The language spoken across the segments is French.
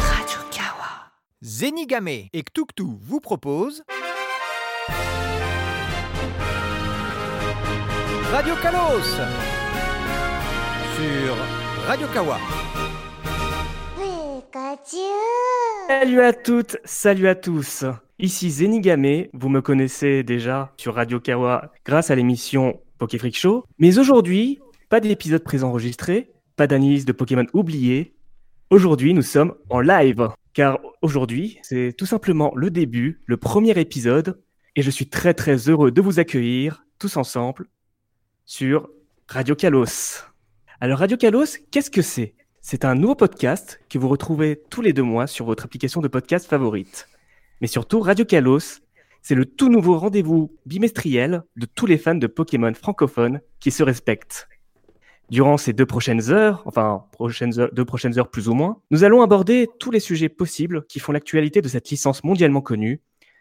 Radio Kawa. Zenigame et Ktuktu vous proposent Radio Kalos sur Radio Kawa. Salut à toutes, salut à tous. Ici Zenigame, vous me connaissez déjà sur Radio Kawa grâce à l'émission Pokéfreak Show. Mais aujourd'hui, pas d'épisode préenregistré, pas d'analyse de Pokémon oublié. Aujourd'hui, nous sommes en live. Car aujourd'hui, c'est tout simplement le début, le premier épisode. Et je suis très très heureux de vous accueillir tous ensemble sur Radio Kalos. Alors Radio Kalos, qu'est-ce que c'est? C'est un nouveau podcast que vous retrouvez tous les deux mois sur votre application de podcast favorite. Mais surtout, Radio Kalos, c'est le tout nouveau rendez-vous bimestriel de tous les fans de Pokémon francophones qui se respectent. Durant ces deux prochaines heures, enfin deux prochaines heures plus ou moins, nous allons aborder tous les sujets possibles qui font l'actualité de cette licence mondialement connue,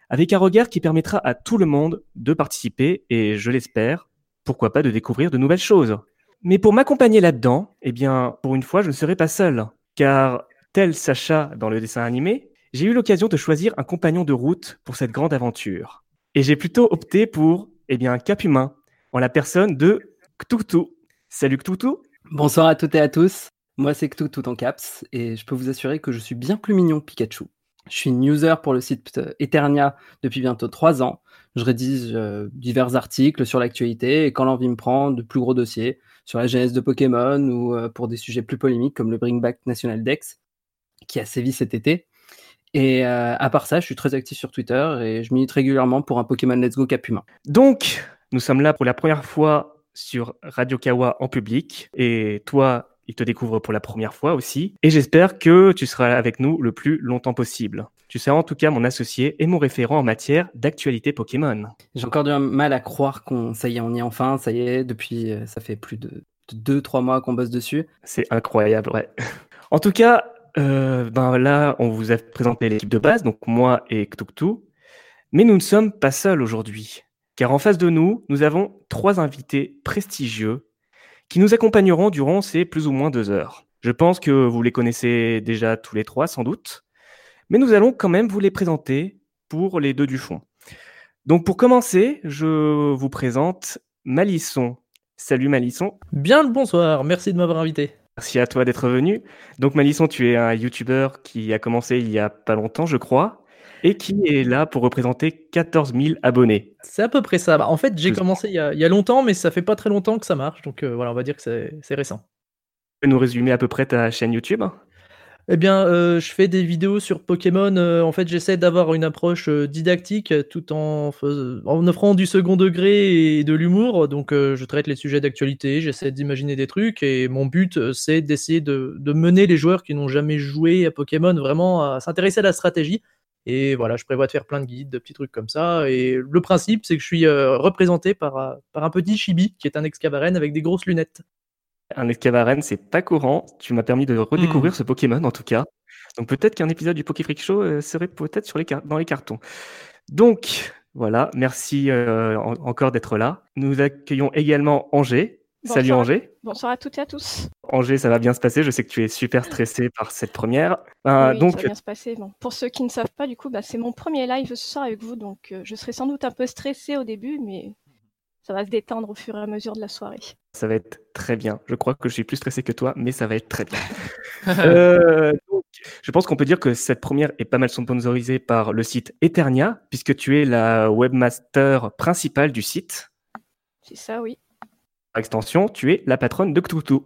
avec un regard qui permettra à tout le monde de participer et, je l'espère, pourquoi pas de découvrir de nouvelles choses. Mais pour m'accompagner là-dedans, eh bien, pour une fois, je ne serai pas seul, car tel Sacha dans le dessin animé, j'ai eu l'occasion de choisir un compagnon de route pour cette grande aventure. Et j'ai plutôt opté pour, eh bien, un cap humain, en la personne de Ktutu. Salut Ktutu Bonsoir à toutes et à tous. Moi, c'est Ktutu en caps et je peux vous assurer que je suis bien plus mignon que Pikachu. Je suis user pour le site Eternia depuis bientôt trois ans. Je rédige euh, divers articles sur l'actualité et quand l'envie me prend, de plus gros dossiers sur la genèse de Pokémon ou euh, pour des sujets plus polémiques comme le Bring Back National Dex qui a sévi cet été. Et euh, à part ça, je suis très actif sur Twitter et je milite régulièrement pour un Pokémon Let's Go Cap Humain. Donc, nous sommes là pour la première fois sur Radio Kawa en public. Et toi, il te découvre pour la première fois aussi. Et j'espère que tu seras avec nous le plus longtemps possible. Tu seras en tout cas mon associé et mon référent en matière d'actualité Pokémon. J'ai encore du mal à croire qu'on, ça y est, on y est enfin, ça y est, depuis, euh, ça fait plus de 2-3 mois qu'on bosse dessus. C'est incroyable, ouais. En tout cas, euh, ben là, on vous a présenté l'équipe de base, donc moi et Ktuktu. Mais nous ne sommes pas seuls aujourd'hui, car en face de nous, nous avons trois invités prestigieux qui nous accompagneront durant ces plus ou moins deux heures. Je pense que vous les connaissez déjà tous les trois, sans doute, mais nous allons quand même vous les présenter pour les deux du fond. Donc pour commencer, je vous présente Malisson. Salut Malisson. Bien le bonsoir, merci de m'avoir invité. Merci à toi d'être venu. Donc Malisson, tu es un YouTuber qui a commencé il y a pas longtemps, je crois, et qui est là pour représenter 14 000 abonnés. C'est à peu près ça. Bah, en fait, j'ai commencé il y, a, il y, a, longtemps, mais ça fait pas très longtemps que ça marche, donc euh, voilà, on va dire que c'est récent. Tu peux nous résumer à peu près ta chaîne YouTube? Eh bien, euh, je fais des vidéos sur Pokémon. Euh, en fait, j'essaie d'avoir une approche euh, didactique tout en, offrant du second degré et de l'humour. Donc, je traite les sujets d'actualité, j'essaie d'imaginer des trucs. Et mon but, c'est d'essayer de, mener les joueurs qui n'ont jamais joué à Pokémon vraiment à s'intéresser à la stratégie. Et voilà, je prévois de faire plein de guides, de petits trucs comme ça. Et le principe, c'est que je suis représenté par, par un petit chibi qui est un excavaren avec des grosses lunettes. Un Escavaren, c'est pas courant. Tu m'as permis de redécouvrir mmh. ce Pokémon en tout cas. Donc peut-être qu'un épisode du Poké Freak Show euh, serait peut-être sur les dans les cartons. Donc voilà, merci euh, en encore d'être là. Nous accueillons également Angers. Bonsoir. Salut Angers. Bonsoir à toutes et à tous. Angers, ça va bien se passer. Je sais que tu es super stressé par cette première. Euh, oui, donc, ça va bien se passer. Bon, pour ceux qui ne savent pas, du coup, bah, c'est mon premier live ce soir avec vous, donc euh, je serai sans doute un peu stressé au début, mais ça va se détendre au fur et à mesure de la soirée. Ça va être très bien. Je crois que je suis plus stressé que toi, mais ça va être très bien. euh, donc, je pense qu'on peut dire que cette première est pas mal sponsorisée par le site Eternia, puisque tu es la webmaster principale du site. C'est ça, oui. Par extension, tu es la patronne de Cthulhu.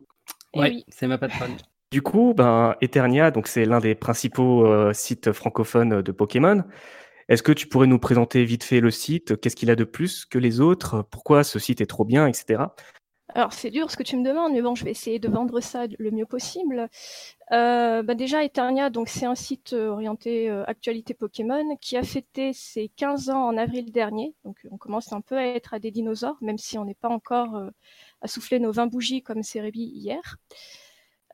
Eh Ouais, oui. c'est ma patronne. Du coup, ben, Eternia, donc c'est l'un des principaux euh, sites francophones de Pokémon. Est-ce que tu pourrais nous présenter vite fait le site? Qu'est-ce qu'il a de plus que les autres? Pourquoi ce site est trop bien, etc. Alors c'est dur ce que tu me demandes, mais bon, je vais essayer de vendre ça le mieux possible. Euh, bah déjà, Eternia, c'est un site orienté euh, actualité Pokémon qui a fêté ses 15 ans en avril dernier. Donc on commence un peu à être à des dinosaures, même si on n'est pas encore euh, à souffler nos 20 bougies comme Cerebi hier.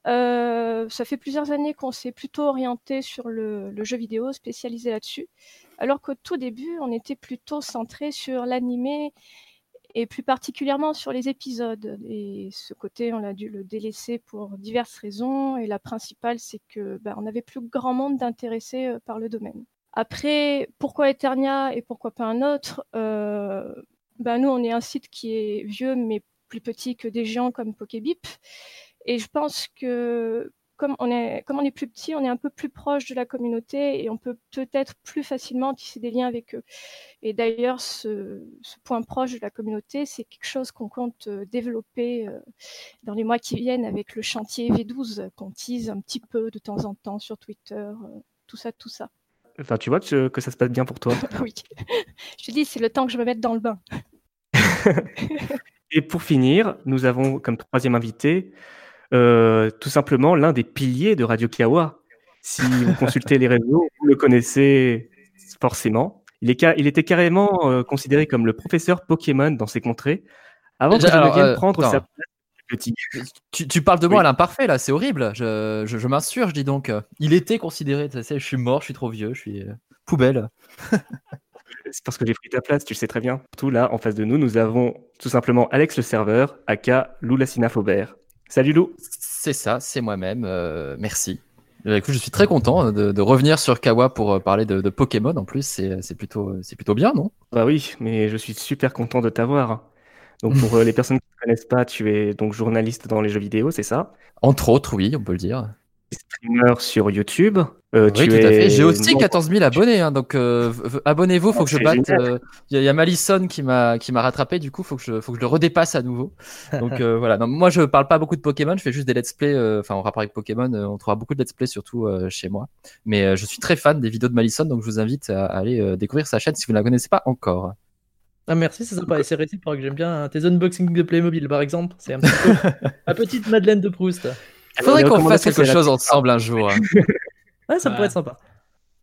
Euh, ça fait plusieurs années qu'on s'est plutôt orienté sur le, jeu vidéo, spécialisé là-dessus, alors qu'au tout début, on était plutôt centré sur l'animé et plus particulièrement sur les épisodes. Et ce côté, on a dû le délaisser pour diverses raisons, et la principale, c'est que ben, on n'avait plus grand monde d'intéressés euh, par le domaine. Après, pourquoi Eternia et pourquoi pas un autre euh, ben, Nous, on est un site qui est vieux, mais plus petit que des géants comme Pokébip. Et je pense que comme on est comme on est plus petit, on est un peu plus proche de la communauté et on peut peut-être plus facilement tisser des liens avec eux. Et d'ailleurs, ce, point proche de la communauté, c'est quelque chose qu'on compte euh, développer euh, dans les mois qui viennent avec le chantier V12 qu'on tease un petit peu de temps en temps sur Twitter, euh, tout ça, tout ça. Enfin, tu vois que, que ça se passe bien pour toi. oui. Je te dis, c'est le temps que je me mette dans le bain. et pour finir, nous avons comme troisième invité euh, tout simplement l'un des piliers de Radio Kawa. Si vous consultez les réseaux, vous le connaissez forcément. Il, est il était carrément euh, considéré comme le professeur Pokémon dans ses contrées, avant qu'il ne vienne euh, prendre sa place. Petit. Tu, parles de moi à l'imparfait là, c'est horrible. Je, je, je dis donc. Il était considéré, tu sais, je suis mort, je suis trop vieux, je suis poubelle. c'est parce que j'ai pris ta place, tu le sais très bien. Tout là, en face de nous, nous avons tout simplement Alex le serveur, aka Loulacina Faubert. Salut Lou. C'est ça, c'est moi-même. Euh, merci. Euh, je suis très content de, revenir sur Kawa pour euh, parler de, Pokémon. En plus, c'est plutôt, plutôt bien, non? Bah oui, mais je suis super content de t'avoir. Donc pour les personnes qui ne connaissent pas, tu es donc journaliste dans les jeux vidéo, c'est ça? Entre autres, oui, on peut le dire streamer sur YouTube. Euh, oui, tout à fait. J'ai aussi 14 000 abonnés, hein, donc euh, abonnez-vous. Faut que je batte. Euh, il y, a Malison qui m'a qui m'a rattrapé. Du coup, faut que je faut que je le redépasse à nouveau. Donc voilà. moi, je parle pas beaucoup de Pokémon. Je fais juste des let's play. Enfin, en rapport avec Pokémon, on trouvera beaucoup de let's play surtout chez moi. Mais je suis très fan des vidéos de Malison, donc je vous invite à, aller découvrir sa chaîne si vous ne la connaissez pas encore. Ah merci, c'est sympa. Et c'est réciproque. J'aime bien tes unboxings de Playmobil, par exemple. C'est un petit peu la petite Madeleine de Proust. Il faudrait qu'on fasse quelque chose ensemble un jour. Hein. ouais, ça pourrait être sympa.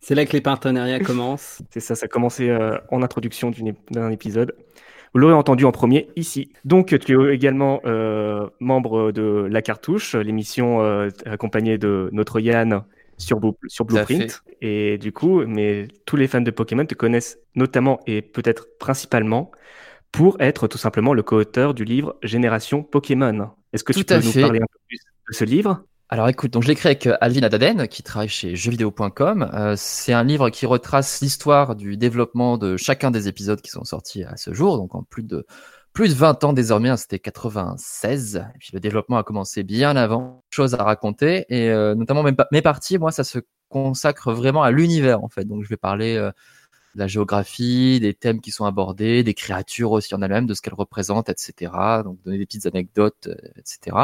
C'est là que les partenariats commencent. C'est ça, ça a commencé euh, en introduction d'un épisode. Vous l'aurez entendu en premier ici. Donc, tu es également euh, membre de La Cartouche, l'émission euh, accompagnée de notre Yann sur, sur Blueprint. Et du coup, mais tous les fans de Pokémon te connaissent notamment et peut-être principalement pour être tout simplement le co-auteur du livre Génération Pokémon. Est-ce que tu peux nous parler un peu plus? Ce livre alors écoute, donc je l'ai écrit avec euh, Alvin Adaden, qui travaille chez jeuxvideo.com. Euh, c'est un livre qui retrace l'histoire du développement de chacun des épisodes qui sont sortis à ce jour, donc en plus de plus de 20 ans désormais, hein, c'était 96. Et puis le développement a commencé bien avant, chose à raconter, et euh, notamment mes, mes, parties, moi, ça se consacre vraiment à l'univers en fait. Donc je vais parler la géographie, des thèmes qui sont abordés, des créatures aussi en elles-mêmes, de ce qu'elles représentent, etc. Donc donner des petites anecdotes, euh, etc.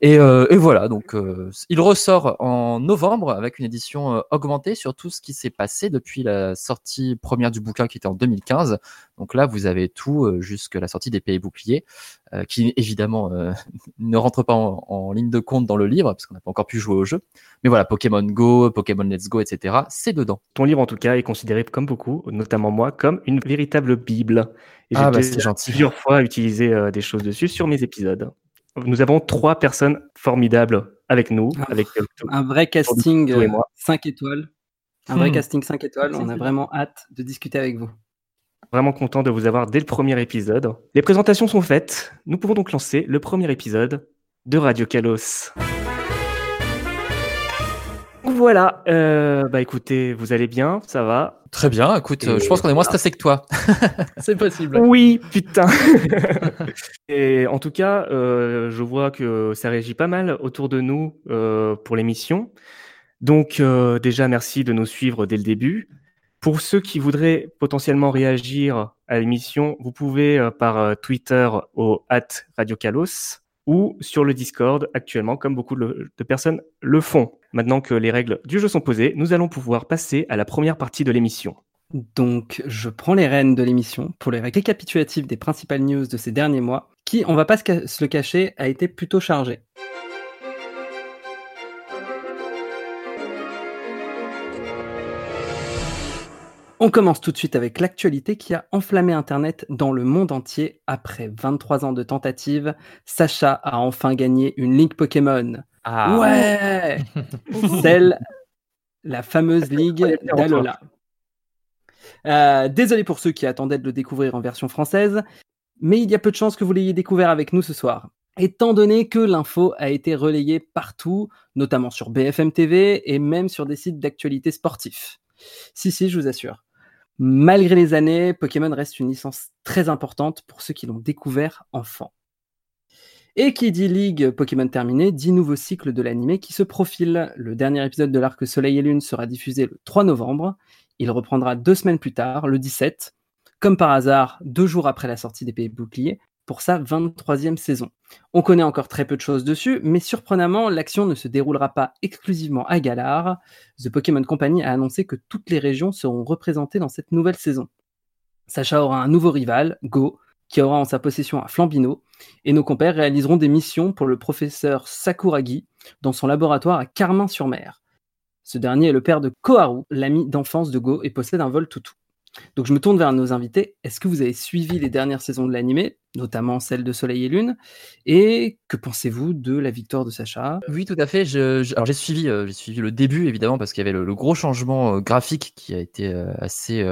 Et, euh, et, voilà, donc euh, il ressort en novembre avec une édition augmentée sur tout ce qui s'est passé depuis la sortie première du bouquin qui était en 2015. Donc là, vous avez tout jusqu'à la sortie des pays boucliers. Euh, qui évidemment euh, ne rentre pas en, ligne de compte dans le livre, parce qu'on n'a pas encore pu jouer au jeu. Mais voilà, Pokémon Go, Pokémon Let's Go, etc., c'est dedans. Ton livre, en tout cas, est considéré, comme beaucoup, notamment moi, comme une véritable Bible. Et ah, bah, j'ai plusieurs fois utilisé euh, des choses dessus sur mes épisodes. Nous avons trois personnes formidables avec nous. Ah, avec, un vrai casting 5 étoiles. Un vrai hmm. casting 5 étoiles. On a vraiment hâte de discuter avec vous. Vraiment content de vous avoir dès le premier épisode. Les présentations sont faites. Nous pouvons donc lancer le premier épisode de Radio Kalos. Voilà, euh, bah écoutez, vous allez bien, ça va? Très bien, écoute, je pense qu'on est moins stressé que toi. C'est possible. Oui, putain. Et en tout cas, euh, je vois que ça réagit pas mal autour de nous euh, pour l'émission. Donc déjà, merci de nous suivre dès le début. Pour ceux qui voudraient potentiellement réagir à l'émission, vous pouvez euh, par euh, Twitter au at Radio ou sur le Discord actuellement, comme beaucoup de personnes le font. Maintenant que les règles du jeu sont posées, nous allons pouvoir passer à la première partie de l'émission. Donc, je prends les rênes de l'émission pour les récapitulatifs des principales news de ces derniers mois, qui, on va pas se le cacher, a été plutôt chargé. On commence tout de suite avec l'actualité qui a enflammé Internet dans le monde entier. Après 23 ans de tentatives, Sacha a enfin gagné une Ligue Pokémon. Ah ouais Celle, la fameuse Ligue d'Alola. Euh, désolé pour ceux qui attendaient de le découvrir en version française. Mais il y a peu de chances que vous l'ayez découvert avec nous ce soir. Étant donné que l'info a été relayée partout, notamment sur BFM TV et même sur des sites d'actualité sportifs. Si, si, je vous assure. Malgré les années, Pokémon reste une licence très importante pour ceux qui l'ont découvert enfant. Et qui dit Ligue Pokémon terminée, dit nouveau cycle de l'animé qui se profile. Le dernier épisode de l'arc Soleil et Lune sera diffusé le 3 novembre. Il reprendra deux semaines plus tard, le 17, comme par hasard, deux jours après la sortie des Pays Boucliers, pour sa 23e saison. On connaît encore très peu de choses dessus, mais surprenamment, l'action ne se déroulera pas exclusivement à Galar. The Pokémon Company a annoncé que toutes les régions seront représentées dans cette nouvelle saison. Sacha aura un nouveau rival, Go, qui aura en sa possession un Flambino, et nos compères réaliseront des missions pour le professeur Sakuragi dans son laboratoire à Carmin-sur-Mer. Ce dernier est le père de Koharu, l'ami d'enfance de Go, et possède un vol toutou. Donc je me tourne vers nos invités. Est-ce que vous avez suivi les dernières saisons de l'animé, notamment celle de Soleil et Lune Et que pensez-vous de la victoire de Sacha? Oui, tout à fait. Je, alors j'ai suivi, euh, j'ai suivi le début évidemment parce qu'il y avait le, gros changement euh, graphique qui a été euh, assez,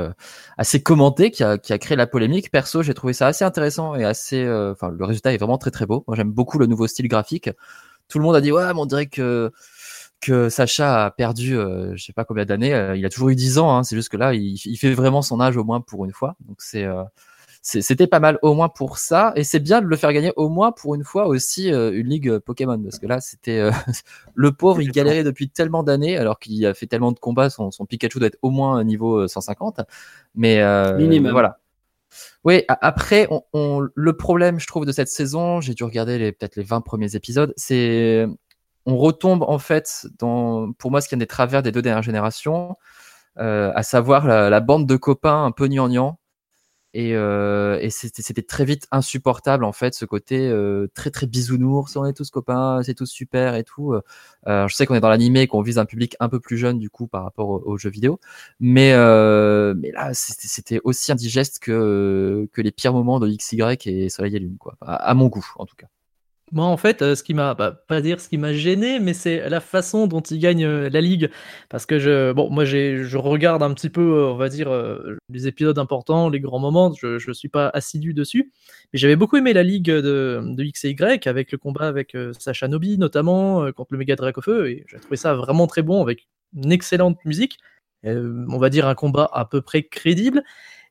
assez commenté, qui a, qui a créé la polémique. Perso, j'ai trouvé ça assez intéressant et assez. Enfin, le résultat est vraiment très très beau. Moi, j'aime beaucoup le nouveau style graphique. Tout le monde a dit ouais, mais on dirait que que Sacha a perdu, euh, je sais pas combien d'années. Euh, il a toujours eu 10 ans. Hein, c'est juste que là, il, fait vraiment son âge au moins pour une fois. Donc euh, c'est c'était pas mal au moins pour ça. Et c'est bien de le faire gagner au moins pour une fois aussi une ligue Pokémon parce que là, c'était le pauvre. Il galérait depuis tellement d'années alors qu'il a fait tellement de combats. Son, Pikachu doit être au moins niveau 150. Mais Minimum. voilà. Oui, après, on, le problème, je trouve, de cette saison, j'ai dû regarder les, peut-être les 20 premiers épisodes, c'est on retombe en fait dans, pour moi, ce qui est un des travers des deux dernières générations, euh, à savoir la, bande de copains un peu gnangnan. Et, euh, et c'était très vite insupportable en fait ce côté euh, très très bisounours, on est tous copains, c'est tous super et tout. Euh, je sais qu'on est dans l'animé, qu'on vise un public un peu plus jeune du coup par rapport aux, jeux vidéo, mais euh, mais là c'était aussi indigeste que que les pires moments de XY et Soleil et Lune quoi, à mon goût en tout cas. Moi, en fait, euh, ce qui m'a, bah, pas dire ce qui m'a gêné, mais c'est la façon dont il gagne euh, la ligue. Parce que je, bon, moi, je regarde un petit peu, euh, on va dire, les épisodes importants, les grands moments. Je, je suis pas assidu dessus, mais j'avais beaucoup aimé la ligue de, X et Y avec le combat avec Sacha Nobi, notamment contre le Mega Feu, et j'ai trouvé ça vraiment très bon avec une excellente musique. on va dire un combat à peu près crédible.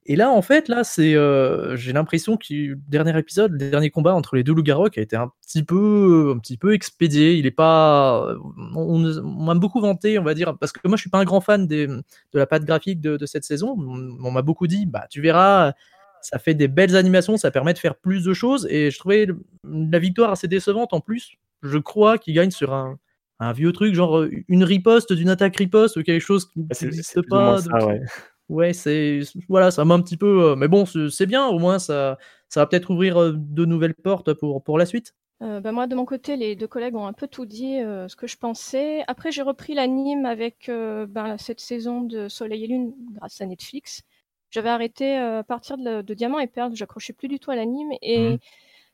Et là, en fait, là, c'est, euh, j'ai l'impression que le dernier épisode, le dernier combat entre les deux loups a été un petit peu, un petit peu expédié. Il est pas, on, m'a beaucoup vanté, on va dire, parce que moi, je suis pas un grand fan des, de la patte graphique de, cette saison. On, m'a beaucoup dit, bah, tu verras, ça fait des belles animations, ça permet de faire plus de choses. Et je trouvais la victoire assez décevante en plus. Je crois qu'il gagne sur un, un vieux truc, genre une riposte d'une attaque riposte ou quelque chose qui ah, n'existe pas. Ça, ouais. Ouais, c'est voilà, ça m'a un petit peu. Euh, mais bon, c'est bien. Au moins, ça, ça va peut-être ouvrir euh, de nouvelles portes pour pour la suite. Euh, bah, moi, de mon côté, les deux collègues ont un peu tout dit, ce que je pensais. Après, j'ai repris l'anime avec ben, cette saison de Soleil et Lune grâce à Netflix. J'avais arrêté à partir de, de Diamant et Perle, j'accrochais plus du tout à l'anime et mmh.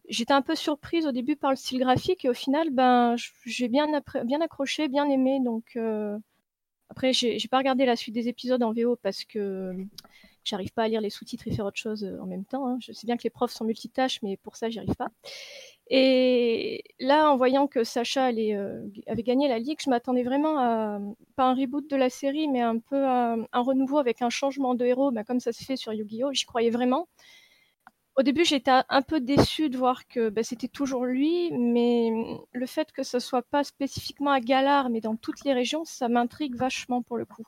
j'étais un peu surprise au début par le style graphique et au final, ben, j'ai bien, bien accroché, bien aimé. Donc, après, j'ai pas regardé la suite des épisodes en VO parce que j'arrive pas à lire les sous-titres et faire autre chose euh, en même temps. Hein. Je sais bien que les profs sont multitâches, mais pour ça, j'y arrive pas. Et là, en voyant que Sacha euh, avait gagné la ligue, je m'attendais vraiment à pas un reboot de la série, mais un peu un renouveau avec un changement de héros, bah, comme ça se fait sur Yu-Gi-Oh! J'y croyais vraiment au début, j'étais un peu déçue de voir que bah, c'était toujours lui, mais le fait que ce soit pas spécifiquement à Galar, mais dans toutes les régions, ça m'intrigue vachement pour le coup.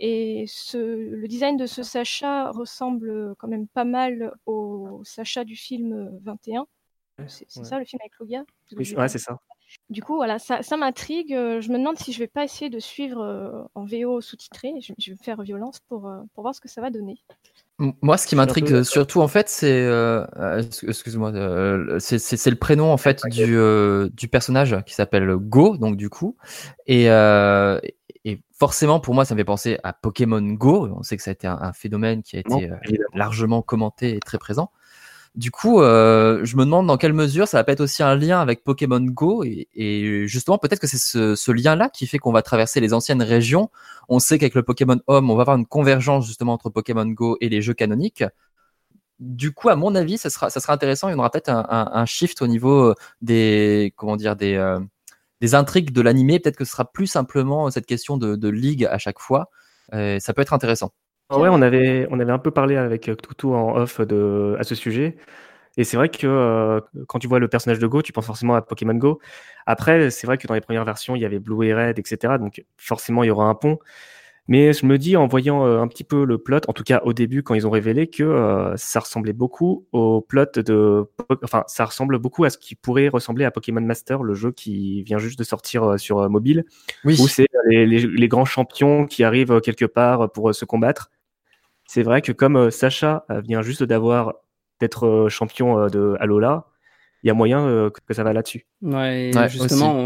Et ce, le design de ce Sacha ressemble quand même pas mal au Sacha du film 21. C'est ça le film avec Logia Oui, ouais, c'est ça. Du coup, voilà, ça, ça m'intrigue. Je me demande si je vais pas essayer de suivre euh, en VO sous-titré. Je, je, vais me faire violence pour, euh, pour voir ce que ça va donner. Moi, ce qui m'intrigue surtout, en fait, c'est, euh, euh, excuse-moi, euh, c'est le prénom en fait du, du personnage qui s'appelle Go, donc du coup, et, et forcément pour moi, ça me fait penser à Pokémon Go. On sait que ça a été un, phénomène qui a été largement commenté et très présent. Du coup, euh, je me demande dans quelle mesure ça va pas être aussi un lien avec Pokémon Go et, justement peut-être que c'est ce, lien-là qui fait qu'on va traverser les anciennes régions. On sait qu'avec le Pokémon Home, on va avoir une convergence justement entre Pokémon Go et les jeux canoniques. du coup, à mon avis, ça sera, ça sera intéressant. Il y aura peut-être un, un, shift au niveau des, comment dire, des, des intrigues de l'animé. Peut-être que ce sera plus simplement cette question de, de ligue à chaque fois. ça peut être intéressant. Ah ouais, on avait, on avait un peu parlé avec Toutou en off de, à ce sujet. Et c'est vrai que euh, quand tu vois le personnage de Go, tu penses forcément à Pokémon Go. Après, c'est vrai que dans les premières versions, il y avait Blue et Red, etc. Donc forcément, il y aura un pont. Mais je me dis, en voyant euh, un petit peu le plot, en tout cas au début, quand ils ont révélé que euh, ça ressemblait beaucoup au plot de. Enfin, ça ressemble beaucoup à ce qui pourrait ressembler à Pokémon Master, le jeu qui vient juste de sortir sur mobile. Oui. Où c'est les, les, grands champions qui arrivent quelque part pour se combattre. C'est vrai que comme Sacha vient juste d'avoir d'être euh, champion euh, de Alola, il y a moyen euh, que ça va là-dessus. Ouais, justement,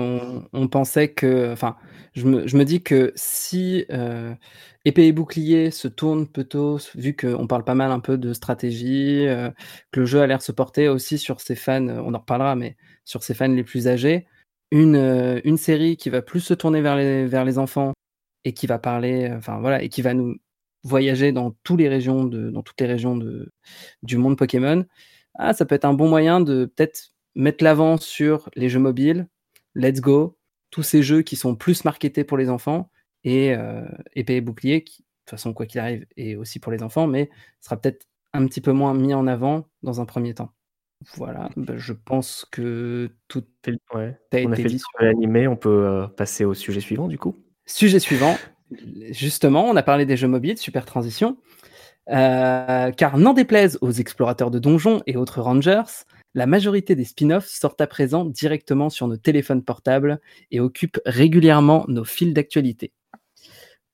on, pensait que. Enfin, je me, je me dis que si épée et bouclier se tourne plutôt, vu qu'on parle pas mal un peu de stratégie, que le jeu a l'air se porter aussi sur ses fans, on en reparlera, mais sur ses fans les plus âgés, une, une série qui va plus se tourner vers les, vers les enfants et qui va parler, enfin voilà, et qui va nous voyager dans, toutes les régions de, dans toutes les régions de, du monde Pokémon, ah, ça peut être un bon moyen de peut-être mettre l'avant sur les jeux mobiles, Let's Go, tous ces jeux qui sont plus marketés pour les enfants, et euh, Épée et Bouclier, qui, de toute façon, quoi qu'il arrive, est aussi pour les enfants, mais sera peut-être un petit peu moins mis en avant dans un premier temps. Voilà, bah, je pense que tout ouais. a on été a fait dit sur l'animé, on peut euh, passer au sujet suivant du coup. Sujet suivant, justement, on a parlé des jeux mobiles, super transition. Euh, car n'en déplaise aux explorateurs de donjons et autres rangers, la majorité des spin-offs sortent à présent directement sur nos téléphones portables et occupent régulièrement nos fils d'actualité.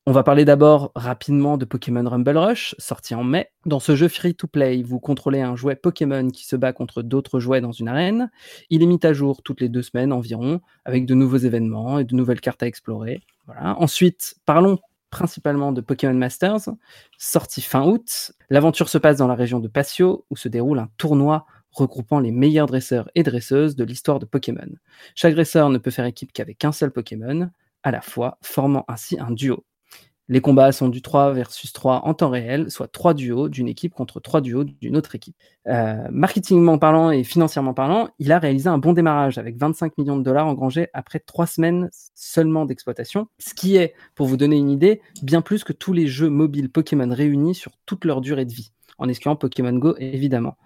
On va parler d'abord rapidement de Pokémon Rumble Rush, sorti en mai. Dans ce jeu free-to-play, vous contrôlez un jouet Pokémon qui se bat contre d'autres jouets dans une arène. Il est mis à jour toutes les deux semaines environ, avec de nouveaux événements et de nouvelles cartes à explorer. Ensuite, parlons principalement de Pokémon Masters, sorti fin août. L'aventure se passe dans la région de Patio, où se déroule un tournoi regroupant les meilleurs dresseurs et dresseuses de l'histoire de Pokémon. Chaque dresseur ne peut faire équipe qu'avec un seul Pokémon, à la fois, formant ainsi un duo. Les combats sont du 3 versus 3 en temps réel, soit 3 duos d'une équipe contre 3 duos d'une autre équipe. Euh, marketingment parlant et financièrement parlant, il a réalisé un bon démarrage avec 25 millions de dollars engrangés après 3 semaines seulement d'exploitation, ce qui est, pour vous donner une idée, bien plus que tous les jeux mobiles Pokémon réunis sur toute leur durée de vie, en excluant Pokémon Go évidemment.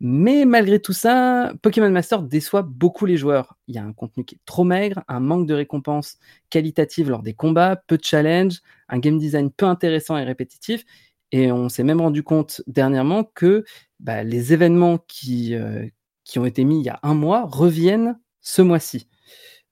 Mais malgré tout ça, Pokémon Master déçoit beaucoup les joueurs. Il y a un contenu qui est trop maigre, un manque de récompenses qualitatives lors des combats, peu de challenges, un game design peu intéressant et répétitif. Et on s'est même rendu compte dernièrement que bah, les événements qui, euh, qui ont été mis il y a un mois reviennent ce mois-ci.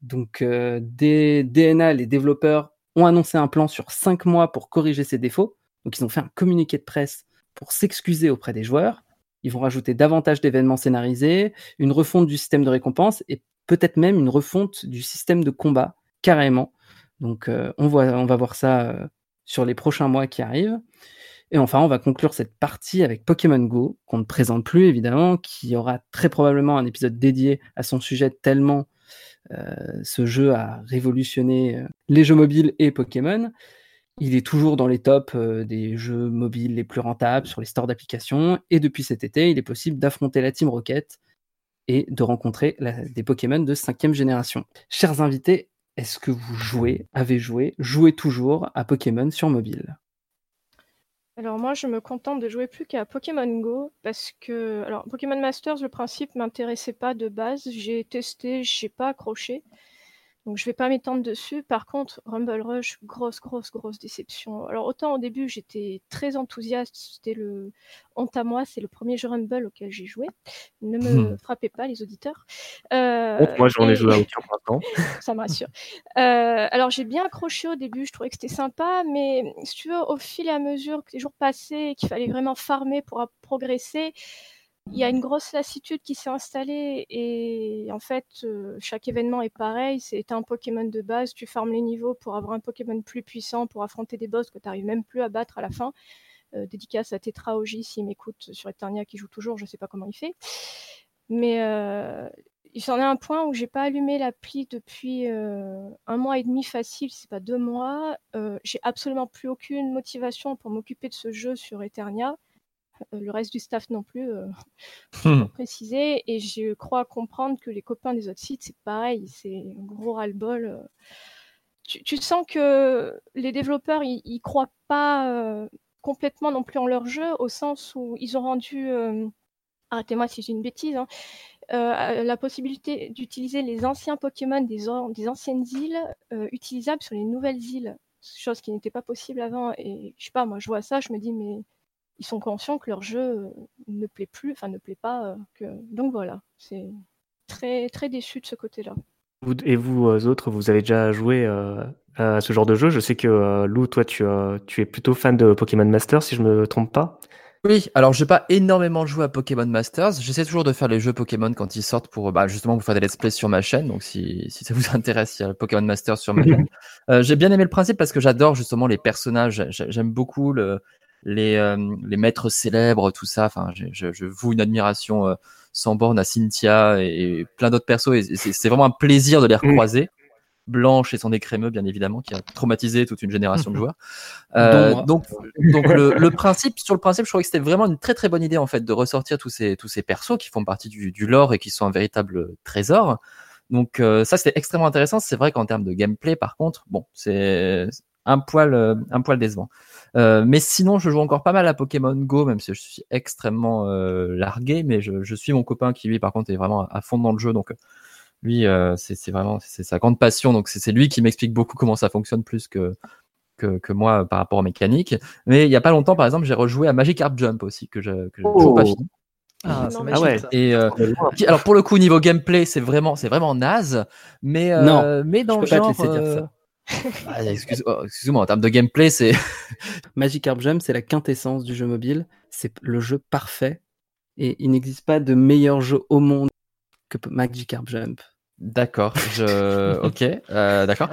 Donc, euh, DNA, les développeurs ont annoncé un plan sur cinq mois pour corriger ces défauts. Donc, ils ont fait un communiqué de presse pour s'excuser auprès des joueurs. Ils vont rajouter davantage d'événements scénarisés, une refonte du système de récompense et peut-être même une refonte du système de combat, carrément. Donc euh, on, va voir ça euh, sur les prochains mois qui arrivent. Et enfin, on va conclure cette partie avec Pokémon Go, qu'on ne présente plus évidemment, qui aura très probablement un épisode dédié à son sujet tellement euh, ce jeu a révolutionné les jeux mobiles et Pokémon. Il est toujours dans les tops euh, des jeux mobiles les plus rentables sur les stores d'applications. Et depuis cet été, il est possible d'affronter la Team Rocket et de rencontrer des Pokémon de cinquième génération. Chers invités, est-ce que vous jouez, avez joué, jouez toujours à Pokémon sur mobile? Alors moi, je me contente de jouer plus qu'à Pokémon Go parce que alors Pokémon Masters, le principe m'intéressait pas de base. J'ai testé, j'ai pas accroché. Donc je vais pas m'étendre dessus. Par contre, Rumble Rush, grosse, grosse, grosse déception. Alors autant au début j'étais très enthousiaste, c'était le honte à moi, c'est le premier jeu Rumble auquel j'ai joué. Ne me hmm. frappez pas les auditeurs. Euh, moi j'en ai joué à aucun printemps. Ça me rassure. Euh, alors j'ai bien accroché au début, je trouvais que c'était sympa, mais si tu veux, au fil et à mesure que les jours passaient, qu'il fallait vraiment farmer pour progresser, il y a une grosse lassitude qui s'est installée et en fait, euh, chaque événement est pareil. C'est un Pokémon de base, tu farmes les niveaux pour avoir un Pokémon plus puissant, pour affronter des boss que tu n'arrives même plus à battre à la fin. Euh, dédicace à Tetra Oji s'il m'écoute sur Eternia qui joue toujours, je ne sais pas comment il fait. Mais euh, il s'en est un point où j'ai pas allumé l'appli depuis un mois et demi facile, c'est pas deux mois. j'ai absolument plus aucune motivation pour m'occuper de ce jeu sur Eternia le reste du staff non plus, Hmm. pour préciser. Et je crois comprendre que les copains des autres sites, c'est pareil, c'est un gros ras-le-bol. euh. Tu, tu sens que les développeurs, ils, croient pas euh, complètement non plus en leur jeu, au sens où ils ont rendu, euh, arrêtez-moi si j'ai une bêtise, hein, euh, la possibilité d'utiliser les anciens Pokémon des, an- des anciennes îles euh, utilisables sur les nouvelles îles, chose qui n'était pas possible avant. Et je sais pas, moi je vois ça, je me dis mais ils sont conscients que leur jeu euh, ne plaît plus, enfin ne plaît pas. euh, que... Donc voilà, c'est très très déçu de ce côté-là. Et vous euh, autres, vous avez déjà joué euh, à ce genre de jeu? Je sais que euh, Lou, toi, tu, euh, tu es plutôt fan de Pokémon Master, si je me trompe pas. Oui, alors je vais pas énormément jouer à Pokémon Masters. J'essaie toujours de faire les jeux Pokémon quand ils sortent pour bah, justement vous faire des let's play sur ma chaîne. Donc si, si ça vous intéresse, il y a Pokémon Masters sur ma chaîne. Euh, J'ai bien aimé le principe parce que j'adore justement les personnages. J'ai- J'aime beaucoup le, les, euh, les maîtres célèbres, tout ça. Enfin, je, je, je voue une admiration euh, sans borne à Cynthia et, et plein d'autres persos. Et c'est c'est vraiment un plaisir de les recroiser. Blanche et son écrémeux, bien évidemment, qui a traumatisé toute une génération de joueurs. Euh, donc, donc le, le principe, sur le principe, je trouvais que c'était vraiment une très très bonne idée en fait de ressortir tous ces tous ces persos qui font partie du, du lore et qui sont un véritable trésor. Donc euh, ça c'était extrêmement intéressant. C'est vrai qu'en termes de gameplay, par contre, bon, c'est un poil euh, un poil décevant. Euh, mais sinon, je joue encore pas mal à Pokémon Go, même si je suis extrêmement euh, largué. Mais je, je suis mon copain qui lui, par contre, est vraiment à fond dans le jeu. Donc lui, euh, c'est c'est vraiment c'est sa grande passion. Donc c'est c'est lui qui m'explique beaucoup comment ça fonctionne plus que que, que moi euh, par rapport aux mécaniques. Mais il y a pas longtemps, par exemple, j'ai rejoué à Magikarp Jump aussi que je que j'ai toujours pas Oh. fini. Ah, Non, magique, ouais. Et euh, qui- alors pour le coup niveau gameplay, c'est vraiment c'est vraiment naze, mais euh, Non, mais dans le pas te genre. euh, ah, excuse, oh, excuse-moi, en termes de gameplay, c'est Magikarp Jump, c'est la quintessence du jeu mobile. C'est le jeu parfait. Et il n'existe pas de meilleur jeu au monde que Magikarp Jump. d'accord. Je ok, euh, d'accord.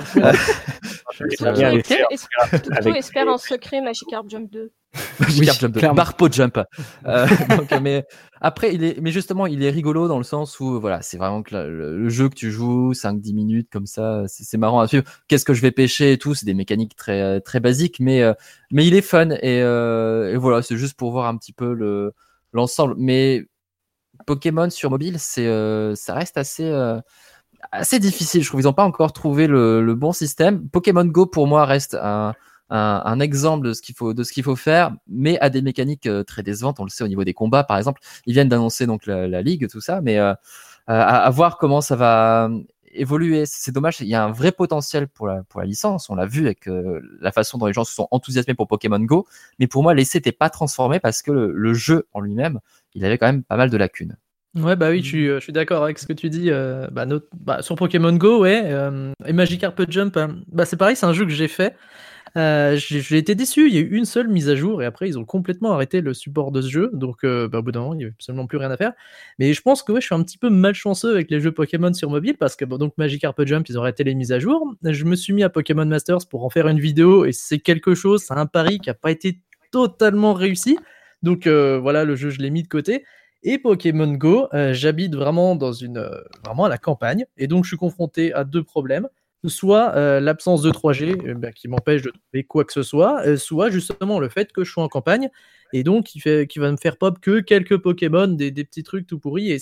Avec- espère en secret Magikarp Jump 2. Magikarp Jump. Barpo Jump. Euh, donc, mais après, il est, mais justement, il est rigolo dans le sens où, voilà, c'est vraiment que le, le jeu que tu joues, 5-10 minutes comme ça, c'est marrant à suivre. Qu'est-ce que je vais pêcher et tout, c'est des mécaniques très, euh, très basiques, mais, euh, mais il est fun et, euh, et voilà, c'est juste pour voir un petit peu le, l'ensemble. Mais Pokémon sur mobile, c'est, euh, ça reste assez, euh, assez difficile. Je trouve qu'ils n'ont pas encore trouvé le, le bon système. Pokémon Go, pour moi, reste un, un, un exemple de ce qu'il faut de ce qu'il faut faire, mais à des mécaniques euh, très décevantes. On le sait au niveau des combats, par exemple. Ils viennent d'annoncer donc la, la ligue, tout ça, mais euh, à, à voir comment ça va évoluer. C'est dommage. Il y a un vrai potentiel pour la pour la licence. On l'a vu avec euh, la façon dont les gens se sont enthousiasmés pour Pokémon Go. Mais pour moi, l'essai n'était pas transformé parce que le, le jeu en lui-même, il avait quand même pas mal de lacunes. Ouais, bah oui, je suis, euh, je suis d'accord avec ce que tu dis. euh, bah, notre- bah, sur Pokémon Go, ouais. euh, et Magikarp Jump, hein, bah, c'est pareil, c'est un jeu que j'ai fait. Euh, j'ai été déçu, il y a eu une seule mise à jour et après ils ont complètement arrêté le support de ce jeu, donc euh, bah, au bout d'un moment il n'y avait absolument plus rien à faire. Mais je pense que ouais, je suis un petit peu malchanceux avec les jeux Pokémon sur mobile parce que donc Magikarp Jump ils ont arrêté les mises à jour. Je me suis mis à Pokémon Masters pour en faire une vidéo et c'est quelque chose, c'est un pari qui n'a pas été totalement réussi. Donc euh, voilà, le jeu je l'ai mis de côté. Et Pokémon Go, euh, j'habite vraiment dans une euh, vraiment à la campagne et donc je suis confronté à deux problèmes soit euh, l'absence de 3G euh, bah, qui m'empêche de trouver quoi que ce soit, euh, soit justement le fait que je suis en campagne et donc qui, fait, qui va me faire pop que quelques Pokémon, des, petits trucs tout pourris. Et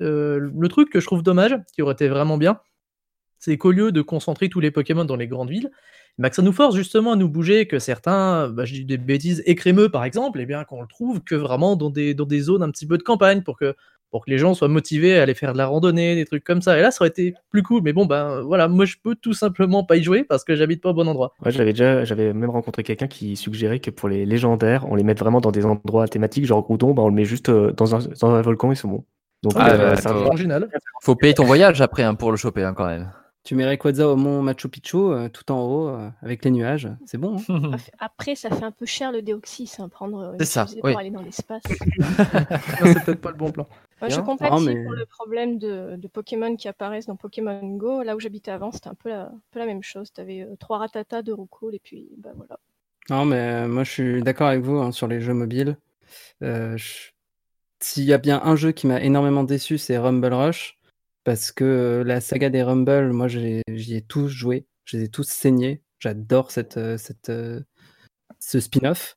euh, le truc que je trouve dommage, qui aurait été vraiment bien, c'est qu'au lieu de concentrer tous les Pokémon dans les grandes villes, bah, que ça nous force justement à nous bouger, que certains, bah, je dis des bêtises, écrémeux par exemple, et bien qu'on le trouve que vraiment dans des, dans des zones un petit peu de campagne pour que pour que les gens soient motivés à aller faire de la randonnée, des trucs comme ça. Et là, ça aurait été plus cool. Mais bon, ben voilà, moi je peux tout simplement pas y jouer parce que j'habite pas au bon endroit. Ouais, j'avais déjà, j'avais même rencontré quelqu'un qui suggérait que pour les légendaires, on les mette vraiment dans des endroits thématiques, genre Groudon, bah, on le met juste euh, dans un, dans un volcan, ils sont bons. Donc, Ah, euh, bah, original. Faut payer ton voyage après hein, pour le choper hein, quand même. Tu mets Rayquaza au mont Machu Picchu, euh, tout en haut, euh, avec les nuages. C'est bon. hein Après, ça fait un peu cher le déoxy, c'est un prendre euh, C'est ça, oui. pour aller dans l'espace. c'est peut-être pas le bon plan. Moi, je compatis Ah, mais- pour le problème de, de Pokémon qui apparaissent dans Pokémon Go. Là où j'habitais avant, c'était un peu la, un peu la même chose. Tu avais trois ratatas, deux roucoules, et puis bah voilà. Non, mais euh, moi je suis d'accord avec vous hein, sur les jeux mobiles. Euh, je- S'il y a bien un jeu qui m'a énormément déçu, c'est Rumble Rush. Parce que la saga des Rumble, moi j'y ai tous joué. Je les ai tous saignés. J'adore cette, euh, euh, ce spin-off.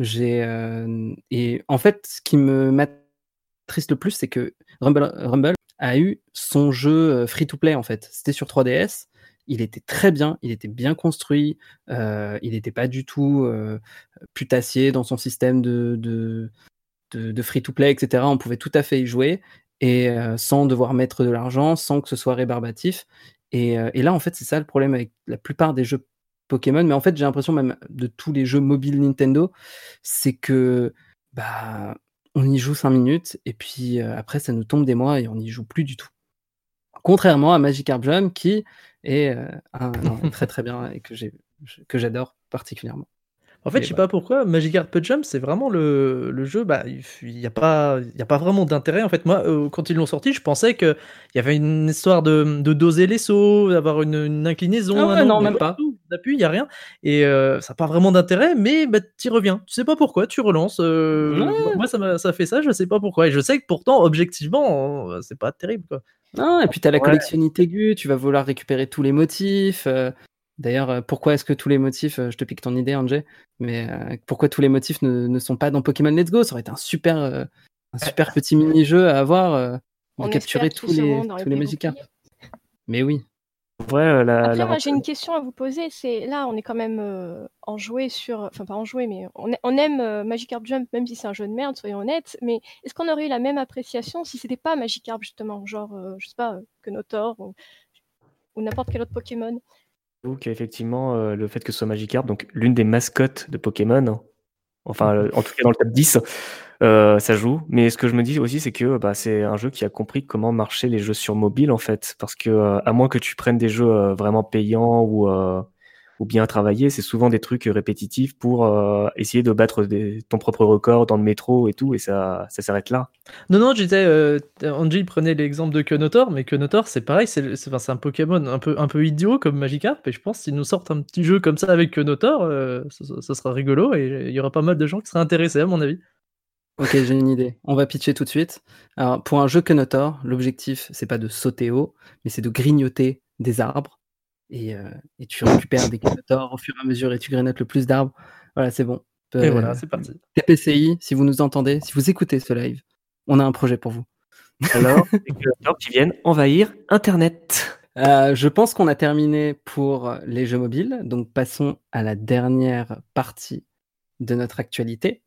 Euh, et en fait, ce qui me m'attriste le plus, c'est que Rumble, a eu son jeu free to play en fait. C'était sur 3DS. Il était très bien, il était bien construit, il n'était pas du tout putassier dans son système de free-to-play, etc. On pouvait tout à fait y jouer et euh, sans devoir mettre de l'argent, sans que ce soit rébarbatif. Et, euh, et là, en fait, c'est ça le problème avec la plupart des jeux Pokémon, mais en fait, j'ai l'impression même de tous les jeux mobiles Nintendo, c'est que bah on y joue 5 minutes et puis euh, après ça nous tombe des mois et on n'y joue plus du tout. Contrairement à Magikarp Jump qui est un, très très bien et que j'adore particulièrement. En fait, Mais je sais pas pourquoi, Magikarp Jump, c'est vraiment le, le jeu, bah, il n'y a, pas- il y a pas vraiment d'intérêt. En fait, moi, euh, quand ils l'ont sorti, je pensais qu'il y avait une histoire de, de doser les sauts, d'avoir une, une inclinaison. Ah ouais, un non, même pas. D'appui, il n'y a rien. Et euh, ça n'a pas vraiment d'intérêt, mais bah, tu reviens. Tu sais pas pourquoi, tu relances. euh, Ouais. Moi, ça, m'a- ça fait ça, je sais pas pourquoi. Et je sais que pourtant, objectivement, euh, c'est pas terrible. Quoi. Non, et puis tu as la Ouais. collectionnite aiguë, tu vas vouloir récupérer tous les motifs. D'ailleurs, euh, pourquoi est-ce que tous les motifs, euh, je te pique ton idée, Angé, mais euh, pourquoi tous les motifs ne, ne sont pas dans Pokémon Let's Go? Ça aurait été un super, euh, un super petit mini-jeu à avoir, euh, de On capturer tous les, tous les Magikarp. Mais oui. En vrai, euh, la, Après, la- moi, j'ai une question à vous poser. C'est là, on est quand même euh, enjoué sur, enfin pas enjoué, mais on, a- on aime euh, Magikarp Jump, même si c'est un jeu de merde, soyons honnêtes. Mais est-ce qu'on aurait eu la même appréciation si c'était pas Magikarp justement, genre, euh, je sais pas, que Notor ou, ou n'importe quel autre Pokémon? J'avoue qu'effectivement, euh, le fait que ce soit Magikarp, donc l'une des mascottes de Pokémon, hein, enfin, euh, en tout cas dans le top 10, euh, ça joue. Mais ce que je me dis aussi, c'est que bah, c'est un jeu qui a compris comment marchaient les jeux sur mobile, en fait. Parce que, à moins que tu prennes des jeux vraiment payants ou, ou bien travaillés, c'est souvent des trucs répétitifs pour euh, essayer de battre des- ton propre record dans le métro et tout, et ça, ça s'arrête là. Non, non, je disais, euh, Angie prenait l'exemple de Kenotor, mais Kenotor, c'est pareil, c'est c'est- enfin, c'est un Pokémon un peu, un peu idiot comme Magikarp, et je pense qu'ils nous sortent un petit jeu comme ça avec Kenotor, euh, ça, ça- ça sera rigolo, et il y aura pas mal de gens qui seraient intéressés, à mon avis. Ok, j'ai une idée. On va pitcher tout de suite. Alors, pour un jeu Kenotor, l'objectif, c'est pas de sauter haut, mais c'est de grignoter des arbres. Et, euh, et tu récupères des Kenotors au fur et à mesure et tu grignotes le plus d'arbres. Voilà, c'est bon. Et voilà, c'est parti. TPCI, si vous nous entendez, si vous écoutez ce live, on a un projet pour vous. Alors, créateurs qui viennent envahir Internet. Euh, je pense qu'on a terminé pour les jeux mobiles, donc passons à la dernière partie de notre actualité.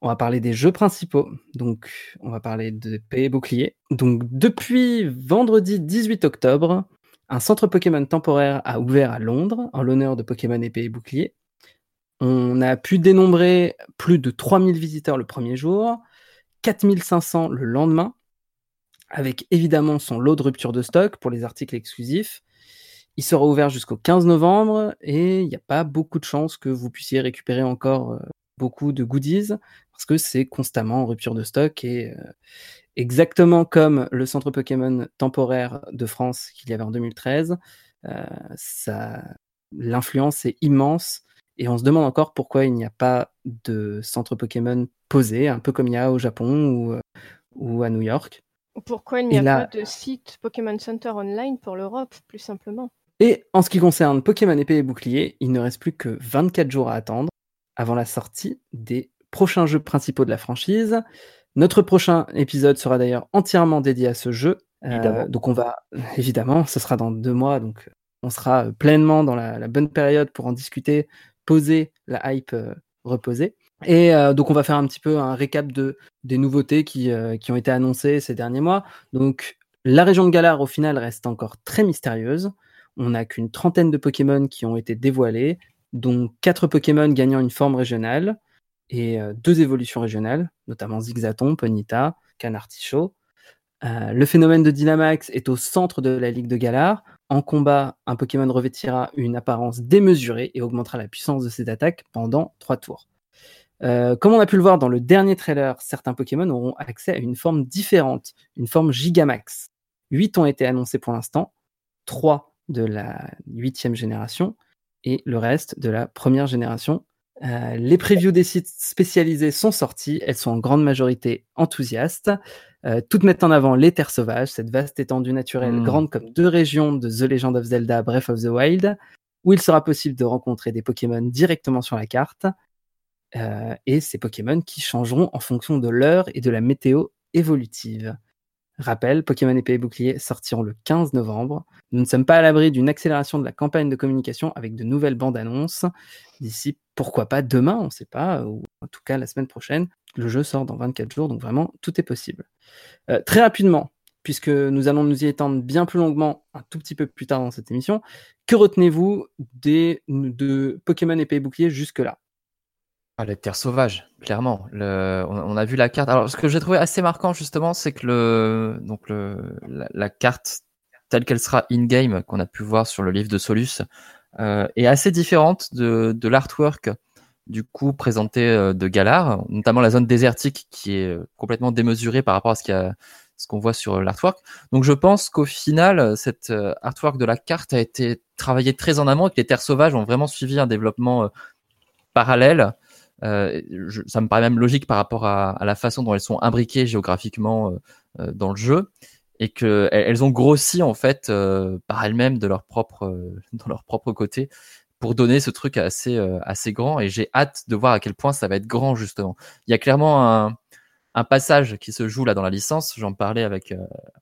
On va parler des jeux principaux, donc on va parler de paix et bouclier. Donc depuis vendredi 18 octobre, un centre Pokémon temporaire a ouvert à Londres en l'honneur de Pokémon épée et bouclier. On a pu dénombrer plus de 3000 visiteurs le premier jour, 4500 le lendemain, avec évidemment son lot de rupture de stock pour les articles exclusifs. Il sera ouvert jusqu'au 15 novembre et il n'y a pas beaucoup de chances que vous puissiez récupérer encore euh, beaucoup de goodies parce que c'est constamment en rupture de stock et euh, exactement comme le centre Pokémon temporaire de France qu'il y avait en 2013, euh, ça, l'influence est immense et on se demande encore pourquoi il n'y a pas de centre Pokémon posé, un peu comme il y a au Japon ou, euh, ou à New York. Ou Pourquoi il n'y a là- pas de site Pokémon Center Online pour l'Europe, plus simplement? Et en ce qui concerne Pokémon épée et bouclier, il ne reste plus que 24 jours à attendre avant la sortie des prochains jeux principaux de la franchise. Notre prochain épisode sera d'ailleurs entièrement dédié à ce jeu. Euh, donc on va, évidemment, ce sera dans deux mois, donc on sera pleinement dans la, la bonne période pour en discuter, poser la hype euh, reposée. Et euh, donc on va faire un petit peu un récap de, des nouveautés qui, euh, qui ont été annoncées ces derniers mois. Donc la région de Galar au final reste encore très mystérieuse. On n'a qu'une trentaine de Pokémon qui ont été dévoilés, dont quatre Pokémon gagnant une forme régionale et euh, deux évolutions régionales, notamment Zigzaton, Ponyta, Canartichaud. Euh, le phénomène de Dynamax est au centre de la Ligue de Galar. En combat, un Pokémon revêtira une apparence démesurée et augmentera la puissance de ses attaques pendant trois tours. Euh, comme on a pu le voir dans le dernier trailer, certains Pokémon auront accès à une forme différente, une forme Gigamax. 8 ont été annoncés pour l'instant, 3 de la huitième génération et le reste de la première génération. Euh, les previews des sites spécialisés sont sorties, elles sont en grande majorité enthousiastes. Euh, toutes mettent en avant les terres sauvages, cette vaste étendue naturelle Mm. grande comme deux régions de The Legend of Zelda Breath of the Wild, où il sera possible de rencontrer des Pokémon directement sur la carte. euh, et ces Pokémon qui changeront en fonction de l'heure et de la météo évolutive. Rappel, Pokémon épée et bouclier sortiront le 15 novembre. Nous ne sommes pas à l'abri d'une accélération de la campagne de communication avec de nouvelles bandes annonces. D'ici, pourquoi pas demain, on ne sait pas, ou en tout cas la semaine prochaine. Le jeu sort dans 24 jours, donc vraiment, tout est possible. Euh, très rapidement, puisque nous allons nous y étendre bien plus longuement un tout petit peu plus tard dans cette émission, que retenez-vous de Pokémon épée et bouclier jusque-là? Ah, les terres sauvages, clairement. On, a vu la carte. Alors, ce que j'ai trouvé assez marquant, justement, c'est que le, donc le, la, carte telle qu'elle sera in-game, qu'on a pu voir sur le livre de Solus, euh, est assez différente de, l'artwork du coup présenté euh, de Galar, notamment la zone désertique qui est euh, complètement démesurée par rapport à ce qu'il y a ce qu'on voit sur l'artwork. Donc je pense qu'au final, euh, artwork de la carte a été travaillée très en amont et que les terres sauvages ont vraiment suivi un développement parallèle euh, je, ça me paraît même logique par rapport à, à, la façon dont elles sont imbriquées géographiquement euh, euh dans le jeu et que elles ont grossi en fait euh, par elles-mêmes de leur propre dans leur propre côté pour donner ce truc assez assez grand et j'ai hâte de voir à quel point ça va être grand justement. Il y a clairement un, un passage qui se joue là dans la licence, j'en parlais avec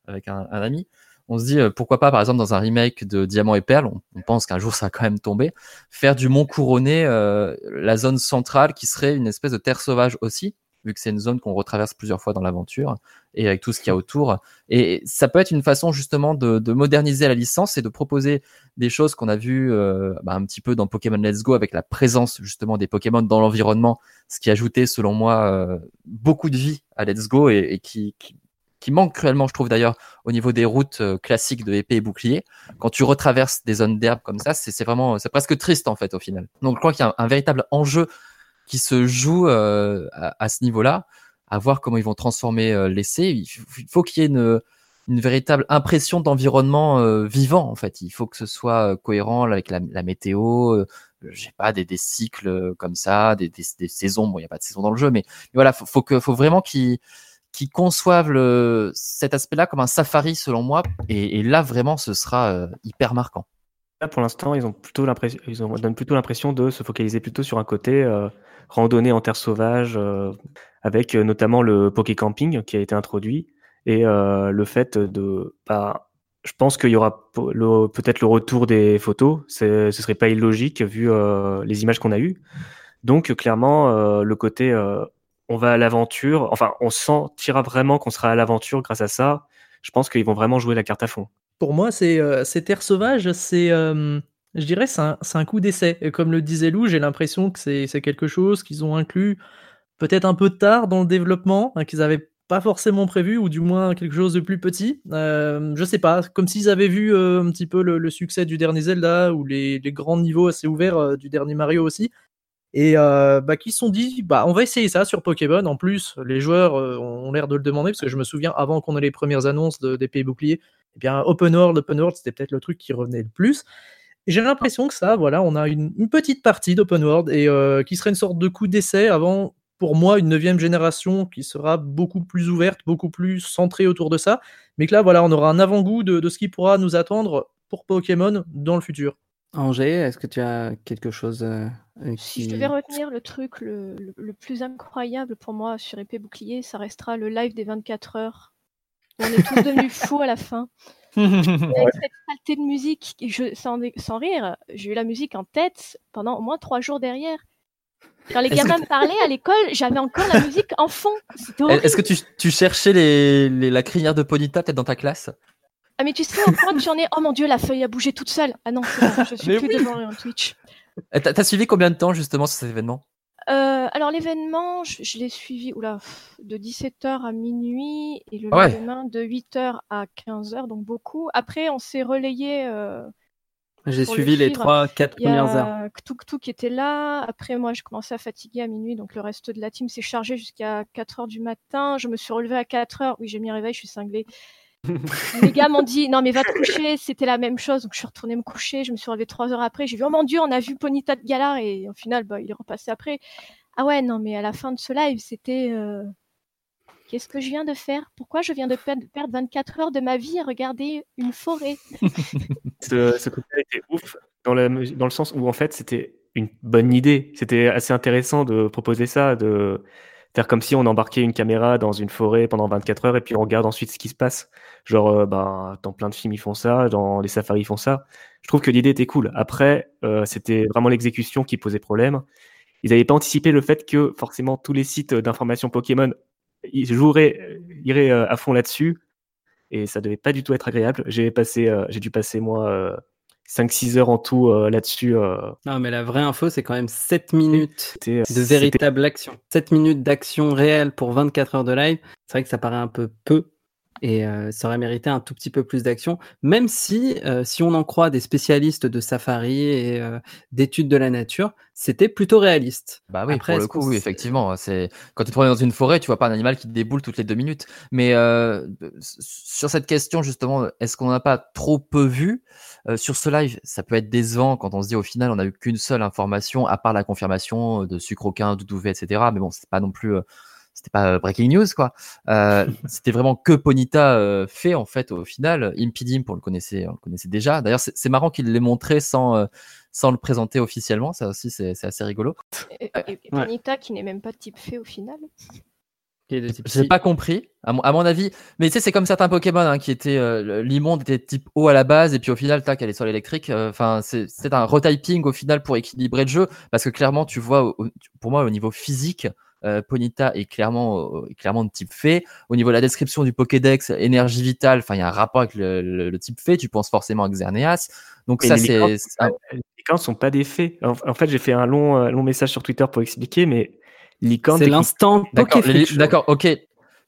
avec un ami on se dit euh, pourquoi pas par exemple dans un remake de Diamant et Perle, on, pense qu'un jour ça va quand même tomber, faire du Mont Couronné euh, la zone centrale qui serait une espèce de terre sauvage aussi, vu que c'est une zone qu'on retraverse plusieurs fois dans l'aventure et avec tout ce qu'il y a autour. Et ça peut être une façon justement de, moderniser la licence et de proposer des choses qu'on a vues euh, bah, un petit peu dans Pokémon Let's Go avec la présence justement des Pokémon dans l'environnement, ce qui ajoutait selon moi beaucoup de vie à Let's Go et, qui, qui qui manque cruellement, je trouve d'ailleurs, au niveau des routes euh, classiques de épée et bouclier. Quand tu retraverses des zones d'herbe comme ça, c'est vraiment, c'est presque triste en fait au final. Donc je crois qu'il y a un, véritable enjeu qui se joue euh, à, ce niveau-là, à voir comment ils vont transformer euh, l'essai. Il faut qu'il y ait une, une véritable impression d'environnement euh, vivant en fait. Il faut que ce soit cohérent avec la, la météo, je sais pas des, des cycles comme ça, des, des, saisons. Bon, il y a pas de saison dans le jeu, mais, voilà, faut, faut que, faut vraiment qu'il qui conçoivent le, cet aspect-là comme un safari selon moi. Et, là vraiment, ce sera euh, hyper marquant. Pour l'instant, ils ont plutôt l'impression, ils ont, donnent plutôt l'impression de se focaliser plutôt sur un côté euh, randonnée en terre sauvage, euh, avec notamment le poké camping qui a été introduit et le fait de, bah, je pense qu'il y aura peut-être le retour des photos. Ce serait pas illogique vu les images qu'on a eues. Donc clairement, le côté on va à l'aventure. Enfin, on sentira vraiment qu'on sera à l'aventure grâce à ça. Je pense qu'ils vont vraiment jouer la carte à fond. Pour moi, c'est euh, Terre Sauvage, c'est, euh, je dirais, c'est un, un, coup d'essai. Comme le disait Lou, j'ai l'impression que c'est quelque chose qu'ils ont inclus peut-être un peu tard dans le développement, hein, qu'ils avaient pas forcément prévu, ou du moins quelque chose de plus petit. Euh, je sais pas, comme s'ils avaient vu euh, un petit peu le, succès du dernier Zelda ou les, les grands niveaux assez ouverts du dernier Mario aussi, et euh, bah, qui se sont dit bah on va essayer ça sur Pokémon. En plus, les joueurs euh, ont l'air de le demander parce que je me souviens avant qu'on ait les premières annonces des pays boucliers, eh bien Open World, Open World, c'était peut-être le truc qui revenait le plus. J'ai l'impression que ça, voilà, on a une, petite partie d'Open World et euh, qui serait une sorte de coup d'essai avant, pour moi, une neuvième génération qui sera beaucoup plus ouverte, beaucoup plus centrée autour de ça. Mais que là, voilà, on aura un avant-goût de, de ce qui pourra nous attendre pour Pokémon dans le futur. Angers, est-ce que tu as quelque chose euh, Si je devais retenir le truc le, plus incroyable pour moi sur Épée Bouclier, ça restera le live des 24 heures. On est tous devenus fous à la fin. Avec cette qualité de musique, je, sans, sans rire, j'ai eu la musique en tête pendant au moins trois jours derrière. Quand les gamins me parlaient à l'école, j'avais encore la musique en fond. Est-ce que tu, tu cherchais les, la crinière de Ponita peut-être dans ta classe? Ah, mais tu sais, en fin de journée, oh mon dieu, la feuille a bougé toute seule. Ah non, je suis plus devant un Twitch. Eh, t'as suivi combien de temps justement cet événement? Euh, alors l'événement, je, l'ai suivi oula, de 17h à minuit et le ah lendemain de 8h à 15h, donc beaucoup. Après, on s'est relayé. Euh, J'ai suivi les 3-4 premières heures. Tuk qui était là. Après, moi, je commençais à fatiguer à minuit, donc le reste de la team s'est chargé jusqu'à 4h du matin. Je me suis relevée à 4h. Oui, j'ai mis un réveil, je suis cinglée. les gars m'ont dit non mais va te coucher, c'était la même chose. Donc je suis retournée me coucher, je me suis réveillée trois heures après, j'ai vu oh mon dieu, on a vu Ponita de Galar et au final bah, il est repassé après. Ah ouais non mais à la fin de ce live c'était euh, qu'est-ce que je viens de faire? Pourquoi je viens de perdre, 24 heures de ma vie à regarder une forêt? Ce, ce était ouf dans le, dans le sens où en fait c'était une bonne idée. C'était assez intéressant de proposer ça, de faire comme si on embarquait une caméra dans une forêt pendant 24 heures et puis on regarde ensuite ce qui se passe. Genre, euh, bah, dans plein de films, ils font ça, dans les safaris, ils font ça. Je trouve que l'idée était cool. Après, euh, c'était vraiment l'exécution qui posait problème. Ils n'avaient pas anticipé le fait que forcément tous les sites d'information Pokémon ils joueraient, iraient euh, à fond là-dessus. Et ça devait pas du tout être agréable. Euh, j'ai dû passer moi 5-6 heures en tout là-dessus. Non, mais la vraie info, c'est quand même 7 minutes C'était- de véritable action. 7 minutes d'action réelle pour 24 heures de live. C'est vrai que ça paraît un peu peu. Et euh, ça aurait mérité un tout petit peu plus d'action, même si, euh, si on en croit des spécialistes de safari et euh, d'études de la nature, c'était plutôt réaliste. Bah oui, Après, pour le coup, oui, effectivement. C'est quand tu te promènes dans une forêt, tu vois pas un animal qui te déboule toutes les deux minutes. Mais euh, sur cette question justement, est-ce qu'on n'a pas trop peu vu? Euh, sur ce live Ça peut être décevant quand on se dit au final, on a eu qu'une seule information, à part la confirmation de sucroquin, doudouvet, etc. Mais bon, c'est pas non plus, euh, c'était pas euh, breaking news quoi. Euh, c'était vraiment que Ponita euh, fait en fait au final. Impidim, on le connaissait, on le connaissait déjà. D'ailleurs, c'est marrant qu'il l'ait montré sans euh, sans le présenter officiellement. Ça aussi, c'est c'est assez rigolo. Et, et- et Ouais. Bonita qui n'est même pas type fée au final. J'ai pas compris, à mon, à mon avis. Mais tu sais, c'est comme certains Pokémon hein, qui étaient. Euh, L'immonde était type eau à la base, et puis au final, tac, elle est sur l'électrique. Enfin, c'est c'est un retyping au final pour équilibrer le jeu, parce que clairement, tu vois, au- pour moi, au niveau physique, euh, Ponyta est clairement, euh, est clairement de type fée. Au niveau de la description du Pokédex, énergie vitale, enfin, il y a un rapport avec le, le- le type fée. Tu penses forcément à Xerneas. Donc Mais ça, les c'est. licornes, Les licornes sont pas des fées. En, en fait, j'ai fait un long, euh, long message sur Twitter pour expliquer, mais licorne, C'est l'instant D'accord, ok.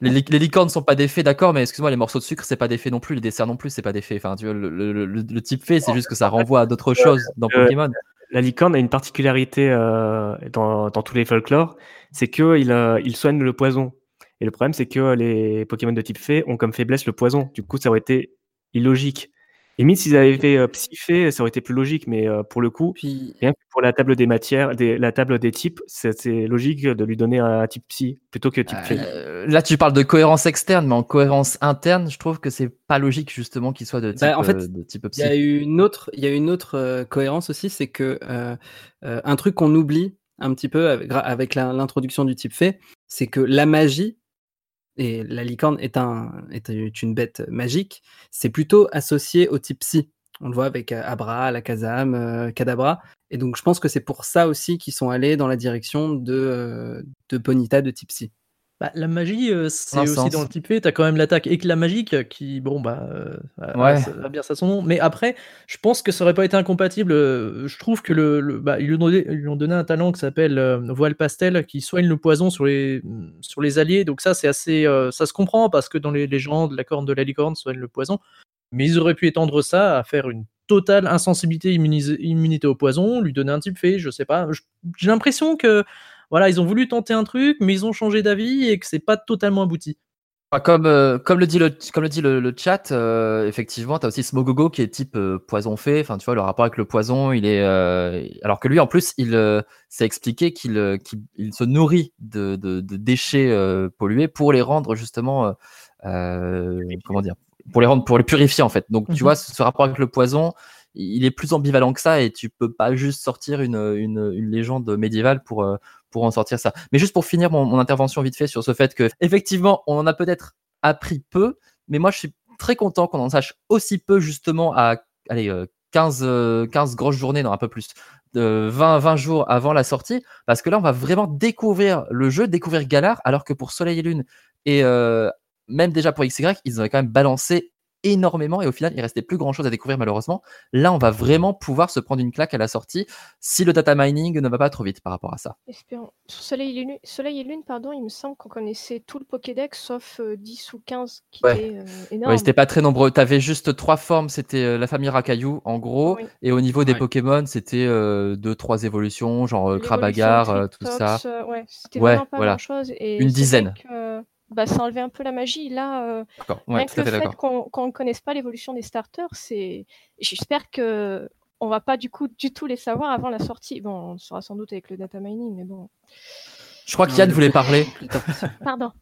Les, li- les licornes sont pas des fées, d'accord, mais excuse-moi, les morceaux de sucre, c'est pas des fées non plus, les desserts non plus, c'est pas des fées. Enfin, tu vois, le, le- le- le type fée, c'est juste que ça renvoie à d'autres choses dans euh, Pokémon. La licorne a une particularité euh, dans, dans tous les folklores, c'est qu'il euh, il soigne le poison. Et le problème, c'est que les Pokémon de type fée ont comme faiblesse le poison. Du coup, ça aurait été illogique. Limite, s'ils avaient fait euh, psy-fée, ça aurait été plus logique, mais euh, pour le coup, Puis, rien que pour la table des matières, des- la table des types, c'est logique de lui donner un type psy plutôt que type. Euh, là, tu parles de cohérence externe, mais en cohérence interne, je trouve que c'est pas logique justement qu'il soit de type, Bah, en fait, euh, de type Il psy. y a eu une autre, il y a une autre euh, cohérence aussi, c'est que euh, euh, un truc qu'on oublie un petit peu avec, l'introduction du type fait, c'est que la magie et la licorne est, un, est une bête magique, c'est plutôt associé au type psy. On le voit avec euh, Abra, Alakazam, euh, Kadabra. Et donc je pense que c'est pour ça aussi qu'ils sont allés dans la direction de, euh, de Bonita de type psy. Bah, la magie, euh, c'est aussi sens. dans le type fait. T'as quand même l'attaque éclat magique qui, bon, bah, euh, Ouais. ça va bien ça son nom. Mais après, je pense que ça aurait pas été incompatible. euh, Je trouve que le, le- bah, ils, lui ont donné, ils lui ont donné un talent qui s'appelle euh, voile pastel qui soigne le poison sur les, sur les alliés. Donc ça, c'est assez, ça se comprend parce que dans les légendes, la corne de la licorne soigne le poison. Mais ils auraient pu étendre ça à faire une totale insensibilité, immunité au poison, lui donner un type fait, je sais pas. J'ai l'impression que voilà, ils ont voulu tenter un truc, mais ils ont changé d'avis et que c'est pas totalement abouti. Comme, euh, comme le dit le, comme le, dit le, le chat, euh, effectivement, tu as aussi Smogogo qui est type euh, poison fait. Enfin, tu vois, le rapport avec le poison, il est. alors que lui, en plus, il s'est expliqué qu'il qu'il- il se nourrit de, de, de déchets pollués pour les rendre justement. comment dire Pour les rendre, pour les purifier en fait. Donc, tu Mhm. vois, ce, ce rapport avec le poison, il est plus ambivalent que ça et tu peux pas juste sortir une, une, une légende médiévale pour, pour en sortir ça. Mais juste pour finir mon, intervention vite fait sur ce fait que, effectivement, on en a peut-être appris peu, mais moi je suis très content qu'on en sache aussi peu justement à allez, euh, 15, euh, 15 grosses journées, non un peu plus, de 20, 20 jours avant la sortie, parce que là on va vraiment découvrir le jeu, découvrir Galar, alors que pour Soleil et Lune et euh, même déjà pour XY, ils avaient quand même balancé énormément et au final il restait plus grand chose à découvrir malheureusement. Là on va vraiment pouvoir se prendre une claque à la sortie si le data mining ne va pas trop vite par rapport à ça. Espérons. Sur Soleil et Lune, Soleil et Lune pardon, il me semble qu'on connaissait tout le Pokédex sauf euh, 10 ou 15 qui Ouais. étaient euh, énormes. Ouais, c'était pas très nombreux. T'avais juste trois formes, c'était euh, la famille Racaillou en gros, Oui. et au niveau des Ouais. Pokémon, c'était euh, deux, trois évolutions, genre euh, euh, tout ça. euh, ouais, c'était Ouais, vraiment pas voilà. grand chose. Et Une dizaine. que, bah, ça enlevait un peu la magie. Là, euh, D'accord. rien Ouais, le fait qu'on qu'on ne connaisse pas l'évolution des starters, c'est. J'espère que on va pas du coup du tout les savoir avant la sortie. Bon, on le saura sans doute avec le data mining, mais bon. Je crois qu'Yann voulait parler. Plus tard possible. Pardon.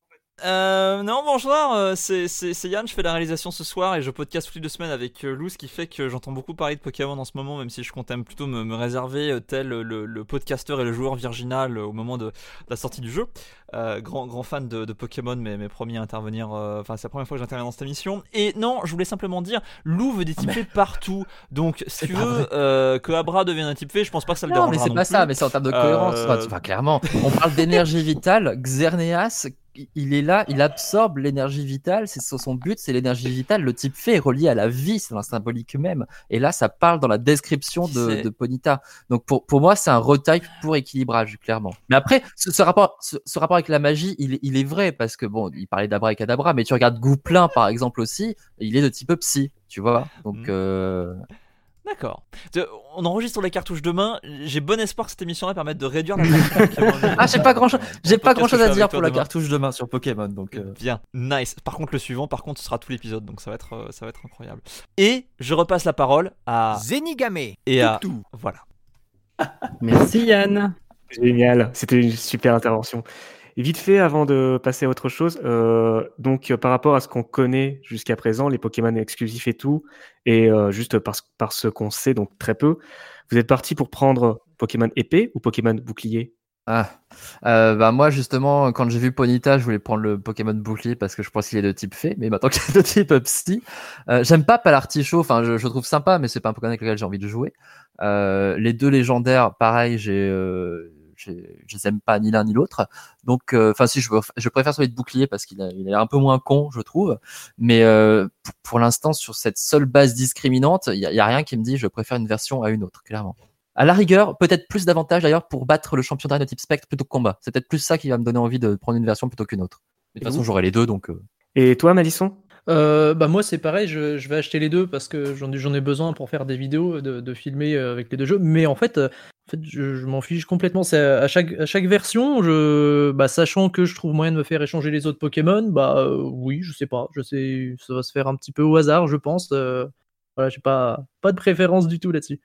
Euh, non, bonsoir, euh, c'est Yann, je fais la réalisation ce soir et je podcast toutes les deux semaines avec euh, Lou, ce qui fait que j'entends beaucoup parler de Pokémon en ce moment, même si je comptais plutôt me, me réserver euh, tel le, le podcasteur et le joueur virginal au moment de, de la sortie du jeu. Euh, grand, grand fan de, de Pokémon, mais, mais promis à intervenir, euh, enfin c'est la première fois que j'interviens dans cette émission. Et non, je voulais simplement dire, Lou veut des types faits partout, donc si tu veux euh, que Abra devienne un type fait, je pense pas que ça le Non, mais dérangera c'est pas plus. ça, mais c'est en termes de cohérence. Enfin, clairement, on parle d'énergie vitale. Xerneas, il est là, il absorbe l'énergie vitale. C'est son but, c'est l'énergie vitale. Le type fait est relié à la vie, c'est dans la symbolique même. Et là, ça parle dans la description de, de Ponita. Donc pour, pour moi, c'est un retype pour équilibrage, clairement. Mais après, ce, ce rapport, ce, ce rapport avec la magie, il, est- il est vrai parce que bon, il parlait d'Abra et Cadabra, mais tu regardes Gouplin par exemple aussi, il est de type psy, tu vois. Donc Mhm. euh, D'accord. On enregistre les cartouches demain. J'ai bon espoir que cette émission-là permette de réduire la ah, j'ai pas grand chose, j'ai pas grand chose à dire pour la demain. cartouche demain sur Pokémon. Donc euh, Bien, nice. Par contre, le suivant, par contre, ce sera tout l'épisode, donc ça va être, euh, ça va être incroyable. Et je repasse la parole à Zenigame, et à Toutou. voilà. Merci Yann. Génial, c'était une super intervention. Et vite fait, avant de passer à autre chose, euh, donc euh, par rapport à ce qu'on connaît jusqu'à présent, les Pokémon exclusifs et tout, et euh, juste par, par ce qu'on sait, donc très peu, vous êtes parti pour prendre Pokémon épée ou Pokémon bouclier? Ah, bah moi justement, quand j'ai vu Ponita, je voulais prendre le Pokémon bouclier parce que je pense qu'il est de type fée, mais maintenant qu'il est de type psy, j'aime pas Palartichaut, enfin je, je trouve sympa, mais c'est pas un Pokémon avec lequel j'ai envie de jouer. Les deux légendaires, pareil, j'ai- je les aime pas ni l'un ni l'autre. Donc, euh, enfin si, je, je préfère celui de bouclier parce qu'il a, il a un peu moins con, je trouve. Mais euh, pour, pour l'instant, sur cette seule base discriminante, il y, y a rien qui me dit je préfère une version à une autre, clairement. À la rigueur, peut-être plus d'avantages d'ailleurs pour battre le champion de type spectre plutôt que combat. C'est peut-être plus ça qui va me donner envie de prendre une version plutôt qu'une autre. Mais de toute façon, j'aurai les deux, donc. euh, Et toi, Malisson Euh, bah moi c'est pareil, je, vais acheter les deux parce que j'en ai, besoin pour faire des vidéos, de, filmer euh, avec les deux jeux. Mais en fait, euh, en fait je, m'en fiche complètement. C'est à à chaque, à chaque version, je, bah, sachant que je trouve moyen de me faire échanger les autres Pokémon, bah euh, oui, je sais pas, je sais, ça va se faire un petit peu au hasard, je pense. euh, voilà, j'ai pas, pas de préférence du tout là-dessus.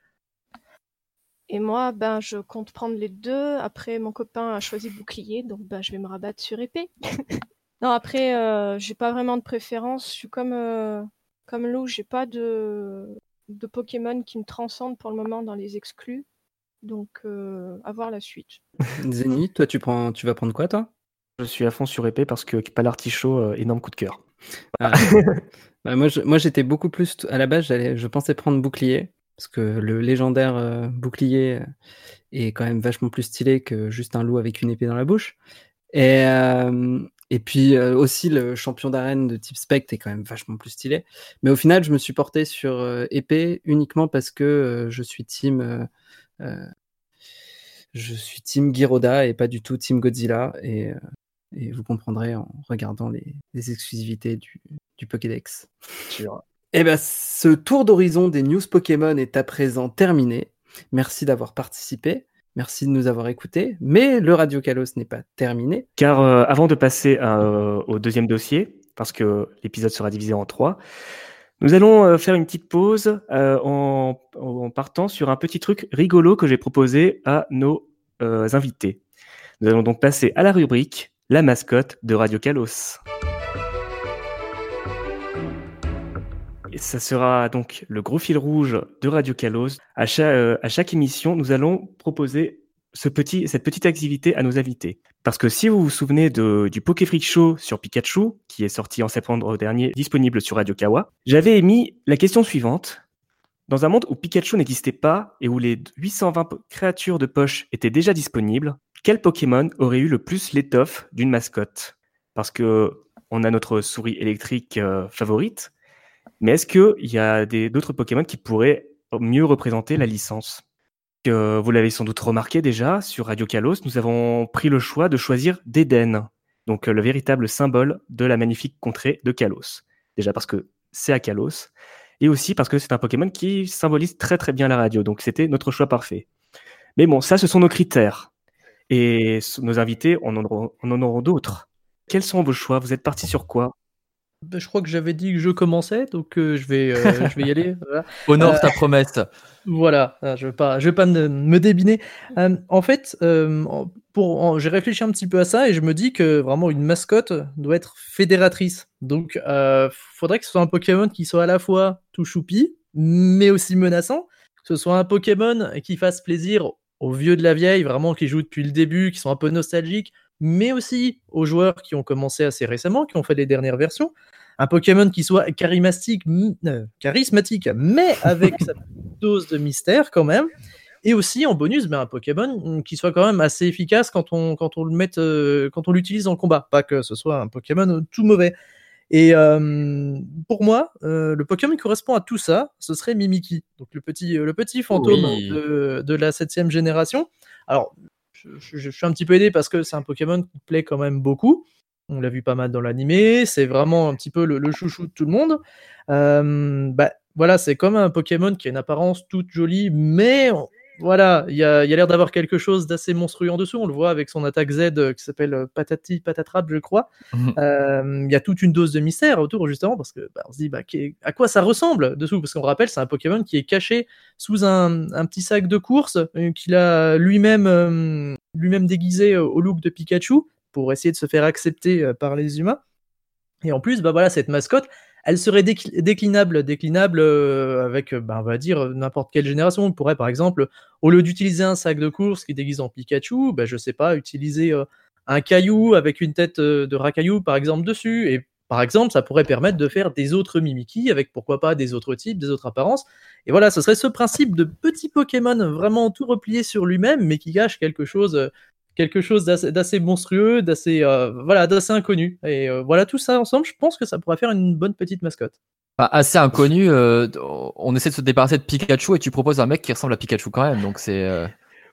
Et moi, ben, je compte prendre les deux. Après, mon copain a choisi bouclier, donc ben, je vais me rabattre sur épée. non, après, euh, j'ai pas vraiment de préférence. Je suis comme, euh, comme Lou, j'ai pas de, de Pokémon qui me transcendent pour le moment dans les exclus. Donc, euh, à voir la suite. Zeni, toi tu prends, tu vas prendre quoi toi? Je suis à fond sur épée parce que Palartichaut, euh, énorme coup de cœur. Ah. Bah, moi, j'étais beaucoup plus. À la base, j'allais, je pensais prendre bouclier. Parce que le légendaire euh, bouclier euh, est quand même vachement plus stylé que juste un loup avec une épée dans la bouche. Et, euh, et puis euh, aussi, le champion d'arène de type spectre est quand même vachement plus stylé. Mais au final, je me suis porté sur euh, épée uniquement parce que euh, je suis team. je suis team Giroda et pas du tout team Godzilla. Et, et vous comprendrez en regardant les, les exclusivités du, du Pokédex. Eh ben, ce tour d'horizon des news Pokémon est à présent terminé. Merci d'avoir participé. Merci de nous avoir écoutés. Mais le Radio Kalos n'est pas terminé. Car euh, avant de passer euh, au deuxième dossier, parce que l'épisode sera divisé en trois, nous allons euh, faire une petite pause en, en partant sur un petit truc rigolo que j'ai proposé à nos invités. Nous allons donc passer à la rubrique La mascotte de Radio Kalos. Et ça sera donc le gros fil rouge de Radio chaque, euh, à chaque émission, nous allons proposer cette petite activité à nos invités. Parce que si vous vous souvenez du Poké Freak Show sur Pikachu, qui est sorti en septembre dernier, disponible sur Radio Kawa, j'avais émis la question suivante. Dans un monde où Pikachu n'existait pas et où les 820 po- créatures de poche étaient déjà disponibles, quel Pokémon aurait eu le plus l'étoffe d'une mascotte? Parce que on a notre souris électrique euh, favorite, mais est-ce qu'il y a d'autres Pokémon qui pourraient mieux représenter la licence? Vous l'avez sans doute remarqué déjà, sur Radio Kalos, nous avons pris le choix de choisir Dédène, donc euh, le véritable symbole de la magnifique contrée de Kalos. Déjà parce que c'est à Kalos, et aussi parce que c'est un Pokémon qui symbolise très très bien la radio, donc c'était notre choix parfait. Mais bon, ça, ce sont nos critères. Et nos invités, on en auront, on en auront d'autres. Quels sont vos choix? Vous êtes partis sur quoi? Bah, je crois que j'avais dit que je commençais, donc euh, je, vais, euh, je vais y aller. Voilà. Honore Euh, ta promesse. Voilà, ah, je ne vais pas, je vais pas me, me débiner. Euh, en fait, euh, pour, j'ai réfléchi un petit peu à ça et je me dis que vraiment une mascotte doit être fédératrice. Donc, euh, faudrait que ce soit un Pokémon qui soit à la fois tout choupi, mais aussi menaçant. Que ce soit un Pokémon qui fasse plaisir aux vieux de la vieille, vraiment qui jouent depuis le début, qui sont un peu nostalgiques, mais aussi aux joueurs qui ont commencé assez récemment, qui ont fait les dernières versions. Un Pokémon qui soit charismatique, euh, charismatique mais avec sa dose de mystère quand même. Et aussi en bonus, ben, un Pokémon mm, qui soit quand même assez efficace quand on, quand on le met, euh, quand on l'utilise en combat, pas que ce soit un Pokémon tout mauvais. Et euh, pour moi, euh, le Pokémon qui correspond à tout ça, ce serait Mimiki, donc le petit, euh, le petit fantôme Oui. de, de la septième génération. Alors, je, suis un petit peu aidé parce que c'est un Pokémon qui plaît quand même beaucoup. On l'a vu pas mal dans l'animé, c'est vraiment un petit peu le, chouchou de tout le monde. Euh, bah, voilà, c'est comme un Pokémon qui a une apparence toute jolie, mais voilà, il y a, il y a l'air d'avoir quelque chose d'assez monstrueux en dessous. On le voit avec son attaque Z euh, qui s'appelle euh, Patati Patatrap, je crois. Mhm. Euh, Il y a toute une dose de mystère autour, justement, parce que bah, on se dit bah, à quoi ça ressemble dessous? Parce qu'on rappelle, c'est un Pokémon qui est caché sous un, un petit sac de course euh, qu'il a lui-même euh, lui-même déguisé au look de Pikachu pour essayer de se faire accepter par les humains. Et en plus, bah voilà, cette mascotte, elle serait décl- déclinable, déclinable euh, avec, bah, on va dire, euh, n'importe quelle génération. On pourrait, par exemple, au lieu d'utiliser un sac de course qui déguise en Pikachu, bah, je sais pas, utiliser un caillou avec une tête de racaillou, par exemple, dessus. Et par exemple, ça pourrait permettre de faire des autres Mimikyu avec pourquoi pas des autres types, des autres apparences. Et voilà, ce serait ce principe de petit Pokémon vraiment tout replié sur lui-même, mais qui cache quelque chose, quelque chose d'assez monstrueux, d'assez euh, voilà, d'assez inconnu. Et euh, voilà, tout ça ensemble, je pense que ça pourrait faire une bonne petite mascotte. Enfin, assez inconnu. euh, on essaie de se débarrasser de Pikachu et tu proposes un mec qui ressemble à Pikachu quand même. Donc c'est. euh,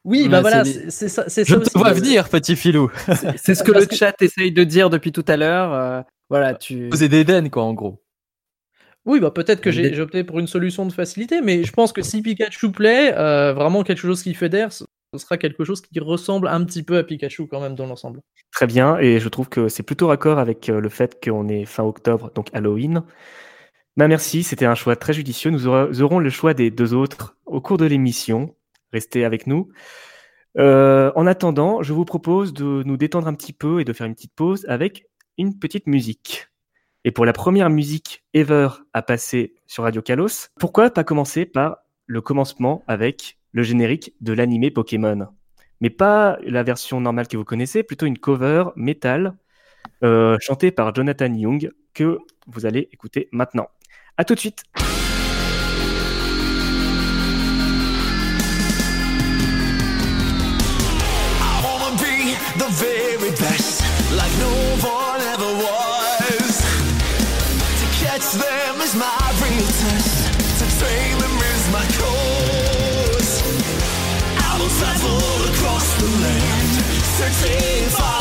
Oui, bah voilà, c'est ça. Je ça te aussi, vois venir, petit filou. C'est ce que Parce le que- chat essaye de dire depuis tout à l'heure. euh, voilà, tu. Poser d'Eden, quoi, en gros. Oui, bah peut-être que j'ai opté pour une solution de facilité, mais je pense que si Pikachu plaît, euh, vraiment quelque chose qui fédère, ce sera quelque chose qui ressemble un petit peu à Pikachu quand même dans l'ensemble. Très bien, et je trouve que c'est plutôt raccord avec euh, le fait qu'on est fin octobre, donc Halloween. Bah merci, c'était un choix très judicieux. Nous aurons le choix des deux autres au cours de l'émission. Restez avec nous. Euh, en attendant, je vous propose de nous détendre un petit peu et de faire une petite pause avec une petite musique. Et pour la première musique ever à passer sur Radio Kalos, pourquoi pas commencer par le commencement avec le générique de l'animé Pokémon mais pas la version normale que vous connaissez, plutôt une cover métal euh, chantée par Jonathan Young que vous allez écouter maintenant. À tout de suite. 13, 5.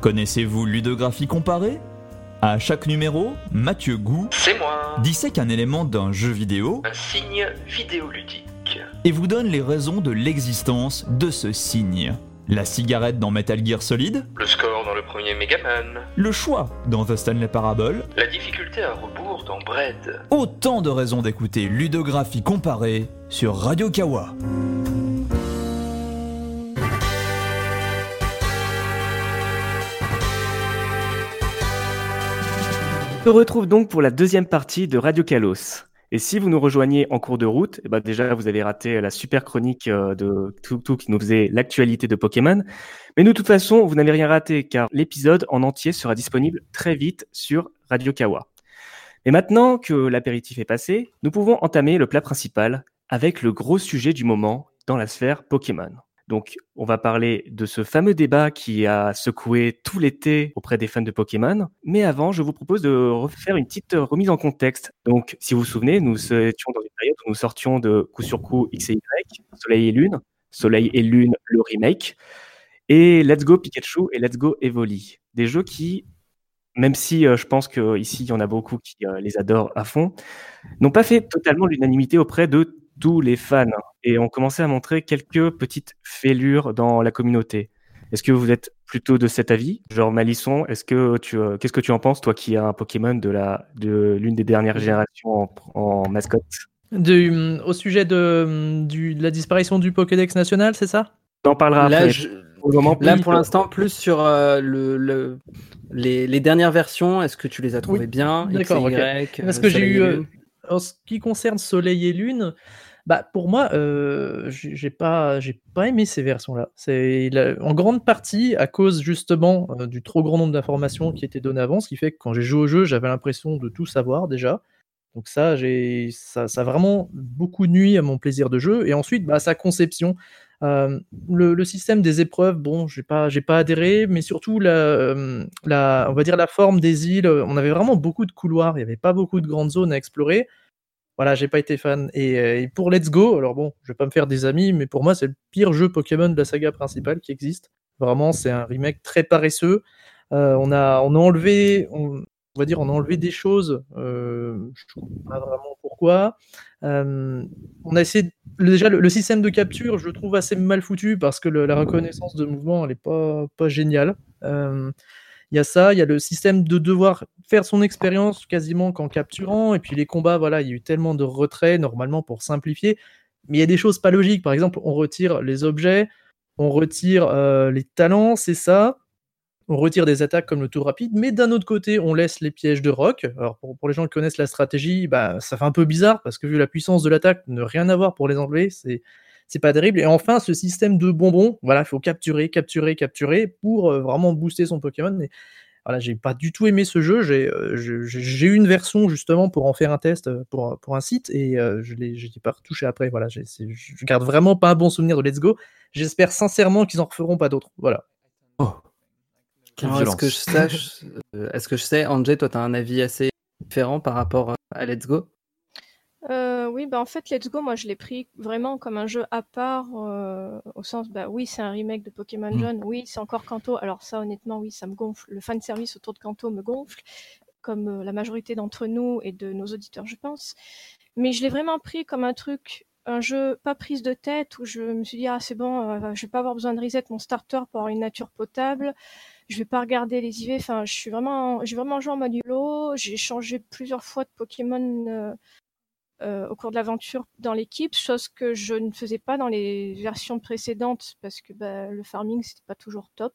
Connaissez-vous ludographie comparée? À chaque numéro, Mathieu Gou C'est moi. dissèque un élément d'un jeu vidéo Un signe vidéoludique. et vous donne les raisons de l'existence de ce signe. La cigarette dans Metal Gear Solid, Le score dans le premier Megaman. le choix dans The Stanley Parable, La difficulté à rebours dans Bread. autant de raisons d'écouter ludographie comparée sur Radio Kawa. Se retrouve donc pour la deuxième partie de Radio Kalos. Et si vous nous rejoignez en cours de route, eh ben déjà vous avez raté la super chronique euh, de Toutou qui nous faisait l'actualité de Pokémon. Mais de toute façon, vous n'avez rien raté car l'épisode en entier sera disponible très vite sur Radio Kawa. Et maintenant que l'apéritif est passé, nous pouvons entamer le plat principal avec le gros sujet du moment dans la sphère Pokémon. Donc, on va parler de ce fameux débat qui a secoué tout l'été auprès des fans de Pokémon. Mais avant, je vous propose de refaire une petite remise en contexte. Donc, si vous vous souvenez, nous étions dans une période où nous sortions de coup sur coup X et Y, Soleil et Lune, Soleil et Lune, le remake, et Let's Go Pikachu et Let's Go Evoli. Des jeux qui, même si euh, je pense qu'ici, il y en a beaucoup qui euh, les adorent à fond, n'ont pas fait totalement l'unanimité auprès de tous les fans et ont commencé à montrer quelques petites fêlures dans la communauté. Est-ce que vous êtes plutôt de cet avis? Genre Malisson, est-ce que tu, euh, qu'est-ce que tu en penses, toi qui as un Pokémon de la, de l'une des dernières générations en, en mascotte? De- au sujet de, du- de la disparition du Pokédex national, c'est ça? On en parlera Là, après. je- moment, là, pour l'instant, plus sur euh, le, le- les, les dernières versions. Est-ce que tu les as trouvées Oui, bien? D'accord, et ok. Y, Parce euh, que j'ai Soleil eu. euh, en ce qui concerne Soleil et Lune, bah pour moi, euh, j'ai pas, j'ai pas aimé ces versions-là. C'est en grande partie à cause justement euh, du trop grand nombre d'informations qui étaient données avant, ce qui fait que quand j'ai joué au jeu, j'avais l'impression de tout savoir déjà. Donc ça, j'ai, ça, ça a vraiment beaucoup nuit à mon plaisir de jeu. Et ensuite, bah, sa conception. Euh, le, système des épreuves, bon, j'ai pas, j'ai pas adhéré, mais surtout la, euh, la, on va dire la forme des îles. On avait vraiment beaucoup de couloirs, il y avait pas beaucoup de grandes zones à explorer. Voilà, j'ai pas été fan. Et, euh, et pour Let's Go, alors bon, je vais pas me faire des amis, mais pour moi, c'est le pire jeu Pokémon de la saga principale qui existe. Vraiment, c'est un remake très paresseux. Euh, on a, on a enlevé, on, va dire, on a enlevé des choses. Euh, je trouve pas vraiment pourquoi. On a essayé déjà le, système de capture, je trouve assez mal foutu parce que la reconnaissance de mouvement, elle est pas pas géniale. Il y a ça, il y a le système de devoir faire son expérience quasiment qu'en capturant, et puis les combats, voilà, il y a eu tellement de retraits normalement pour simplifier, mais il y a des choses pas logiques. Par exemple, on retire les objets, on retire euh, les talents, c'est ça. On retire des attaques comme le tour rapide, mais d'un autre côté, on laisse les pièges de rock. Alors pour, pour les gens qui connaissent la stratégie, bah, ça fait un peu bizarre parce que vu la puissance de l'attaque, ne rien avoir pour les enlever, c'est c'est pas terrible. Et enfin, ce système de bonbons, voilà, il faut capturer, capturer, capturer pour euh, vraiment booster son Pokémon. Et voilà, j'ai pas du tout aimé ce jeu. J'ai euh, je- j'ai j'ai eu une version justement pour en faire un test euh, pour, pour un site et euh, je l'ai j'ai pas retouché après. Voilà, j'ai- c'est- je garde vraiment pas un bon souvenir de Let's Go. J'espère sincèrement qu'ils en referont pas d'autres. Voilà. Alors, Est-ce que je sache, euh, est-ce que je sais, Angé, toi, tu as un avis assez différent par rapport à Let's Go? Euh, oui, bah en fait, Let's Go, moi je l'ai pris vraiment comme un jeu à part, euh, au sens, bah oui, c'est un remake de Pokémon Mm. Jaune, oui, c'est encore Kanto. Alors ça, honnêtement, oui, ça me gonfle. Le fan service autour de Kanto me gonfle, comme euh, la majorité d'entre nous et de nos auditeurs, je pense. Mais je l'ai vraiment pris comme un truc un jeu pas prise de tête où je me suis dit ah c'est bon, je vais pas avoir besoin de reset mon starter pour avoir une nature potable. Je vais pas regarder les IV. Enfin, je suis vraiment, j'ai vraiment joué en mode YOLO. J'ai changé plusieurs fois de Pokémon euh, euh, au cours de l'aventure dans l'équipe, chose que je ne faisais pas dans les versions précédentes parce que bah, le farming c'était pas toujours top.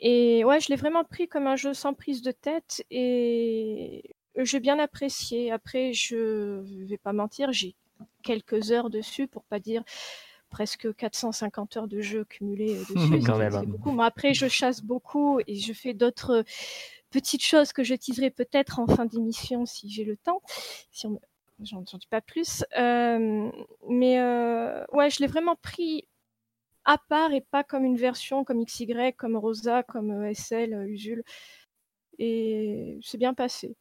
Et ouais, je l'ai vraiment pris comme un jeu sans prise de tête et j'ai bien apprécié. Après, je vais pas mentir, j'ai quelques heures dessus pour pas dire presque 450 heures de jeu cumulées dessus. Quand même, c'est beaucoup. Mais après, je chasse beaucoup et je fais d'autres petites choses que je teaserai peut-être en fin d'émission si j'ai le temps. Si on me- J'en dis pas plus. Euh, mais euh, ouais, je l'ai vraiment pris à part et pas comme une version comme XY, comme Rosa, comme euh, SL, Usul. Et c'est bien passé.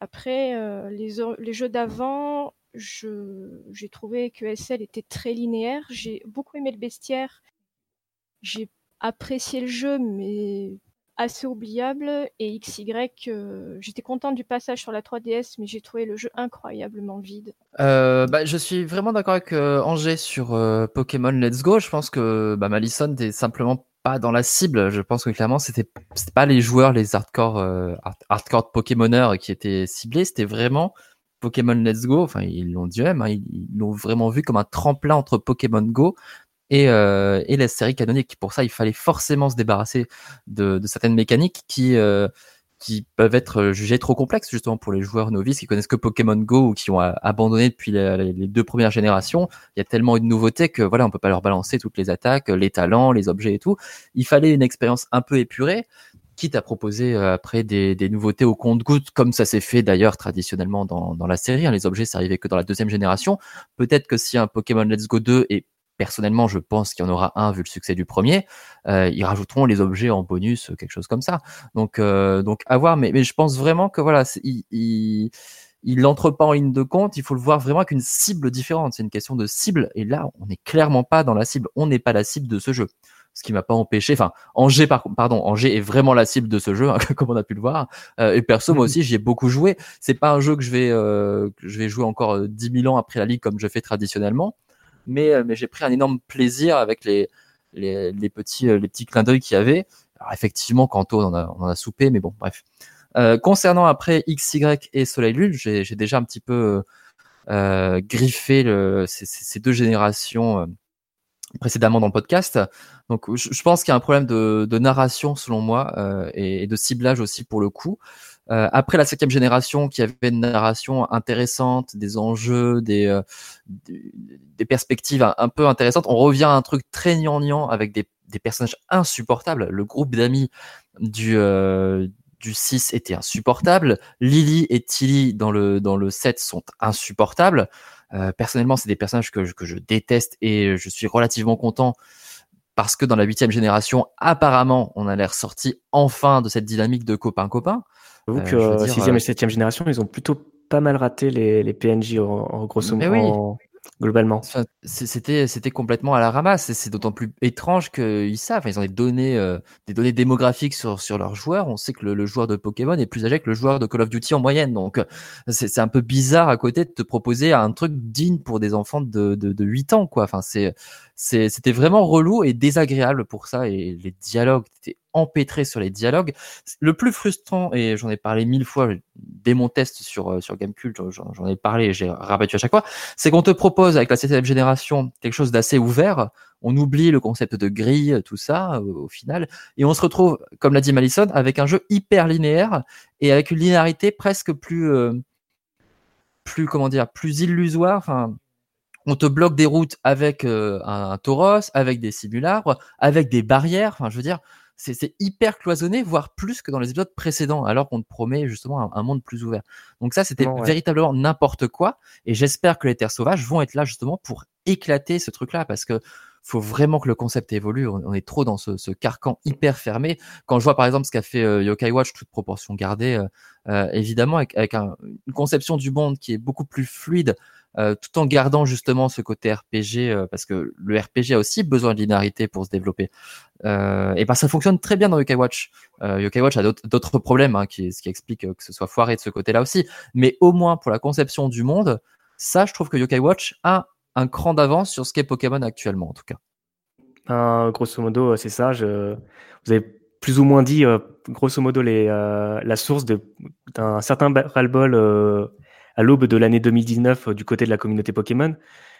Après, les, jeux d'avant, j'ai trouvé que SL était très linéaire. J'ai beaucoup aimé le bestiaire. J'ai apprécié le jeu, mais assez oubliable. Et XY, euh, j'étais contente du passage sur la 3DS, mais j'ai trouvé le jeu incroyablement vide. Euh, bah, je suis vraiment d'accord avec euh, Angers sur euh, Pokémon Let's Go. Je pense que bah, Malison n'est simplement pas dans la cible. Je pense que clairement, c'était pas les joueurs, les hardcore, hard- hardcore qui étaient ciblés. C'était vraiment Pokémon Let's Go. Enfin, ils l'ont dit eux-mêmes. hein, ils l'ont vraiment vu comme un tremplin entre Pokémon Go et, euh, et la série canonique. Pour ça, il fallait forcément se débarrasser de, de certaines mécaniques qui euh, qui peuvent être jugées trop complexes justement pour les joueurs novices qui connaissent que Pokémon Go ou qui ont abandonné depuis les, deux premières générations. Il y a tellement de nouveautés que voilà, on peut pas leur balancer toutes les attaques, les talents, les objets et tout. Il fallait une expérience un peu épurée, quitte à proposer euh, après des, des nouveautés au compte-gouttes, comme ça s'est fait d'ailleurs traditionnellement dans, dans la série. hein. Les objets, ça arrivait que dans la deuxième génération. Peut-être que si un Pokémon Let's Go 2 et Personnellement, je pense qu'il y en aura un vu le succès du premier. Euh, ils rajouteront les objets en bonus, quelque chose comme ça. Donc, euh, donc à voir. Mais, mais je pense vraiment que voilà, il, il, il entre pas en ligne de compte. Il faut le voir vraiment avec une cible différente. C'est une question de cible. Et là, on n'est clairement pas dans la cible. On n'est pas la cible de ce jeu. Ce qui m'a pas empêché. Enfin, Angers, par, pardon, Angers est vraiment la cible de ce jeu, hein, comme on a pu le voir. Euh, et perso, moi aussi, j'y ai beaucoup joué. C'est pas un jeu que je vais, euh, que je vais jouer encore euh, 10 000 ans après la ligue comme je fais traditionnellement. Mais, euh, mais j'ai pris un énorme plaisir avec les, les, les petits, euh, les petits clins d'œil qu'il y avait. Alors effectivement, Kanto, on a, on en a soupé, mais bon, bref. Euh, concernant après XY et Soleil Lune, j'ai déjà un petit peu euh, griffé le, ces, ces- deux générations euh, précédemment dans le podcast. Donc je, je pense qu'il y a un problème de, de narration selon moi euh, et, et de ciblage aussi pour le coup. Euh, après la cinquième génération, qui avait une narration intéressante, des enjeux, des, euh, des, perspectives un, peu intéressantes, on revient à un truc très gnangnan avec des, des personnages insupportables. Le groupe d'amis du, euh, du 6 était insupportable. Lily et Tilly dans le, dans le 7 sont insupportables. Euh, personnellement, c'est des personnages que, que je déteste et je suis relativement content parce que dans la huitième génération, apparemment, on a l'air sorti enfin de cette dynamique de copain-copain. J'avoue Euh, que euh, sixième euh, et septième génération, ils ont plutôt pas mal raté les, les PNJ en, en grosso modo, oui. en- globalement. Enfin, c'était c'était complètement à la ramasse c'est d'autant plus étrange qu'ils savent Enfin, ils ont des données euh, des données démographiques sur sur leurs joueurs on sait que le, le joueur de Pokémon est plus âgé que le joueur de Call of Duty en moyenne donc c'est c'est un peu bizarre à côté de te proposer un truc digne pour des enfants de de, de 8 ans quoi enfin c'est c'était vraiment relou et désagréable pour ça et les dialogues étaient empêtrés sur les dialogues le plus frustrant et j'en ai parlé mille fois dès mon test sur euh, sur Gamecult j'en ai parlé et j'ai rabattu à chaque fois c'est qu'on te propose avec la septième génération quelque chose d'assez ouvert. On oublie le concept de grille, tout ça, au final. Et on se retrouve, comme l'a dit Malison, avec un jeu hyper linéaire et avec une linéarité presque plus, euh, plus, comment dire, plus illusoire. Enfin, on te bloque des routes avec euh, un, un tauros, avec des simulacres, avec des barrières. Enfin, je veux dire, c'est c'est hyper cloisonné, voire plus que dans les épisodes précédents, alors qu'on te promet justement un, un monde plus ouvert. Donc ça, c'était ouais. véritablement n'importe quoi. Et j'espère que les terres sauvages vont être là justement pour éclater ce truc-là, parce que faut vraiment que le concept évolue. On on est trop dans ce, ce carcan hyper fermé. Quand je vois par exemple ce qu'a fait euh, Yokai Watch, toute proportion gardée, euh, euh, évidemment avec, avec un- une conception du monde qui est beaucoup plus fluide, euh, tout en gardant justement ce côté RPG, euh, parce que le RPG a aussi besoin de linéarité pour se développer. Euh, et ben ça fonctionne très bien dans Yokai Watch. Euh, Yokai Watch a d'autres- problèmes, hein, qui, ce qui explique que ce soit foiré de ce côté-là aussi. Mais au moins pour la conception du monde, Ça, je trouve que Yokai Watch a un cran d'avance sur ce qu'est Pokémon actuellement, en tout cas. Euh, grosso modo, c'est ça. Vous avez plus ou moins dit, grosso modo, les, la source d'un certain ras-le-bol euh, à l'aube de l'année 2019 euh, du côté de la communauté Pokémon.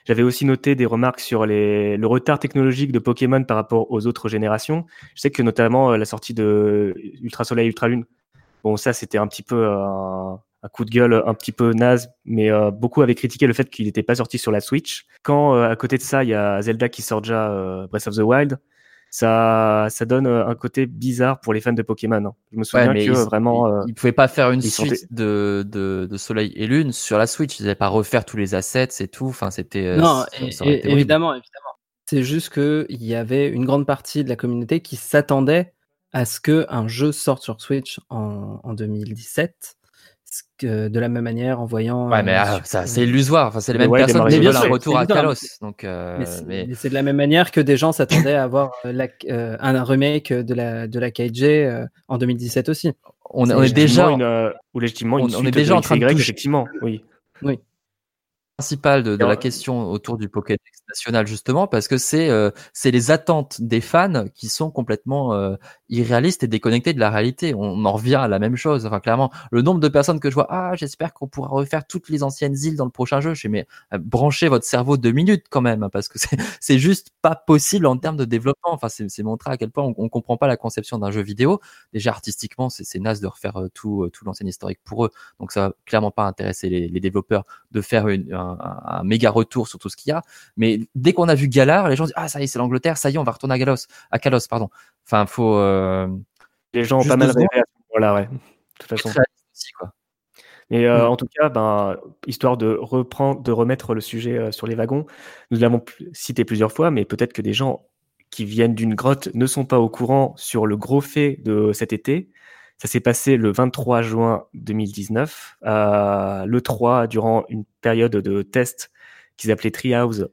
J'avais aussi noté des remarques sur les, le retard technologique de Pokémon par rapport aux autres générations. Je sais que notamment euh, la sortie de Ultra Soleil, Ultra Lune, bon, ça c'était un petit peu un, coup de gueule un petit peu naze, mais euh, beaucoup avaient critiqué le fait qu'il n'était pas sorti sur la Switch. Quand à côté de ça, il y a Zelda qui sort déjà Breath of the Wild, ça, ça donne euh, un côté bizarre pour les fans de Pokémon. hein. Je me souviens mais que ils, vraiment. ils- euh, ils pouvaient pas faire une suite de, de, de Soleil et Lune sur la Switch. Ils n'avaient pas refaire tous les assets et tout. Enfin, c'était. euh, Non, et- et- évidemment, évidemment. C'est juste qu'il y avait une grande partie de la communauté qui s'attendait à ce qu'un jeu sorte sur Switch en, en 2017. Que- de la même manière, en voyant. Ouais, mais euh, ah, ça, c'est illusoire. Enfin, c'est les mêmes ouais, personnes qui bien veulent un retour à Kalos. Donc, euh, Mais c'est mais- mais c'est de la même manière que des gens s'attendaient à avoir euh, la- euh, un remake de la, de la KJ euh, en 2017 aussi. on, est déjà une, euh, ou légitimement une on- on est déjà en train de toucher- effectivement. Oui. Principal de, de la question autour du Pokédex national justement parce que c'est euh, c'est les attentes des fans qui sont complètement euh, irréalistes et déconnectées de la réalité. On en revient à la même chose. Enfin clairement, le nombre de personnes que je vois, ah j'espère qu'on pourra refaire toutes les anciennes îles dans le prochain jeu. Je fais mais euh, branchez votre cerveau deux minutes quand même hein, parce que c'est c'est juste pas possible en termes de développement. Enfin c'est c'est montrer à quel point on, on comprend pas la conception d'un jeu vidéo. Déjà artistiquement c'est c'est naze de refaire euh, tout euh, tout l'ancien historique pour eux. Donc ça va clairement pas intéresser les, les développeurs de faire une, un, un- un méga retour sur tout ce qu'il y a. Mais dès qu'on a vu Galar, les gens disent ah ça y est c'est l'Angleterre, ça y est on va retourner à Galos, à Kalos pardon. Enfin faut euh, Les gens ont pas mal rêvé à ce moment-là, ouais. De toute façon. réaliste aussi quoi. Mais euh, Mm. en tout cas, ben, histoire de reprendre, de remettre le sujet euh, sur les wagons, nous l'avons cité plusieurs fois, mais peut-être que des gens qui viennent d'une grotte ne sont pas au courant sur le gros fait de cet été. Ça s'est passé le 23 juin 2019, à l'E3, durant une période de test qu'ils appelaient Treehouse,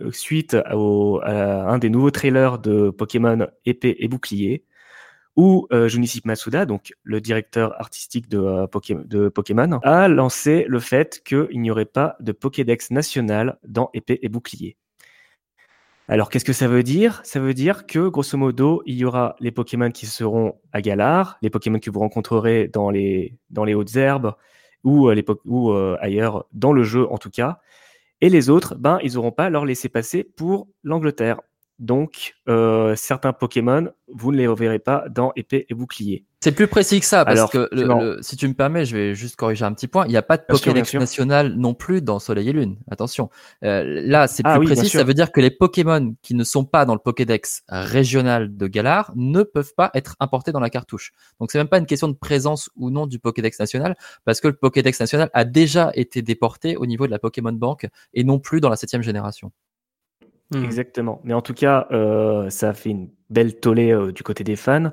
euh, suite à un des nouveaux trailers de Pokémon épée et bouclier où euh, Junichi Masuda, donc le directeur artistique de, euh, Pokémon, a lancé le fait qu'il n'y aurait pas de Pokédex national dans épée et bouclier. Alors, qu'est-ce que ça veut dire? Ça veut dire que, grosso modo, il y aura les Pokémon qui seront à Galar, les Pokémon que vous rencontrerez dans les, dans les hautes herbes ou, euh, ou euh, ailleurs dans le jeu, en tout cas. Et les autres, ben, ils n'auront pas leur laisser passer pour l'Angleterre. Donc, euh, certains Pokémon, vous ne les reverrez pas dans épée et bouclier. C'est plus précis que ça, parce Alors, que le- effectivement. le- si tu me permets, je vais juste corriger un petit point. Il n'y a pas de Bien Pokédex sûr. national non plus dans Soleil et Lune. Attention. Euh, là, c'est Ah plus oui, précis. Ça veut dire que les Pokémon qui ne sont pas dans le Pokédex régional de Galar ne peuvent pas être importés dans la cartouche. Donc, c'est même pas une question de présence ou non du Pokédex national, parce que le Pokédex national a déjà été déporté au niveau de la Pokémon Bank et non plus dans la septième génération. Hmm. Exactement. Mais en tout cas, euh, ça a fait une belle tollée euh, du côté des fans.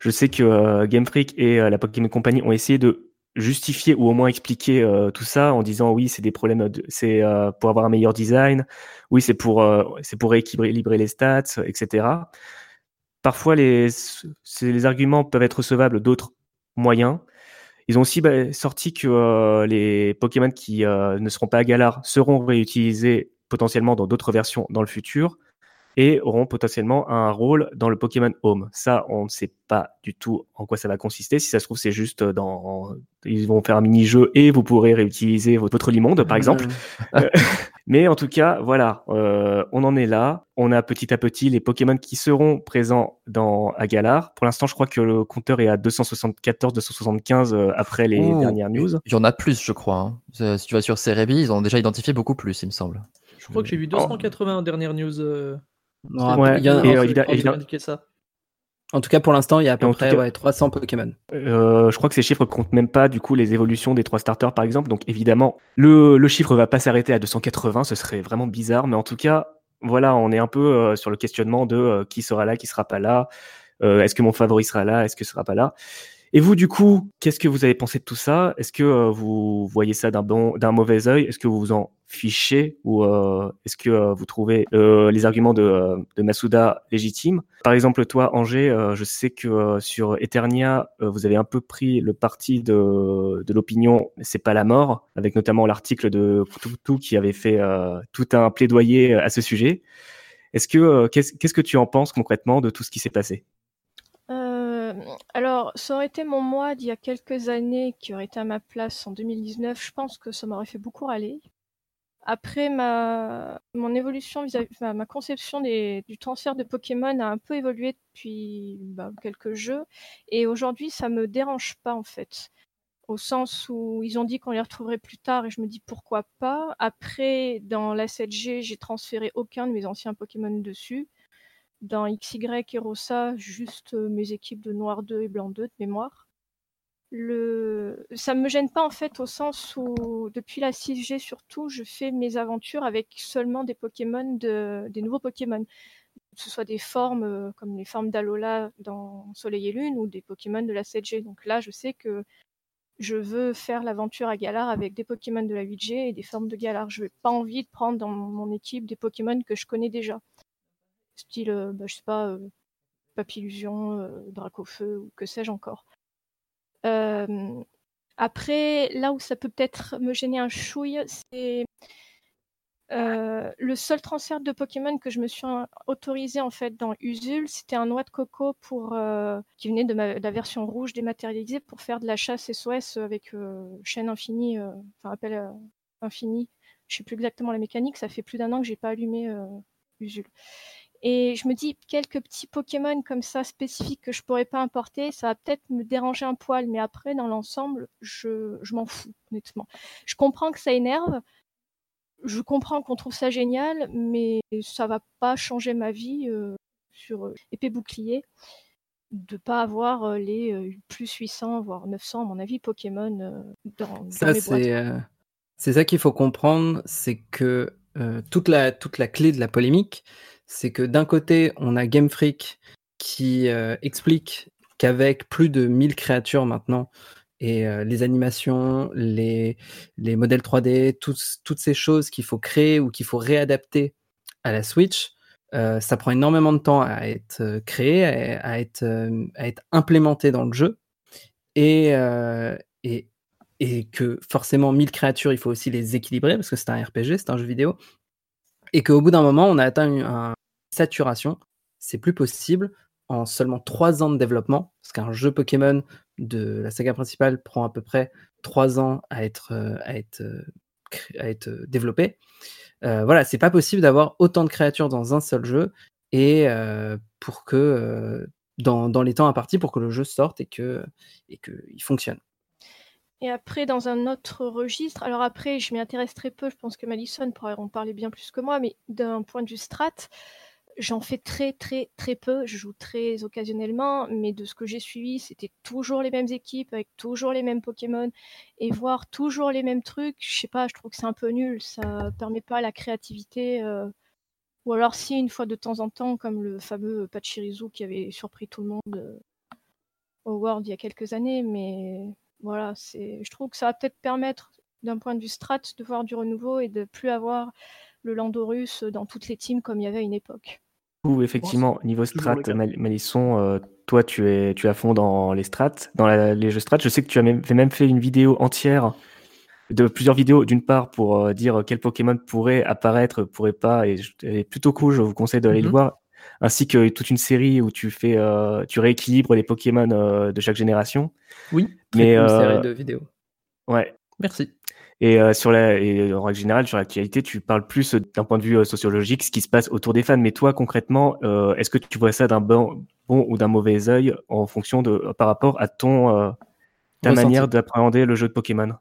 Je sais que euh, Game Freak et la Pokémon Company ont essayé de justifier ou au moins expliquer tout ça en disant oui, c'est des problèmes, de- c'est pour avoir un meilleur design, oui, c'est pour, c'est pour équilibrer les stats, etc. Parfois, les, les arguments peuvent être recevables d'autres moyens. Ils ont aussi bah, sorti que les Pokémon qui ne seront pas à Galar seront réutilisés potentiellement dans d'autres versions dans le futur et auront potentiellement un rôle dans le Pokémon Home. Ça, on ne sait pas du tout en quoi ça va consister. Si ça se trouve, c'est juste dans... Ils vont faire un mini-jeu et vous pourrez réutiliser votre, Limonde, par exemple. Euh, Mais en tout cas, voilà, euh, on en est là. On a petit à petit les Pokémon qui seront présents dans à Galar. Pour l'instant, je crois que le compteur est à 274, 275 euh, après les dernières news. Il y en a plus, je crois. hein. Si tu vas sur Cerebi, ils ont déjà identifié beaucoup plus, il me semble. Je crois que j'ai vu 280 en dernière news. euh, Non, Ouais, il y en a- et, euh, évidemment- indiqué ça. En tout cas, pour l'instant, il y a à peu près cas- ouais, 300 Pokémon. Euh, je crois que ces chiffres comptent même pas du coup les évolutions des trois starters par exemple. Donc évidemment, le, le chiffre va pas s'arrêter à 280, ce serait vraiment bizarre. Mais en tout cas, voilà, on est un peu euh, sur le questionnement de euh, qui sera là, qui sera pas là. Euh, est-ce que mon favori sera là, est-ce que ce sera pas là? Et vous du coup, qu'est-ce que vous avez pensé de tout ça? Est-ce que euh, vous voyez ça d'un bon, d'un mauvais œil? Est-ce que vous vous en fiché ou euh, est-ce que euh, vous trouvez euh, les arguments de, de Masuda légitimes? Par exemple, toi, Angers, je sais que sur Eternia, vous avez un peu pris le parti de, l'opinion c'est pas la mort, avec notamment l'article de Kutukutu qui avait fait tout un plaidoyer à ce sujet. Est-ce que qu'est-ce que tu en penses concrètement de tout ce qui s'est passé? Alors, ça aurait été mon moi d'il y a quelques années qui aurait été à ma place en 2019. Je pense que ça m'aurait fait beaucoup râler. Après, ma, mon évolution vis-à-vis, ma conception des, du transfert de Pokémon a un peu évolué depuis bah, quelques jeux. Et aujourd'hui, ça me dérange pas, en fait. Au sens où ils ont dit qu'on les retrouverait plus tard et je me dis pourquoi pas. Après, dans la 7G, j'ai transféré aucun de mes anciens Pokémon dessus. Dans XY et Rossa, juste euh, mes équipes de Noir 2 et Blanc 2 de mémoire. Le... Ça me gêne pas en fait au sens où depuis la 6G surtout, je fais mes aventures avec seulement des Pokémon de... des nouveaux Pokémon. Que ce soit des formes euh, comme les formes d'Alola dans Soleil et Lune ou des Pokémon de la 7G. Donc là, je sais que je veux faire l'aventure à Galar avec des Pokémon de la 8G et des formes de Galar. Je n'ai pas envie de prendre dans mon équipe des Pokémon que je connais déjà. Style, euh, bah, je sais pas, euh, Papillusion, euh, Dracofeu ou que sais-je encore. Euh, après, là où ça peut peut-être me gêner un chouille, c'est euh, le seul transfert de Pokémon que je me suis autorisé en fait dans Usul, c'était un noix de coco pour euh, qui venait de, ma, la version rouge dématérialisée pour faire de la chasse SOS avec chaîne infinie, enfin appel infini. Je sais plus exactement la mécanique. Ça fait plus d'un an que j'ai pas allumé Usul. Et je me dis quelques petits Pokémon comme ça spécifiques que je pourrais pas importer, ça va peut-être me déranger un poil, mais après dans l'ensemble, je, je m'en fous honnêtement. Je comprends que ça énerve, je comprends qu'on trouve ça génial, mais ça va pas changer ma vie euh, sur euh, épée bouclier de pas avoir euh, les euh, plus 800 voire 900 à mon avis Pokémon dans, dans Ça, mes boîtes. c'est euh, c'est ça qu'il faut comprendre, c'est que euh, toute, la, toute la clé de la polémique, c'est que d'un côté, on a Game Freak qui euh, explique qu'avec plus de 1000 créatures maintenant, et euh, les animations, les, les modèles 3D, tous- toutes ces choses qu'il faut créer ou qu'il faut réadapter à la Switch, ça prend énormément de temps à être créé, à, être, à être implémenté dans le jeu. Et, et que forcément 1000 créatures, il faut aussi les équilibrer parce que c'est un RPG, c'est un jeu vidéo. Et qu'au bout d'un moment, on a atteint une, un- saturation. C'est plus possible en seulement 3 ans de développement, parce qu'un jeu Pokémon de la saga principale prend à peu près 3 ans à être, euh, à être, euh, à être euh, développé. Euh, voilà, c'est pas possible d'avoir autant de créatures dans un seul jeu et pour que dans, dans les temps impartis pour que le jeu sorte et que et que il fonctionne. Et après, dans un autre registre, alors après, je m'y intéresse très peu, je pense que Madison pourrait en parler bien plus que moi, mais d'un point de vue strat, j'en fais très très très peu, je joue très occasionnellement, mais de ce que j'ai suivi, c'était toujours les mêmes équipes, avec toujours les mêmes Pokémon, et voir toujours les mêmes trucs, je sais pas, je trouve que c'est un peu nul, ça permet pas la créativité, euh, ou alors si, une fois de temps en temps, comme le fameux Pachirisu qui avait surpris tout le monde euh, au World il y a quelques années, mais voilà, c'est, je trouve que ça va peut-être permettre, d'un point de vue strat, de voir du renouveau et de plus avoir le Landorus dans toutes les teams comme il y avait à une époque. Ou effectivement, niveau strat, Malisson, euh, toi tu es, tu es à fond dans les strats, dans la- les jeux strats. Je sais que tu as même, fait- même fait une vidéo entière, de plusieurs vidéos, d'une part pour euh, dire quel Pokémon pourrait apparaître, pourrait pas, et est plutôt cool, je vous conseille d'aller le Mhm. voir, ainsi que toute une série où tu fais, euh, tu rééquilibres les Pokémon euh, de chaque génération. Oui, Mais euh, série de vidéos. ouais, merci. et euh, sur la, et en règle générale, sur l'actualité, tu parles plus d'un point de vue euh, sociologique, ce qui se passe autour des fans. Mais toi, concrètement, euh, est-ce que tu vois ça d'un bon, bon ou d'un mauvais œil en fonction de, par rapport à ton, euh, ta Ressenti. manière d'appréhender le jeu de Pokémon?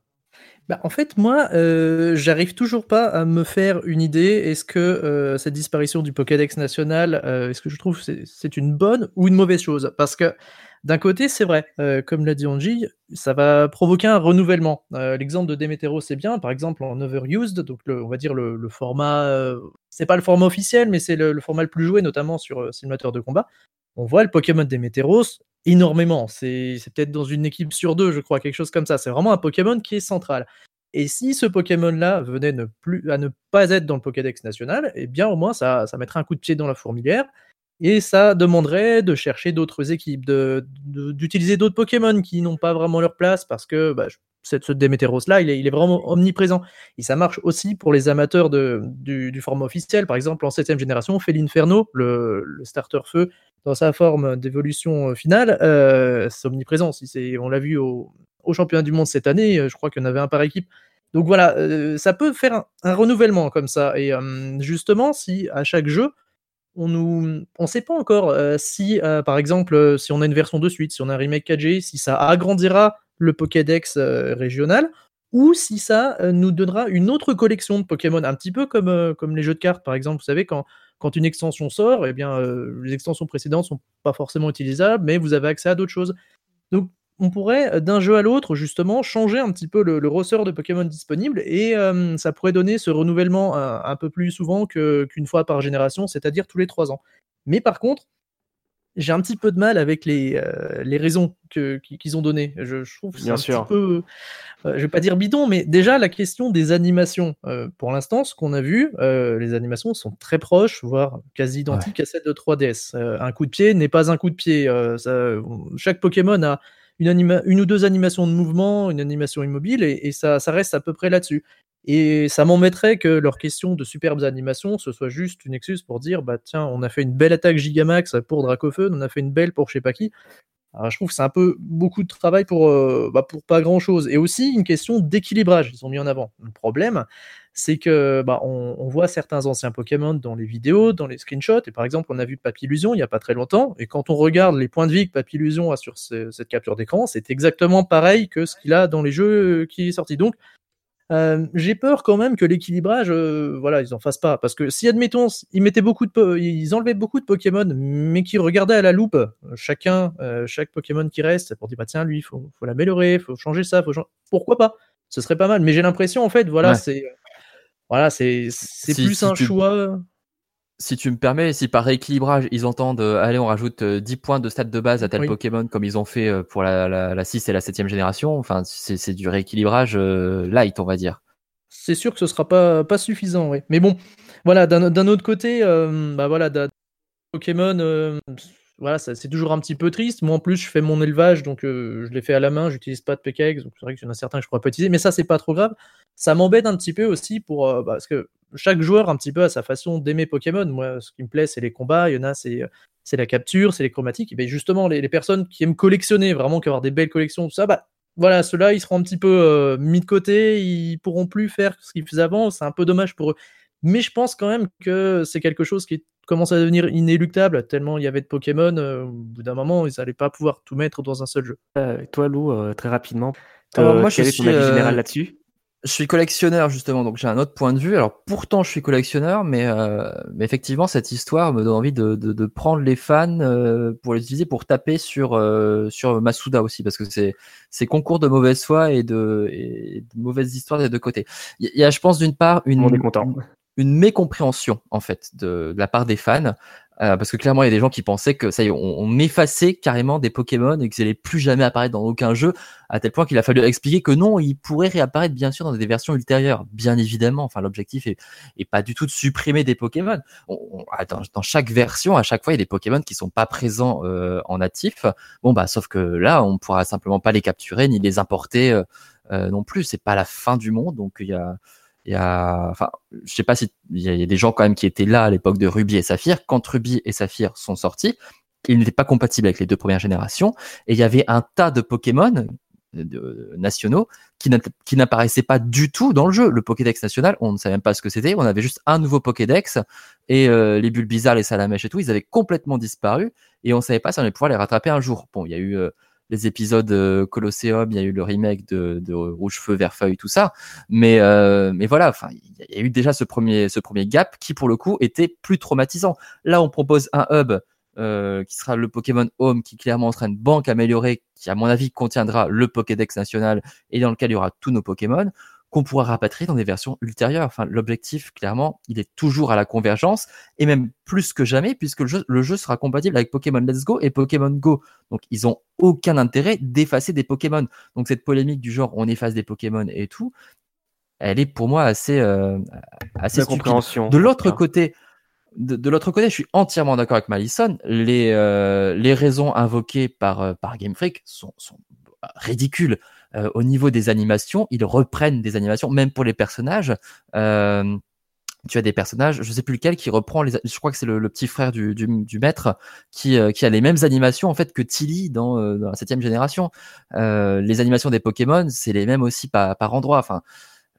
Bah, en fait, moi, euh, j'arrive toujours pas à me faire une idée. Est-ce que euh, cette disparition du Pokédex national, euh, est-ce que je trouve c'est c'est une bonne ou une mauvaise chose? Parce que d'un côté, c'est vrai, comme l'a dit Angie, ça va provoquer un renouvellement. L'exemple de Demetero, c'est bien. Par exemple, en Overused, donc on va dire le, format, c'est pas le format officiel, mais c'est le, le format le plus joué, notamment sur simulateur de combat. On voit le Pokémon Demeteros énormément. C'est peut-être dans une équipe sur deux, je crois, quelque chose comme ça. C'est vraiment un Pokémon qui est central. Et si ce Pokémon-là venait à ne pas être dans le Pokédex national, eh bien au moins ça, mettrait un coup de pied dans la fourmilière et ça demanderait de chercher d'autres équipes, d'utiliser d'autres Pokémon qui n'ont pas vraiment leur place parce que bah, cette, ce Démétéros-là, il est, il est vraiment omniprésent. Et ça marche aussi pour les amateurs de, du, format officiel. Par exemple, en 7 génération, Félinferno, le, le starter feu, dans sa forme d'évolution finale, euh, c'est omniprésent. Si on l'a vu au, championnat du monde cette année, euh, je crois qu'il y en avait un par équipe. Donc voilà, euh, ça peut faire un, renouvellement comme ça. Et justement, si à chaque jeu, on nous, on sait pas encore si, par exemple, si on a une version de suite, si on a un remake 4G, si ça agrandira le Pokédex euh, régional, ou si ça euh, nous donnera une autre collection de Pokémon, un petit peu comme, euh, les jeux de cartes, par exemple. Vous savez, quand, une extension sort, eh bien, les extensions précédentes sont pas forcément utilisables, mais vous avez accès à d'autres choses. Donc, on pourrait, d'un jeu à l'autre, justement, changer un petit peu le, ressort de Pokémon disponible et ça pourrait donner ce renouvellement un, peu plus souvent qu'une fois par génération, c'est-à-dire tous les trois ans. Mais par contre, j'ai un petit peu de mal avec les, euh, les raisons qu'ils ont données. Je, je trouve que c'est un sûr. petit peu, euh, je vais pas dire bidon, mais déjà la question des animations. Euh, pour l'instant, ce qu'on a vu, euh, les animations sont très proches, voire quasi identiques à celles de 3DS. Euh, un coup de pied n'est pas un coup de pied. Ça- chaque Pokémon a une, anima- une ou deux animations de mouvement, une animation immobile, et, et ça, ça reste à peu près là-dessus. Et ça m'embêterait que leur question de superbes animations, ce soit juste une excuse pour dire, bah tiens, on a fait une belle attaque Gigamax pour Dracofeu, on a fait une belle pour je sais pas qui. Je trouve que c'est un peu beaucoup de travail pour, euh, bah, pour pas grand chose. Et aussi une question d'équilibrage, ils ont mis en avant. Le problème, c'est que bah, on, voit certains anciens Pokémon dans les vidéos, dans les screenshots, et par exemple, on a vu Papillusion il y a pas très longtemps, et quand on regarde les points de vie que Papillusion a sur ce- cette capture d'écran, c'est exactement pareil que ce qu'il a dans les jeux qui est sorti. Donc, euh, j'ai peur quand même que l'équilibrage, euh, voilà, ils en fassent pas. Parce que si, admettons, ils mettaient beaucoup de, ils enlevaient beaucoup de Pokémon, mais qui regardaient à la loupe euh, chacun, euh, chaque Pokémon qui reste, pour dire, bah tiens, lui, il faut, faut l'améliorer, faut changer ça, faut changer... pourquoi pas? Ce serait pas mal. Mais j'ai l'impression, en fait, voilà, Ouais. c'est, voilà, c'est, c'est Si- plus si un tu- choix. Si tu me permets, si par rééquilibrage, ils entendent, euh, allez, on rajoute euh, 10 points de stats de base à tel Oui. Pokémon, comme ils ont fait euh, pour la, la, la 6 et la 7 génération, enfin, c'est du rééquilibrage euh, light, on va dire. c'est sûr que ce sera pas, pas suffisant, oui. Mais bon, voilà, d'un autre côté, bah voilà, Pokémon, voilà, c'est toujours un petit peu triste. Moi, en plus, je fais mon élevage, donc je l'ai fait à la main, j'utilise pas de PKX, donc c'est vrai qu'il y en a certains que je pourrais pas utiliser, mais ça, c'est pas trop grave. Ça m'embête un petit peu aussi pour, bah, parce que chaque joueur, un petit peu, a sa façon d'aimer Pokémon. Moi, ce qui me plaît, c'est les combats, il y en a, c'est c'est la capture, c'est les chromatiques. Et bien justement, les, les personnes qui aiment collectionner, vraiment, qui avoir des belles collections, tout ça, bah, voilà, ceux-là, ils seront un petit peu euh, mis de côté, ils pourront plus faire ce qu'ils faisaient avant, c'est un peu dommage pour eux. Mais je pense quand même que c'est quelque chose qui commence à devenir inéluctable, tellement il y avait de Pokémon, euh, au bout d'un moment, ils n'allaient pas pouvoir tout mettre dans un seul jeu. Euh, toi, Lou, euh, très rapidement, euh, moi, je quel est ton suis, avis euh, général là-dessus? Je suis collectionneur justement, donc j'ai un autre point de vue. Alors pourtant je suis collectionneur, mais, euh, mais effectivement cette histoire me donne envie de, de, de prendre les fans euh, pour les utiliser pour taper sur euh, sur Masuda aussi, parce que c'est c'est concours de mauvaise foi et de, et de mauvaises histoires des deux côtés. Il y, a, je pense, d'une part est content. une, une mécompréhension en fait de, de la part des fans. Euh, parce que clairement, il y a des gens qui pensaient que ça y est, on, on effaçait carrément des Pokémon et qu'ils allaient plus jamais apparaître dans aucun jeu, à tel point qu'il a fallu expliquer que non, ils pourraient réapparaître bien sûr dans des versions ultérieures, bien évidemment. Enfin, l'objectif est, est pas du tout de supprimer des Pokémon. On- on- dans, dans chaque version, à chaque fois, il y a des Pokémon qui sont pas présents euh, en natif. Bon bah, sauf que là, on pourra simplement pas les capturer ni les importer euh, euh, non plus. C'est pas la fin du monde, donc il y a il y a, enfin, je sais pas si il y, a des gens quand même qui étaient là à l'époque de Ruby et Saphir. Quand Ruby et Saphir sont sortis, ils n'étaient pas compatibles avec les deux premières générations, et il y avait un tas de Pokémon de- nationaux qui n'a- qui n'apparaissaient pas du tout dans le jeu. Le Pokédex national, on ne savait même pas ce que c'était. On avait juste un nouveau Pokédex et euh, les bulles bizarres, les salamèches et tout, ils avaient complètement disparu et on savait pas si on allait pouvoir les rattraper un jour. Bon, il y a eu euh, les épisodes euh, Colosseum, il y a eu le remake de, Rouge Feu, Vert Feuille, tout ça. Mais euh, mais voilà, enfin, il y a eu déjà ce premier ce premier gap qui pour le coup était plus traumatisant. Là, on propose un hub euh, qui sera le Pokémon Home, qui clairement sera une banque améliorée, qui à mon avis contiendra le Pokédex national et dans lequel il y aura tous nos Pokémon qu'on pourra rapatrier dans des versions ultérieures. Enfin, l'objectif, clairement, il est toujours à la convergence, et même plus que jamais, puisque le jeu, le jeu sera compatible avec Pokémon Let's Go et Pokémon Go. Donc, ils ont aucun intérêt d'effacer des Pokémon. Donc, cette polémique du genre, on efface des Pokémon et tout, elle est pour moi assez, euh, assez compréhension. De l'autre Hein. côté, de, de l'autre côté, je suis entièrement d'accord avec Malison. Les, euh, les raisons invoquées par, euh, par Game Freak sont, sont ridicules. Euh, au niveau des animations, ils reprennent des animations, même pour les personnages. Euh, tu as des personnages, je sais plus lequel, qui reprend les. Je crois que c'est le, petit frère du, maître qui, euh, qui a les mêmes animations en fait que Tilly dans, euh, dans la septième génération. Euh, les animations des Pokémon, c'est les mêmes aussi par, par endroit. Enfin,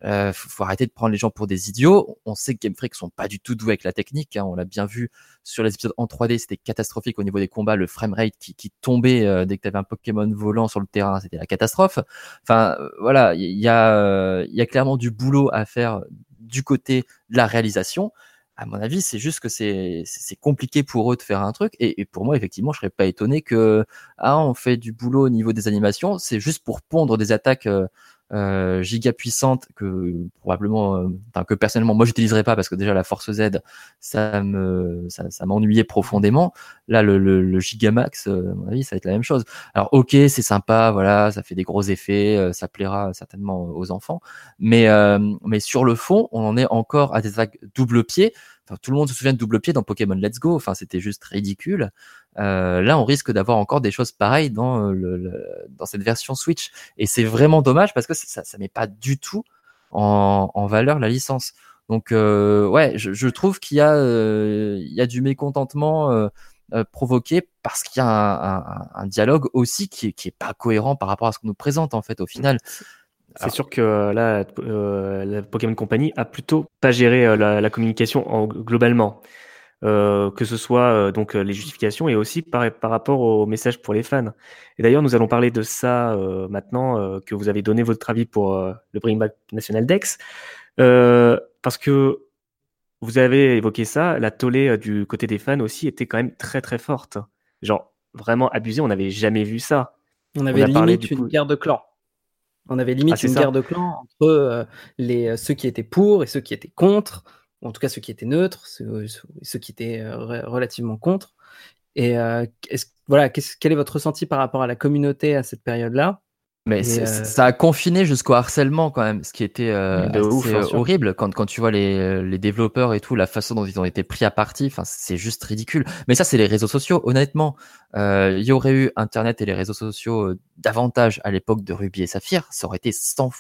euh, faut, arrêter de prendre les gens pour des idiots. On sait que Game Freak sont pas du tout doués avec la technique. hein. On l'a bien vu sur les épisodes en 3D, c'était catastrophique au niveau des combats. Le framerate qui, qui tombait euh, dès que tu avais un Pokémon volant sur le terrain, c'était la catastrophe. Enfin, euh, voilà, il y, a, euh, y a clairement du boulot à faire du côté de la réalisation. À mon avis, c'est juste que c'est compliqué pour eux de faire un truc. Et, et pour moi, effectivement, je serais pas étonné que ah, on fait du boulot au niveau des animations. C'est juste pour pondre des attaques euh, euh, giga puissantes que probablement, euh, que personnellement, moi, j'utiliserais pas parce que déjà la Force Z, ça me ça, ça m'ennuyait profondément. Là, le, le, le Gigamax, euh, à mon avis, ça va être la même chose. Alors, ok, c'est sympa, voilà, ça fait des gros effets, euh, ça plaira certainement aux enfants, mais euh, mais sur le fond, on en est encore à des attaques double pied. Tout le monde se souvient de double pied dans Pokémon Let's Go. Enfin, c'était juste ridicule. Euh, là, on risque d'avoir encore des choses pareilles dans le, le- dans cette version Switch, et c'est vraiment dommage parce que ça, ça met pas du tout en, en valeur la licence. Donc, euh, ouais, je, je trouve qu'il y a euh, il y a du mécontentement. euh, euh, provoqué parce qu'il y a un, un- un dialogue aussi qui est, qui est pas cohérent par rapport à ce qu'on nous présente en fait au final. C'est sûr que euh, là, euh, la Pokémon Company a plutôt pas géré euh, la, la communication en, globalement, Euh, que ce soit euh, donc euh, les justifications et aussi par, par rapport aux messages pour les fans. Et d'ailleurs, nous allons parler de ça euh, maintenant euh, que vous avez donné votre avis pour euh, le Bring Back National Dex, Euh, parce que vous avez évoqué ça, la tollée euh, du côté des fans aussi était quand même très très forte, genre vraiment abusée. On n'avait jamais vu ça. On avait parlé, limite du une coup- guerre de clans. On avait limite Ah, c'est une ça. guerre de clans entre euh, les, euh, ceux qui étaient pour et ceux qui étaient contre, ou en tout cas ceux qui étaient neutres, ceux, qui étaient euh, re- relativement contre. Et euh, voilà, quel est votre ressenti par rapport à la communauté à cette période-là? Mais euh, ça a confiné jusqu'au harcèlement quand même, ce qui était euh, ouf, bien euh, horrible quand, quand tu vois les, les développeurs et tout, la façon dont ils ont été pris à partie, enfin c'est juste ridicule. Mais ça c'est les réseaux sociaux, honnêtement. Euh, Il y aurait eu Internet et les réseaux sociaux davantage à l'époque de Ruby et Saphir, ça aurait été 100, f-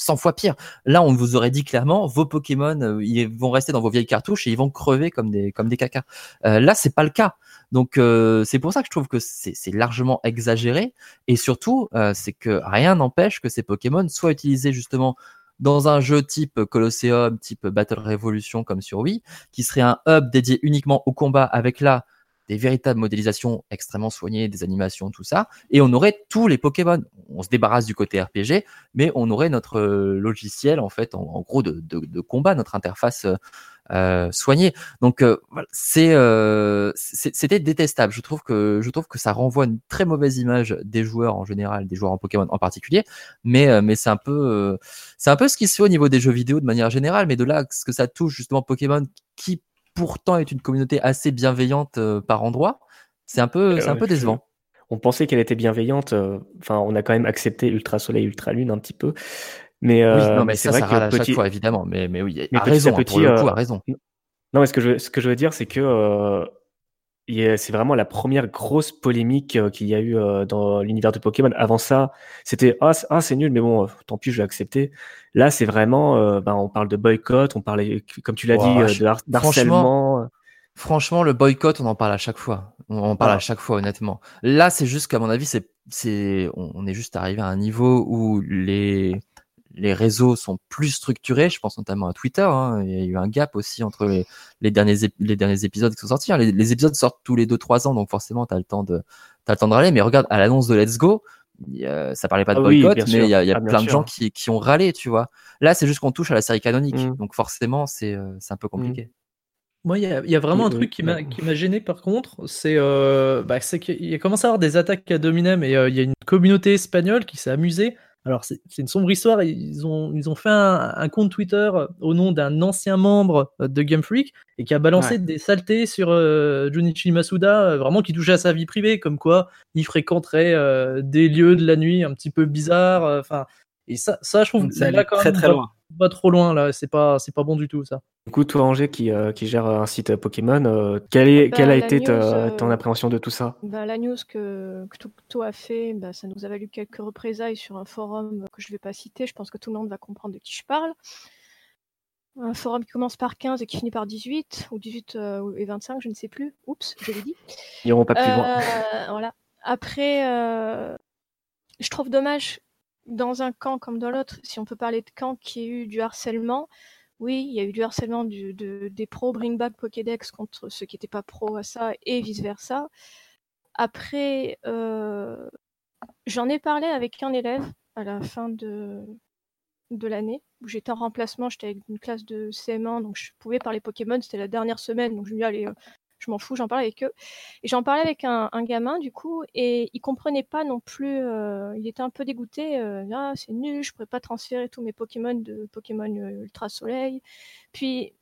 100 fois pire. Là on vous aurait dit clairement, vos Pokémon, euh, ils vont rester dans vos vieilles cartouches et ils vont crever comme des, comme des cacas. Euh, là c'est pas le cas. Donc euh, c'est pour ça que je trouve que c'est largement exagéré. Et surtout, c'est que rien n'empêche que ces Pokémon soient utilisés justement dans un jeu type Colosseum, type Battle Revolution comme sur Wii, qui serait un hub dédié uniquement au combat avec là des véritables modélisations extrêmement soignées, des animations, tout ça, et on aurait tous les Pokémon. On se débarrasse du côté RPG, mais on aurait notre euh, logiciel en fait, en, gros de, combat, notre interface euh, euh, soignée. Donc c'est c'était détestable. Je trouve que je trouve que ça renvoie une très mauvaise image des joueurs en général, des joueurs en Pokémon en particulier. Mais mais c'est un peu c'est un peu ce qui se fait au niveau des jeux vidéo de manière générale. Mais de là ce que ça touche justement Pokémon, qui pourtant est une communauté assez bienveillante euh, par endroits, c'est un peu c'est un Euh, peu décevant. On pensait qu'elle était bienveillante. euh, Enfin, on a quand même accepté Ultra Soleil, Ultra Lune un petit peu. Mais, euh, oui, non, mais, c'est vrai ça râle à que chaque petit, fois évidemment. Mais mais oui, mais a petit raison à hein, petit, pour le coup, euh, a raison. Non, mais ce que je, ce que je veux dire, c'est que c'est vraiment la première grosse polémique euh, qu'il y a eu euh, dans l'univers de Pokémon. Avant ça, c'était ah, c'est ah, nul, mais bon, euh, tant pis, je vais accepter. Là, c'est vraiment, ben, on parle de boycott, on parlait, comme tu l'as dit, je- de har- franchement, d'harcèlement. Franchement, le boycott, on en parle à chaque fois. On en parle à chaque fois, honnêtement. Là, c'est juste qu'à mon avis, c'est, on est juste arrivé à un niveau où les, les réseaux sont plus structurés. Je pense notamment à Twitter. hein. Il y a eu un gap aussi entre les, les derniers, ép- les derniers épisodes qui sont sortis. hein. Les, les épisodes sortent tous les 2-3 ans, donc forcément, t'as le temps de, t'as le temps de râler. Mais regarde, à l'annonce de Let's Go, il y a- ça parlait pas de Ah oui, boycott, mais il y a, il y a Ah, bien plein de sûr. gens qui, qui ont râlé, tu vois. Là, c'est juste qu'on touche à la série canonique. Mm. Donc forcément, c'est, euh, c'est un peu compliqué. Moi, il y, a- il y a vraiment un truc qui m'a ouais. qui m'a gêné par contre, c'est euh, bah, c'est qu'il y a commencé à avoir des attaques à Dominem et euh, il y a une communauté espagnole qui s'est amusée. Alors, c'est une sombre histoire. Ils ont, ils ont fait un, un compte Twitter au nom d'un ancien membre de Game Freak et qui a balancé Ouais. des saletés sur euh, Junichi Masuda, euh, vraiment qui touchait à sa vie privée, comme quoi il fréquenterait euh, des lieux de la nuit un petit peu bizarres. euh, Enfin, et ça, ça, je trouve Donc, ça là, allait quand très même, très loin. Pas trop loin là, c'est pas, c'est pas bon du tout ça. Du coup, toi, Angers, qui, euh, qui gère un site Pokémon, euh, quelle, est, Bah, quelle a été news, euh, ton appréhension de tout ça? Bah, la news que, que Tukto a fait, bah, ça nous a valu quelques représailles sur un forum que je ne vais pas citer. Je pense que tout le monde va comprendre de qui je parle. Un forum qui commence par 15 et qui finit par 18, ou 18 euh, et 25, je ne sais plus. Oups, je l'ai dit. Ils n'iront pas plus loin. Euh, voilà. Après, euh, je trouve dommage, dans un camp comme dans l'autre, si on peut parler de camp qui ait eu du harcèlement. Oui, il y a eu du harcèlement des pros Bring Back Pokédex contre ceux qui n'étaient pas pros à ça et vice-versa. Après, euh, j'en ai parlé avec un élève à la fin de, de l'année, où j'étais en remplacement, j'étais avec une classe de CM1, donc je pouvais parler Pokémon, c'était la dernière semaine, donc je me dis, allez, euh, je m'en fous, j'en parle avec eux. Et j'en parlais avec un, un gamin, du coup, et il comprenait pas non plus, euh, il était un peu dégoûté, euh, ah, c'est nul, je pourrais pas transférer tous mes Pokémon de Pokémon euh, Ultra Soleil. Puis,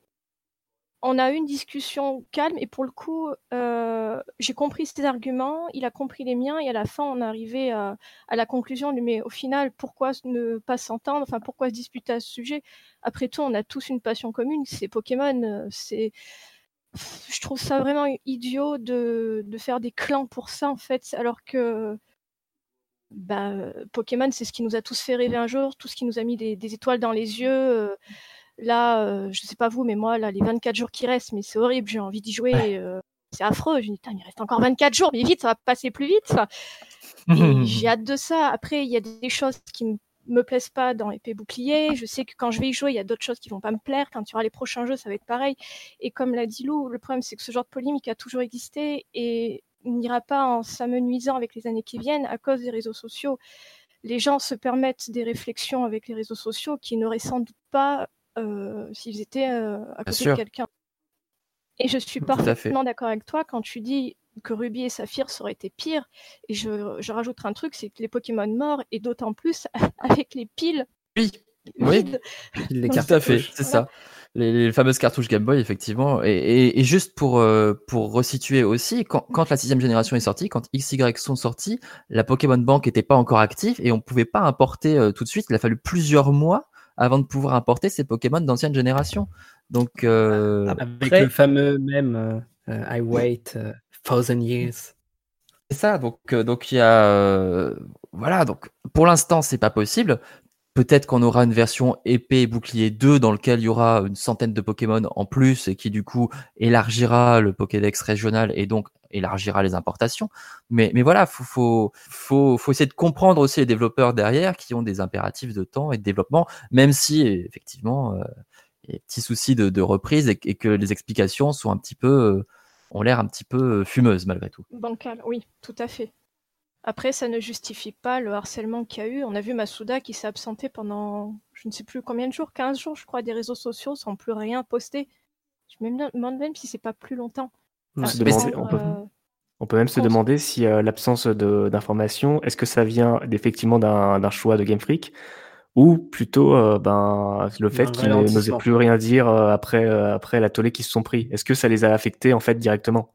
on a eu une discussion calme, et pour le coup, euh, j'ai compris ses arguments, il a compris les miens, et à la fin, on est arrivé à, à la conclusion du, mais au final, pourquoi ne pas s'entendre, enfin, pourquoi se disputer à ce sujet? Après tout, on a tous une passion commune, c'est Pokémon, euh, c'est je trouve ça vraiment idiot de, de faire des clans pour ça en fait, alors que bah, Pokémon c'est ce qui nous a tous fait rêver un jour, tout ce qui nous a mis des, des étoiles dans les yeux. euh, là, euh, je sais pas vous, mais moi là les 24 jours qui restent, mais c'est horrible, j'ai envie d'y jouer. euh, c'est affreux, je me dis, il reste encore 24 jours, mais vite, ça va passer plus vite. j'ai hâte de ça. Après, il y a des choses qui me me plaisent pas dans épée bouclier. Je sais que quand je vais y jouer, il y a d'autres choses qui vont pas me plaire. Quand tu auras les prochains jeux, ça va être pareil. Et comme l'a dit Lou, le problème c'est que ce genre de polémique a toujours existé et n'ira pas en s'amenuisant avec les années qui viennent à cause des réseaux sociaux. Les gens se permettent des réflexions avec les réseaux sociaux qui n'auraient sans doute pas euh, s'ils étaient euh, à côté de quelqu'un. Et je suis parfaitement d'accord avec toi quand tu dis que Ruby et Saphir ça aurait été pire. Et je, je rajouterai un truc, c'est que les Pokémon morts, et d'autant plus avec les piles Oui, oui. les Tout à fait, c'est ça. Les, les fameuses cartouches Game Boy, effectivement. Et, et- et juste pour, euh, pour resituer aussi, quand, quand la sixième génération est sortie, quand XY sont sortis, la Pokémon Bank n'était pas encore active et on pouvait pas importer euh, tout de suite. Il a fallu plusieurs mois avant de pouvoir importer ces Pokémon d'ancienne génération. Donc, euh, Avec Après- le fameux même I wait euh, thousand years. C'est ça, donc euh, donc il y a euh, voilà, donc pour l'instant c'est pas possible. Peut-être qu'on aura une version épée bouclier 2 dans lequel il y aura une centaine de Pokémon en plus et qui du coup élargira le Pokédex régional et donc élargira les importations. Mais mais voilà, faut faut faut faut essayer de comprendre aussi les développeurs derrière qui ont des impératifs de temps et de développement, même si effectivement euh, il y a des petits soucis de, de reprise et, et que les explications sont un petit peu euh, ont l'air un petit peu euh, fumeuses malgré tout. Bancal, oui, tout à fait. Après, ça ne justifie pas le harcèlement qu'il y a eu. On a vu Masuda qui s'est absenté pendant je ne sais plus combien de jours, 15 jours, je crois, des réseaux sociaux sans plus rien poster. Je me demande même si c'est pas plus longtemps. On, se mais demandait- c'est- on peut, Euh, on peut même se demander si euh, l'absence de- d'informations, est-ce que ça vient effectivement d'un choix de Game Freak? Ou plutôt euh, ben, le fait qu'ils n'osaient plus rien dire euh, après, euh, après la tollée qu'ils se sont pris. Est-ce que ça les a affectés en fait directement?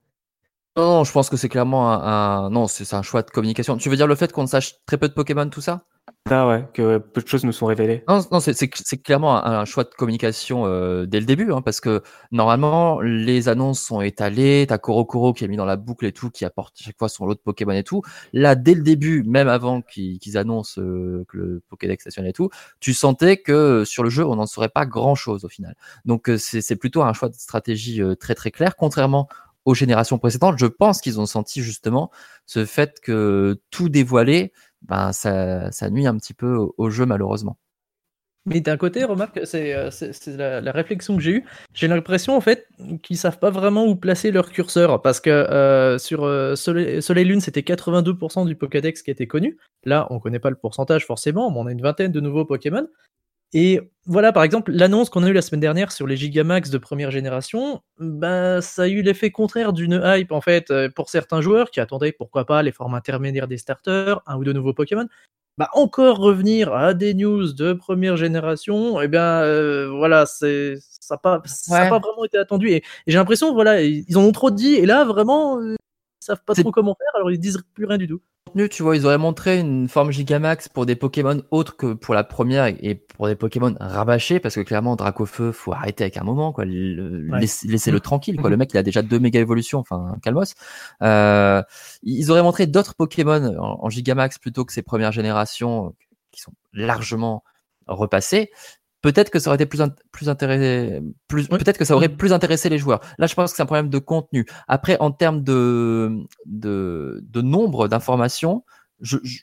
Non, non, je pense que c'est clairement un, un- non, c'est un choix de communication. Tu veux dire le fait qu'on sache très peu de Pokémon, tout Ça, ouais, que peu de choses nous sont révélées. Non, c'est- clairement un, choix de communication euh, dès le début, hein, parce que normalement les annonces sont étalées. T'as Korokoro qui est mis dans la boucle et tout, qui apporte chaque fois son lot de Pokémon et tout. Là, dès le début, même avant qu'ils annoncent euh, que le Pokédex stationnait et tout, tu sentais que euh, sur le jeu on n'en saurait pas grand chose au final. Donc c'est plutôt un choix de stratégie très très clair, contrairement aux générations précédentes. Je pense qu'ils ont senti justement ce fait que tout dévoiler, ben ça, nuit un petit peu au, jeu malheureusement. Mais d'un côté, remarque, c'est euh, la, réflexion que j'ai eue. J'ai l'impression en fait qu'ils savent pas vraiment où placer leur curseur parce que euh, sur euh, Soleil, Lune, c'était 82% du Pokédex qui était connu. Là, on connaît pas le pourcentage forcément, mais on a une vingtaine de nouveaux Pokémon. Et voilà, par exemple, l'annonce qu'on a eue la semaine dernière sur les Gigamax de première génération, ben, ça a eu l'effet contraire d'une hype, en fait, euh, pour certains joueurs qui attendaient, pourquoi pas, les formes intermédiaires des starters, un ou deux nouveaux Pokémon. Bah, encore revenir à des news de première génération, eh bien, euh, voilà, c'est, ça n'a pas, Ouais. vraiment été attendu. Et, et j'ai l'impression, voilà, ils ils en ont trop dit, et là, vraiment, euh, savent pas trop comment faire, alors ils disent plus rien du tout. Contenu, tu vois, ils auraient montré une forme Gigamax pour des Pokémon autres que pour la première et- pour des Pokémon rabâchés, parce que clairement, Dracofeu, faut arrêter avec un moment, quoi. Le- Ouais. laisse- Laissez-le tranquille, quoi. Le mec, il a déjà deux méga évolutions, enfin, calmos. Euh, ils auraient montré d'autres Pokémon en, en Gigamax plutôt que ces premières générations qui sont largement repassées. Peut-être que ça aurait été plus, int- plus intéressé, plus, peut-être que ça aurait plus intéressé les joueurs. Là, je pense que c'est un problème de contenu. Après, en termes de, de, de nombre d'informations, je, je,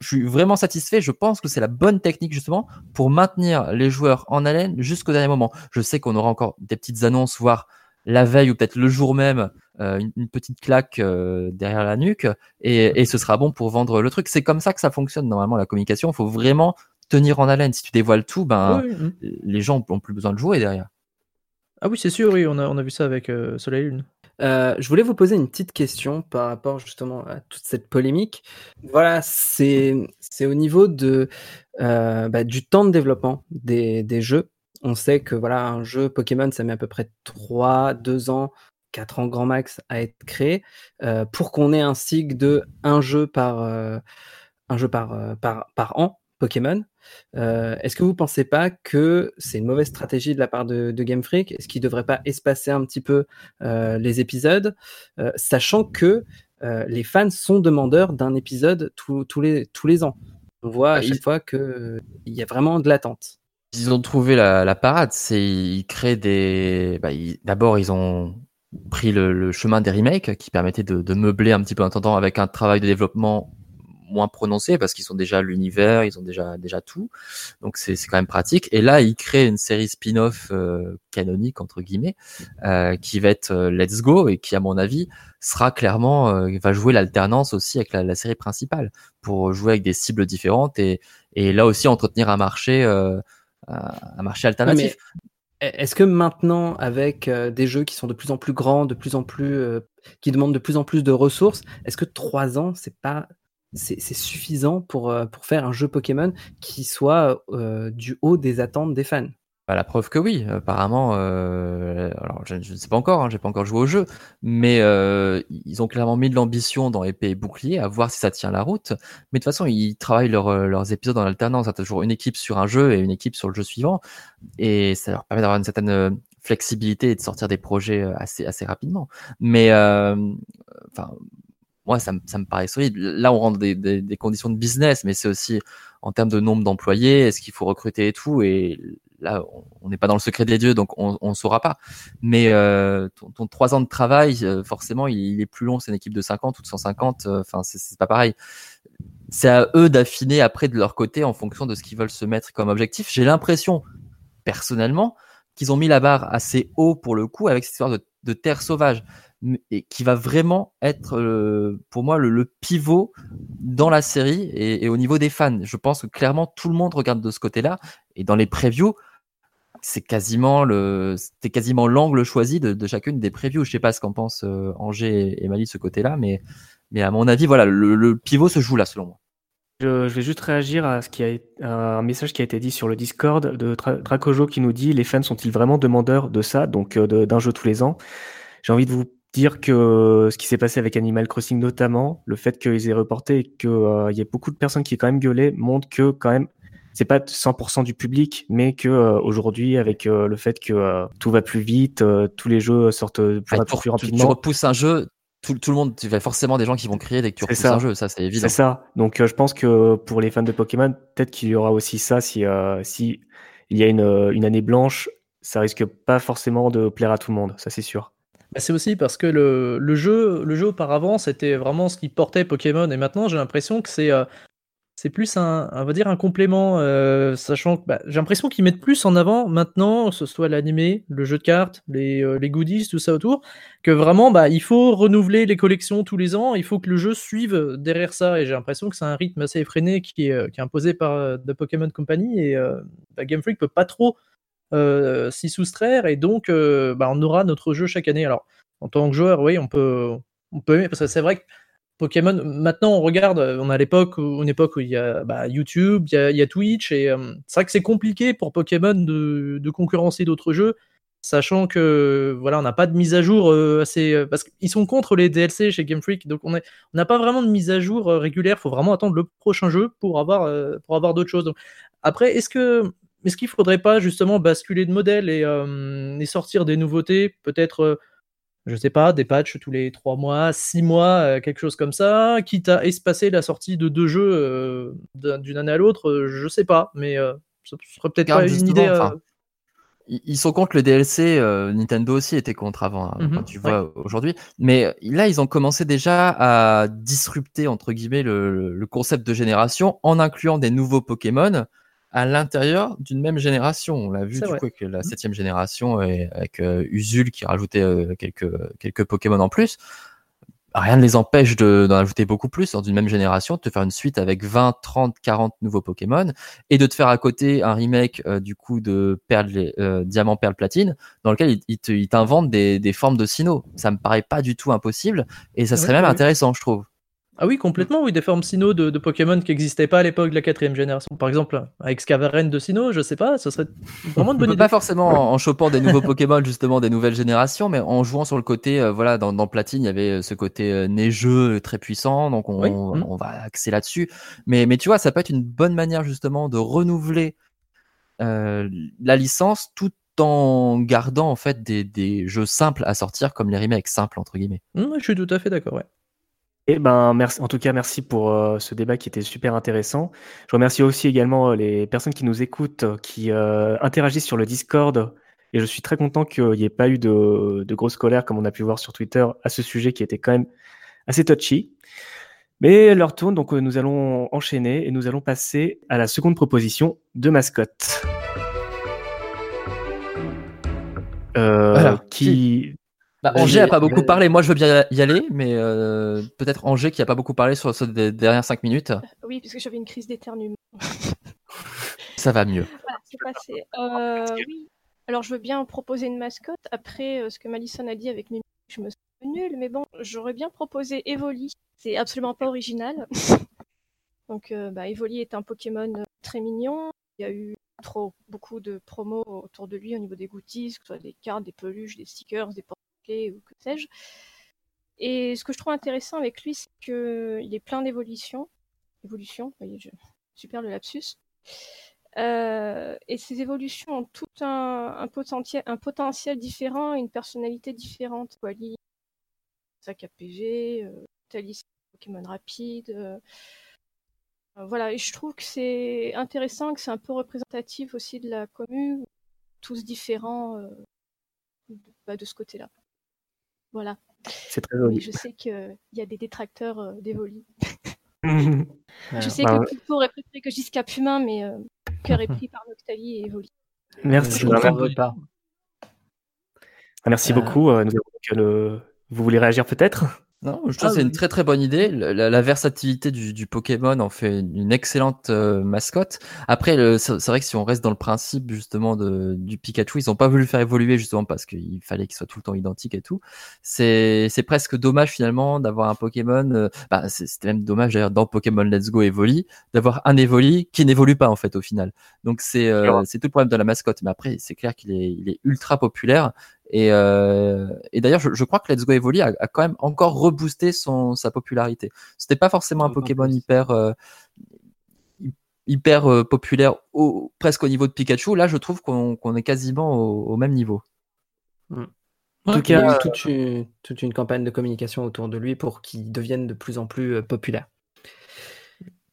je suis vraiment satisfait. Je pense que c'est la bonne technique justement pour maintenir les joueurs en haleine jusqu'au dernier moment. Je sais qu'on aura encore des petites annonces, voire la veille ou peut-être le jour même, euh, une, une petite claque euh, derrière la nuque, et, et ce sera bon pour vendre le truc. C'est comme ça que ça fonctionne normalement la communication. Il faut vraiment tenir en haleine. Si tu dévoiles tout, ben Oui, oui. les gens ont plus besoin de jouer derrière. Ah oui, c'est sûr, oui, on a, on a vu ça avec euh, Soleil et Lune. Euh, je voulais vous poser une petite question par rapport justement à toute cette polémique. Voilà, c'est c'est au niveau de euh, bah, du temps de développement des, des jeux. On sait que voilà, un jeu Pokémon, ça met à peu près 3, 2 ans, 4 ans grand max à être créé. Euh, pour qu'on ait un cycle de un jeu par, euh, un jeu par, euh, par, par an Pokémon. Euh, Est-ce que vous pensez pas que c'est une mauvaise stratégie de la part de, de Game Freak? Est-ce qu'il ne devrait pas espacer un petit peu euh, les épisodes, euh, sachant que les fans sont demandeurs d'un épisode tous- les, tous les ans On voit à Bah, chaque ils- fois qu'il y a vraiment de l'attente. Ils ont trouvé la, la parade, c'est ils créent des. Bah, ils- D'abord, ils ont pris le, le chemin des remakes qui permettait de, de meubler un petit peu en attendant avec un travail de développement moins prononcé parce qu'ils sont déjà l'univers, ils ont déjà déjà tout, donc c'est c'est quand même pratique. Et là, ils créent une série spin-off euh, canonique entre guillemets euh, qui va être euh, Let's Go et qui, à mon avis, sera clairement euh, va jouer l'alternance aussi avec la, la série principale pour jouer avec des cibles différentes et et là aussi entretenir un marché. euh, un un marché alternatif. Mais Est-ce que maintenant, avec euh, des jeux qui sont de plus en plus grands, de plus en plus, euh, qui demandent de plus en plus de ressources, est-ce que trois ans, c'est pas, c'est suffisant pour euh, pour faire un jeu Pokémon qui soit euh, du haut des attentes des fans Bah, la preuve que oui. Apparemment, euh, alors je, ne sais pas encore, hein, j'ai pas encore joué au jeu, mais ils ont clairement mis de l'ambition dans épée et bouclier, à voir si ça tient la route. Mais de toute façon, ils travaillent leur- leurs épisodes en alternance. Il y a toujours une équipe sur un jeu et une équipe sur le jeu suivant, et ça leur permet d'avoir une certaine flexibilité et de sortir des projets assez assez rapidement. Mais enfin, moi, ça, me- paraît solide. Là, on rentre des, des, conditions de business, mais c'est aussi en termes de nombre d'employés, est-ce qu'il faut recruter et tout. Et là, on- n'est pas dans le secret des dieux, donc on ne saura pas. Mais euh, ton, trois ans de travail, euh, forcément, il, est plus long. C'est une équipe de 50 ou de 150. euh, Enfin, c'est c'est pas pareil. C'est à eux d'affiner après de leur côté en fonction de ce qu'ils veulent se mettre comme objectif. J'ai l'impression, personnellement, qu'ils ont mis la barre assez haut pour le coup avec cette histoire de, terre sauvage et qui va vraiment être euh, pour moi le, le pivot dans la série et, et au niveau des fans. Je pense que clairement tout le monde regarde de ce côté-là et dans les previews, c'est quasiment le c'était quasiment l'angle choisi de, de chacune des previews. Je sais pas ce qu'en pense euh, Angers et, et de ce côté-là, mais mais à mon avis voilà le, le pivot se joue là selon moi. Je, je vais juste réagir à ce qui a à un message qui a été dit sur le Discord de Dracojo qui nous dit les fans sont-ils vraiment demandeurs de ça, donc euh, d'un jeu tous les ans? J'ai envie de vous dire que ce qui s'est passé avec Animal Crossing notamment, le fait qu'ils aient reporté et qu'il y ait beaucoup de personnes qui aient quand même gueulé montre que quand même c'est pas 100% du public, mais que euh, aujourd'hui avec euh, le fait que euh, tout va plus vite, euh, tous les jeux sortent plus, tu, plus tu- tu rapidement. repousses un jeu, tout, tout le monde, tu vas forcément des gens qui vont crier dès que tu repousses ça. un jeu, ça c'est évident. C'est ça. Donc euh, je pense que pour les fans de Pokémon, peut-être qu'il y aura aussi ça si euh, si il y a une, euh, une année blanche, ça risque pas forcément de plaire à tout le monde, ça c'est sûr. Bah, c'est aussi parce que le, jeu, le jeu auparavant, c'était vraiment ce qui portait Pokémon, et maintenant j'ai l'impression que c'est euh, plus un, on va dire un complément, euh, sachant que bah, j'ai l'impression qu'ils mettent plus en avant maintenant, que ce soit l'animé, le jeu de cartes, les, euh, goodies, tout ça autour, que vraiment bah, il faut renouveler les collections tous les ans, il faut que le jeu suive derrière ça, et j'ai l'impression que c'est un rythme assez effréné qui est, imposé par The Pokémon Company, et Game Freak peut pas trop s'y soustraire et donc euh, bah, on aura notre jeu chaque année. Alors en tant que joueur, oui, on peut, on peut aimer parce que c'est vrai que Pokémon, maintenant on regarde, euh, on a l'époque une époque où il y a bah, YouTube, il y a, il Twitch et euh, c'est vrai que c'est compliqué pour Pokémon de, de concurrencer d'autres jeux sachant que voilà, on n'a pas de mise à jour euh, assez euh, parce qu'ils sont contre les DLC chez Game Freak, donc on n'a pas vraiment de mise à jour euh, régulière. Faut vraiment attendre le prochain jeu pour avoir euh, pour avoir d'autres choses. Donc, après, est-ce que est-ce qu'il faudrait pas justement basculer de modèle et, euh, et sortir des nouveautés, peut-être euh, je sais pas, des patchs tous les 3 mois, 6 mois, euh, quelque chose comme ça, quitte à espacer la sortie de deux jeux d'un- d'une année à l'autre, je sais pas, mais ce serait peut-être pas une idée. enfin, ils sont contre le DLC. Nintendo aussi était contre avant, hein, Mhm, quand tu vois aujourd'hui. Mais là, ils ont commencé déjà à disrupter entre guillemets le, le concept de génération en incluant des nouveaux Pokémon à l'intérieur d'une même génération. On l'a vu du vrai. coup avec la septième génération et avec euh, Usul qui rajoutait euh, quelques quelques Pokémon en plus. Rien ne les empêche de- d'en ajouter beaucoup plus dans une même génération, de te faire une suite avec 20, 30, 40 nouveaux Pokémon et de te faire à côté un remake euh, du coup de Perle, euh, Diamant, Perle, Platine dans lequel il, il te- il t'invente des, des formes de Sinnoh. Ça me paraît pas du tout impossible et ça serait même intéressant, je trouve. Ah oui, complètement, oui, des formes Sinnoh de, de Pokémon qui n'existaient pas à l'époque de la quatrième génération. Par exemple, avec Scavaren de Sinnoh, je sais pas, ce serait vraiment une bonne idée. Pas forcément en, en chopant des nouveaux Pokémon justement des nouvelles générations, mais en jouant sur le côté, euh, voilà, dans, dans Platine, il y avait ce côté euh, neigeux euh, très puissant, donc on, Oui. on, on va axer là-dessus. Mais, mais tu vois, ça peut être une bonne manière justement de renouveler euh, la licence tout en gardant en fait des, des jeux simples à sortir comme les remakes simples entre guillemets. Hum, je suis tout à fait d'accord, ouais. Eh ben, merci, en tout cas, merci pour euh, ce débat qui était super intéressant. Je remercie aussi également euh, les personnes qui nous écoutent, euh, qui euh, interagissent sur le Discord. Et je suis très content qu'il n'y ait pas eu de, de grosse colère, comme on a pu voir sur Twitter, à ce sujet qui était quand même assez touchy. Mais leur tourne, donc nous allons enchaîner et nous allons passer à la seconde proposition de mascotte. Voilà. qui, Bah, Angers a pas beaucoup parlé, moi je veux bien y aller, mais euh, peut-être Angers qui a pas beaucoup parlé sur ces des dernières cinq minutes, Oui, parce que j'avais une crise d'éternuement. ça va mieux. Voilà, c'est passé. Euh, oui. Alors, je veux bien proposer une mascotte. Après, euh, ce que Malison a dit avec Mimi, je me sens nulle, mais bon, j'aurais bien proposé Evoli. C'est absolument pas original. Donc, euh, bah, Evoli est un Pokémon très mignon. Il y a eu trop beaucoup de promos autour de lui au niveau des goodies, que ce soit des cartes, des peluches, des stickers, des ou que sais-je. Et ce que je trouve intéressant avec lui, c'est qu'il est plein d'évolutions. Évolution, vous voyez, je... super le lapsus. Euh, et ces évolutions ont tout un, potentiel, un potentiel différent une personnalité différente. Wally, sac à PG, euh, Thalys, Pokémon rapide. euh, voilà, et je trouve que c'est intéressant, que c'est un peu représentatif aussi de la commune, tous différents euh, bah, de ce côté-là. Voilà. c'est très Mais joli. je sais qu'il y a des détracteurs euh, d'Evoli. Je sais bah, que Pipo aurait préféré que Giscap humain, mais euh, cœur est pris par Noctali et Evoli. Merci. T'en veux pas. Merci Euh, beaucoup. Euh, nous avons donc le... Vous voulez réagir peut-être? Non, je trouve Ah que c'est une très très bonne idée. La, la- la versatilité du, du Pokémon en fait une excellente euh, mascotte. Après, c'est vrai que si on reste dans le principe justement de, du Pikachu, ils ont pas voulu le faire évoluer justement parce qu'il fallait qu'il soit tout le temps identique et tout. C'est c'est presque dommage finalement d'avoir un Pokémon. euh, bah, c'est- c'était même dommage d'ailleurs dans Pokémon Let's Go Evoli d'avoir un Evoli qui n'évolue pas en fait au final. Donc c'est euh, c'est tout le problème de la mascotte. Mais après, c'est clair qu'il est, il est ultra populaire. Et, euh, et d'ailleurs, je, je crois que Let's Go Evoli a, a quand même encore reboosté son, sa popularité. C'était pas forcément un Pokémon hyper, euh, hy- hyper euh, populaire au, presque au niveau de Pikachu. Là, je trouve qu'on est quasiment au, au même niveau. En Ouais, tout il y a cas, eu toute une, toute une campagne de communication autour de lui pour qu'il devienne de plus en plus euh, populaire.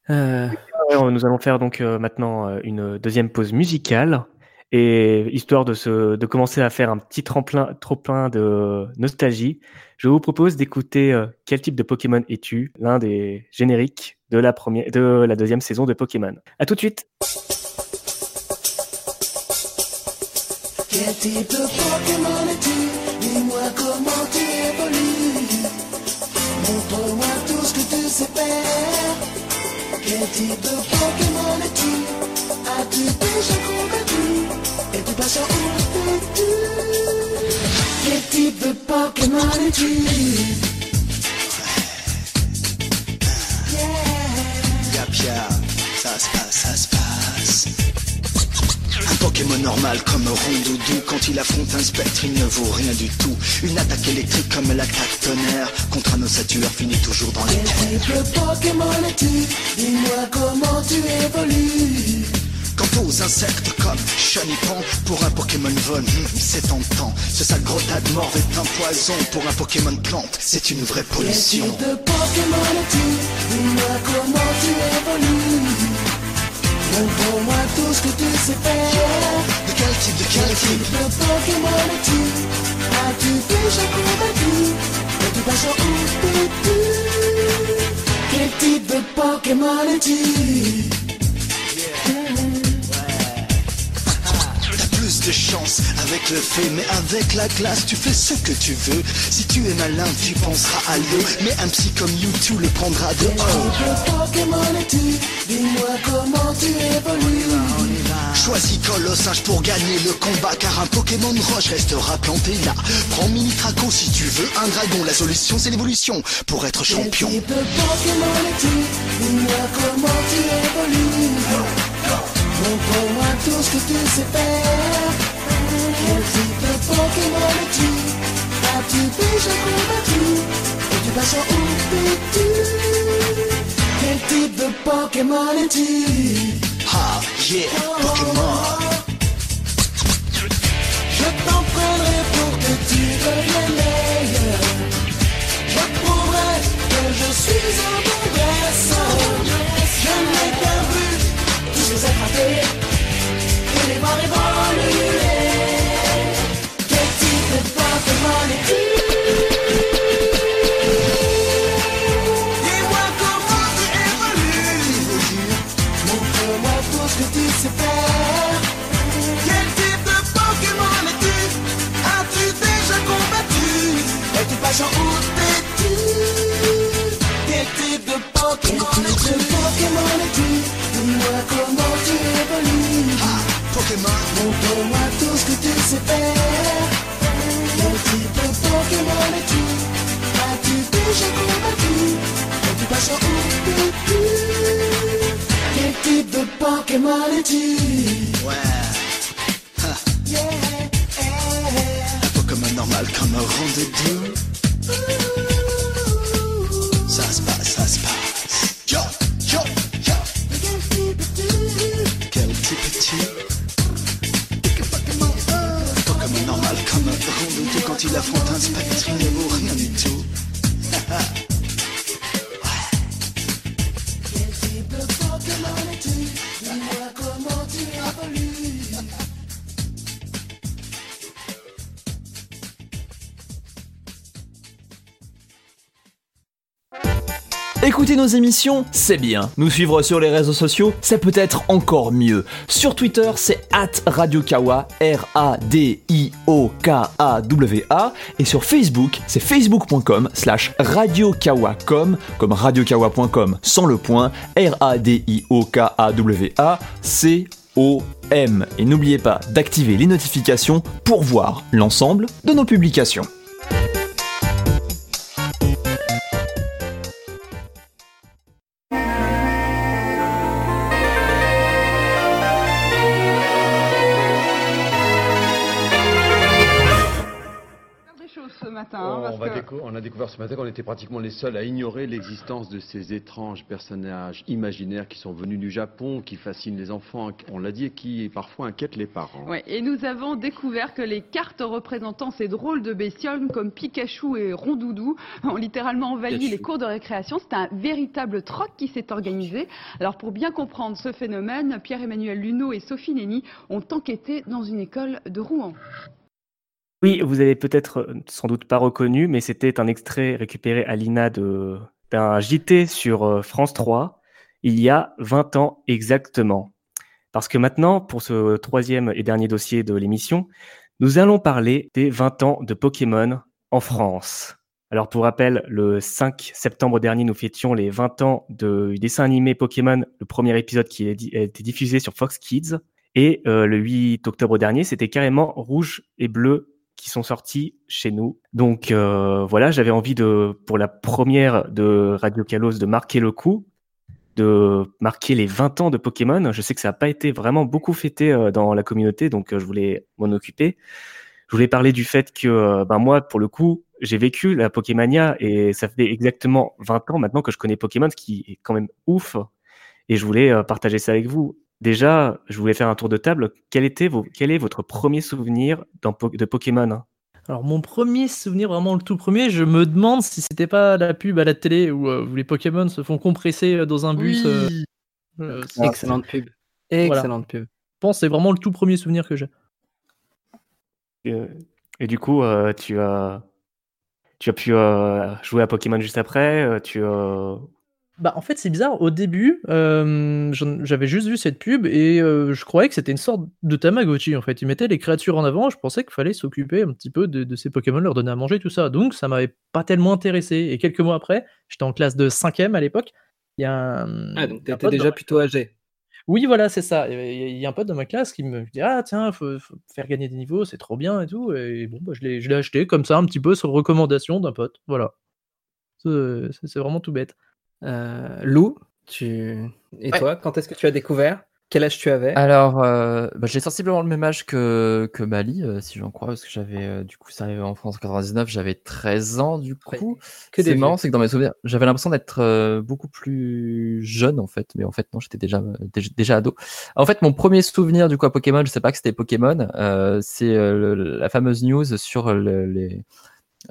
Euh, nous allons faire donc maintenant une deuxième pause musicale. Et histoire de, se, de commencer à faire un petit tremplin, trop plein de nostalgie, je vous propose d'écouter euh, Quel type de Pokémon es-tu? L'un des génériques de la, première, de la deuxième saison de Pokémon. À tout de suite Quel type de Pokémon es-tu? Dis-moi comment tu évolues. Montre-moi tout ce que tu sais faire. Quel type de Pokémon es-tu? As-tu déjà combattu Quel type de Pokémon es-tu ça se passe, ça se passe. Un Pokémon normal comme Rondoudou Quand il affronte un spectre il ne vaut rien du tout. Une attaque électrique comme l'attaque tonnerre Contre un ossature finit toujours dans les Quel type de Pokémon es-tu Dis-moi comment tu évolues aux insectes comme Chenipan Pour un Pokémon vol, hmm, c'est tentant. Ce sale gros tas de mort est un poison Pour un Pokémon plante, c'est une vraie Quel pollution type de Pokémon es-tu? Dis-moi comment tu évolues. Montre-moi tout ce que tu sais faire. De quel type, de quel Quel type type? de Pokémon es-tu? As-tu déjà combattu? Et tu passes où es-tu Quel type de Pokémon es-tu? De chance avec le feu, mais avec la glace, tu fais ce que tu veux. Si tu es malin, tu penseras à l'eau, mais un psy comme YouTube le prendra Quel de Pokémon es-tu Dis-moi comment tu évolues Choisis Colossinge pour gagner le combat, car un Pokémon roche restera planté là. Prends Mini Traco si tu veux un dragon, la solution c'est l'évolution pour être Quel champion. type de Pokémon es-tu Dis-moi comment tu évolues Montre-moi tout ce que tu sais faire Quel type de Pokémon es-tu? As-tu déjà combattu? Et tu passes où es-tu Quel type de Pokémon es-tu? Ah, yeah, Pokémon. Je t'entraînerai pour que tu deviennes meilleur. Je prouverai que je suis un bon dresseur. Je n'ai qu'un but, les évoluer. Quel type de Pokémon es-tu Dis-moi comment tu évolues. Montre-moi tout ce que tu sais faire. Quel type de Pokémon es-tu? As-tu déjà combattu? Et tu passes où t'es-tu Quel type de Pokémon es-tu? Quel type de Pokémon es-tu? Dis-moi comment tu évolues Ah, Pokémon. Montre-moi tout ce que tu sais faire Quel type de Pokémon es-tu As-tu déjà combattu Et tu passes où t'es-tu Quel type de Pokémon es-tu Ouais, Yeah, un Pokémon normal comme un Rondoudou. Rondoudou Quand il affronte un spectre, il ne vaut rien du tout. Écouter nos émissions, c'est bien. Nous suivre sur les réseaux sociaux, c'est peut-être encore mieux. Sur Twitter, c'est at RadioKawa, R-A-D-I-O-K-A-W-A. Et sur Facebook, c'est facebook.com slash radiokawacom, comme radiokawa.com sans le point, R-A-D-I-O-K-A-W-A, C-O-M. Et n'oubliez pas d'activer les notifications pour voir l'ensemble de nos publications. On a découvert ce matin qu'on était pratiquement les seuls à ignorer l'existence de ces étranges personnages imaginaires qui sont venus du Japon, qui fascinent les enfants, on l'a dit, et qui parfois inquiètent les parents. Ouais, et nous avons découvert que les cartes représentant ces drôles de bestioles comme Pikachu et Rondoudou ont littéralement envahi Pikachu. les cours de récréation. C'est un véritable troc qui s'est organisé. Alors pour bien comprendre ce phénomène, Pierre-Emmanuel Luneau et Sophie Néni ont enquêté dans une école de Rouen. Oui, vous avez peut-être euh, sans doute pas reconnu, mais c'était un extrait récupéré à l'INA d'un JT sur euh, France 3 il y a 20 ans exactement. Parce que maintenant, pour ce troisième et dernier dossier de l'émission, nous allons parler des 20 ans de Pokémon en France. Alors pour rappel, le 5 septembre dernier, nous fêtions les 20 ans de- du dessin animé Pokémon, le premier épisode qui a été diffusé sur Fox Kids. Et euh, le 8 octobre dernier, c'était carrément Rouge et Bleu qui sont sortis chez nous. Donc euh, voilà, j'avais envie de, pour la première de Radio Kalos, de marquer le coup de marquer les 20 ans de Pokémon. Je sais que ça n'a pas été vraiment beaucoup fêté euh, dans la communauté, donc euh, je voulais m'en occuper. Je voulais parler du fait que euh, ben moi, pour le coup, j'ai vécu la Pokémania et ça fait exactement 20 ans maintenant que je connais Pokémon, ce qui est quand même ouf. Et je voulais partager ça avec vous. Déjà, je voulais faire un tour de table. Quel, était vos, quel est votre premier souvenir dans Po- de Pokémon? Alors mon premier souvenir, vraiment le tout premier, je me demande si c'était pas la pub à la télé où, euh, où les Pokémon se font compresser euh, dans un bus. euh, euh, c'est- Excellente pub. Voilà. Excellente pub. Je pense que c'est vraiment le tout premier souvenir que j'ai. Et, et du coup, euh, tu as, tu as pu euh, jouer à Pokémon juste après. tu, euh, Bah, en fait, c'est bizarre. Au début, euh, j'avais juste vu cette pub et euh, je croyais que c'était une sorte de Tamagotchi. En fait, ils mettaient les créatures en avant. Je pensais qu'il fallait s'occuper un petit peu de, de ces Pokémon, leur donner à manger, tout ça. Donc, ça m'avait pas tellement intéressé. Et quelques mois après, j'étais en classe de 5 à l'époque. Il y a un. Ah, donc t'étais déjà dans- plutôt âgé. Oui, voilà, c'est ça. Il y a- un pote de ma classe qui me dit Ah, tiens, faut, faut faire gagner des niveaux, c'est trop bien et tout. Et bon, bah, je l'ai acheté comme ça, un petit peu sur recommandation d'un pote. Voilà. C'est vraiment tout bête. Euh, Lou, tu... et Ouais. toi, quand est-ce que tu as découvert? Quel âge tu avais? Alors, euh, bah, j'ai sensiblement le même âge que, que Mali, euh, si j'en crois, parce que j'avais, euh, du coup, ça arrivait en France en 99, j'avais 13 ans, du coup. que des c'est marrant, c'est que dans mes souvenirs, j'avais l'impression d'être beaucoup plus jeune, en fait, mais en fait, non, j'étais déjà, déjà, déjà ado. En fait, mon premier souvenir, du coup, à Pokémon, je sais pas que c'était Pokémon, c'est la fameuse news sur le- les, le-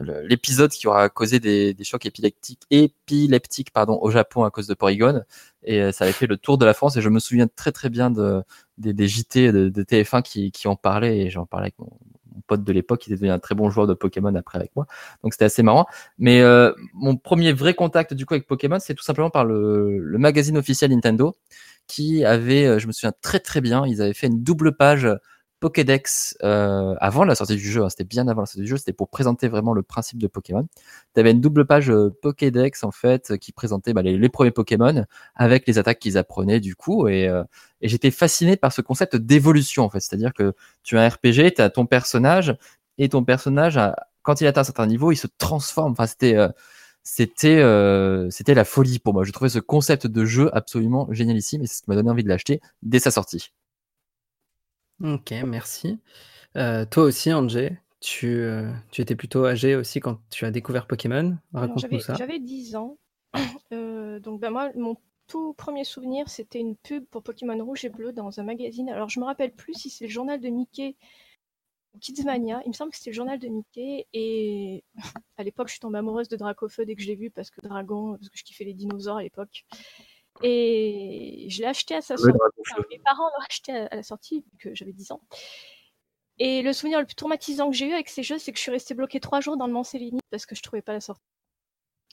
l'épisode qui aura causé des, des chocs épileptiques, épileptiques pardon, au Japon à cause de Porygon. Et euh, ça avait fait le tour de la France. Et je me souviens très très bien de, des, des JT de, de TF1 qui, qui en parlaient. Et j'en parlais avec mon, pote de l'époque, qui était devenu un très bon joueur de Pokémon après avec moi. Donc c'était assez marrant. Mais euh, mon premier vrai contact du coup avec Pokémon, c'est tout simplement par le, le magazine officiel Nintendo qui avait, euh, je me souviens très très bien, ils avaient fait une double page Pokédex euh, avant la sortie du jeu, hein, c'était bien avant la sortie du jeu, c'était pour présenter vraiment le principe de Pokémon. Tu avais une double page euh, Pokédex en fait qui présentait bah, les, premiers Pokémon avec les attaques qu'ils apprenaient du coup et, euh, et j'étais fasciné par ce concept d'évolution en fait, c'est-à-dire que tu as un RPG, tu as ton personnage et ton personnage quand il atteint un certain niveau, il se transforme. Enfin, c'était c'était c'était la folie pour moi. Je trouvais ce concept de jeu absolument génialissime et c'est ce qui m'a donné envie de l'acheter dès sa sortie. Ok, merci. Euh, toi aussi, Angé, tu, euh, tu étais plutôt âgé aussi quand tu as découvert Pokémon? Alors, Raconte-nous J'avais ça. j'avais 10 ans. Euh, donc ben, moi, mon tout premier souvenir, c'était une pub pour Pokémon Rouge et Bleu dans un magazine. Alors je me rappelle plus si c'est le journal de Mickey ou Kidsmania. Il me semble que c'était le journal de Mickey. Et à l'époque, je suis tombée amoureuse de Dracofeu dès que je l'ai vu parce que Dragon, parce que je kiffais les dinosaures à l'époque. Et je l'ai acheté à sa Ouais, sortie. Enfin, mes parents l'ont acheté à, la sortie, vu que j'avais 10 ans. Et le souvenir le plus traumatisant que j'ai eu avec ces jeux, c'est que je suis restée bloquée trois jours dans le Mont Sélénite parce que je trouvais pas la sortie.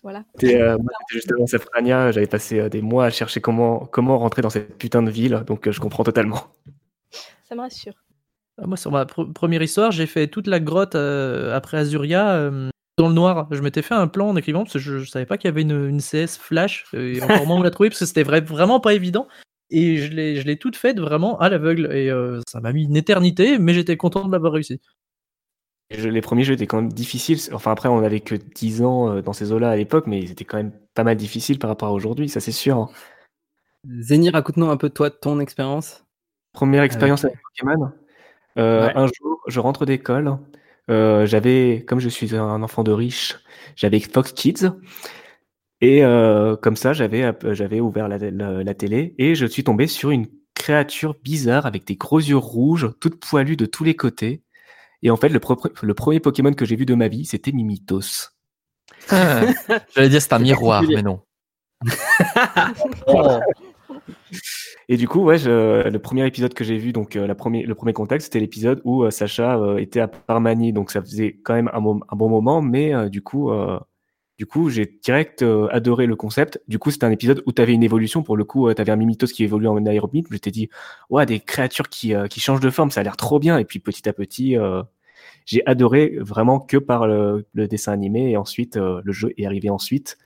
Voilà. C'était, euh, moi, c'était juste avant Safrania, j'avais passé euh, des mois à chercher comment, comment rentrer dans cette putain de ville, donc euh, je comprends totalement. Ça me rassure. Ah, Moi, sur ma pr- première histoire, j'ai fait toute la grotte euh, après Azuria euh, dans le noir. Je m'étais fait un plan en écrivant parce que je, je savais pas qu'il y avait une, une CS flash euh, et encore moins où la trouver parce que c'était vrai- vraiment pas évident. Et je l'ai, je l'ai toute faite vraiment à l'aveugle et euh, ça m'a mis une éternité, mais j'étais content de l'avoir réussi. Je- les premiers jeux étaient quand même difficiles. Enfin, après, on avait que 10 ans euh, dans ces eaux-là à l'époque, mais ils étaient quand même pas mal difficiles par rapport à aujourd'hui, ça c'est sûr. hein. Zeni, raconte-nous un peu toi de ton expérience. Première expérience avec Pokémon. Euh, Ouais. Un jour, je rentre d'école. Euh, j'avais, comme je suis un enfant de riche, j'avais Fox Kids. Et euh, comme ça, j'avais j'avais ouvert la, la- la télé et je suis tombé sur une créature bizarre avec des gros yeux rouges, toute poilue de tous les côtés. Et en fait, le, propre- le premier Pokémon que j'ai vu de ma vie, c'était Mimitos. J'allais dire c'est un miroir, mais non. Oh. Et du coup, ouais, le premier épisode que j'ai vu, donc euh, la premier, le premier contact, c'était l'épisode où euh, Sacha euh, était à Parmanie, donc ça faisait quand même un, mom- un bon moment, mais du coup, du coup, j'ai direct adoré le concept. Du coup, c'était un épisode où tu avais une évolution. Pour le coup, tu avais un Mimitos qui évolue en aérobite. Je t'ai dit, ouais, des créatures qui, qui changent de forme, ça a l'air trop bien. Et puis petit à petit, j'ai adoré vraiment que par le, dessin animé. Et ensuite, le jeu est arrivé ensuite.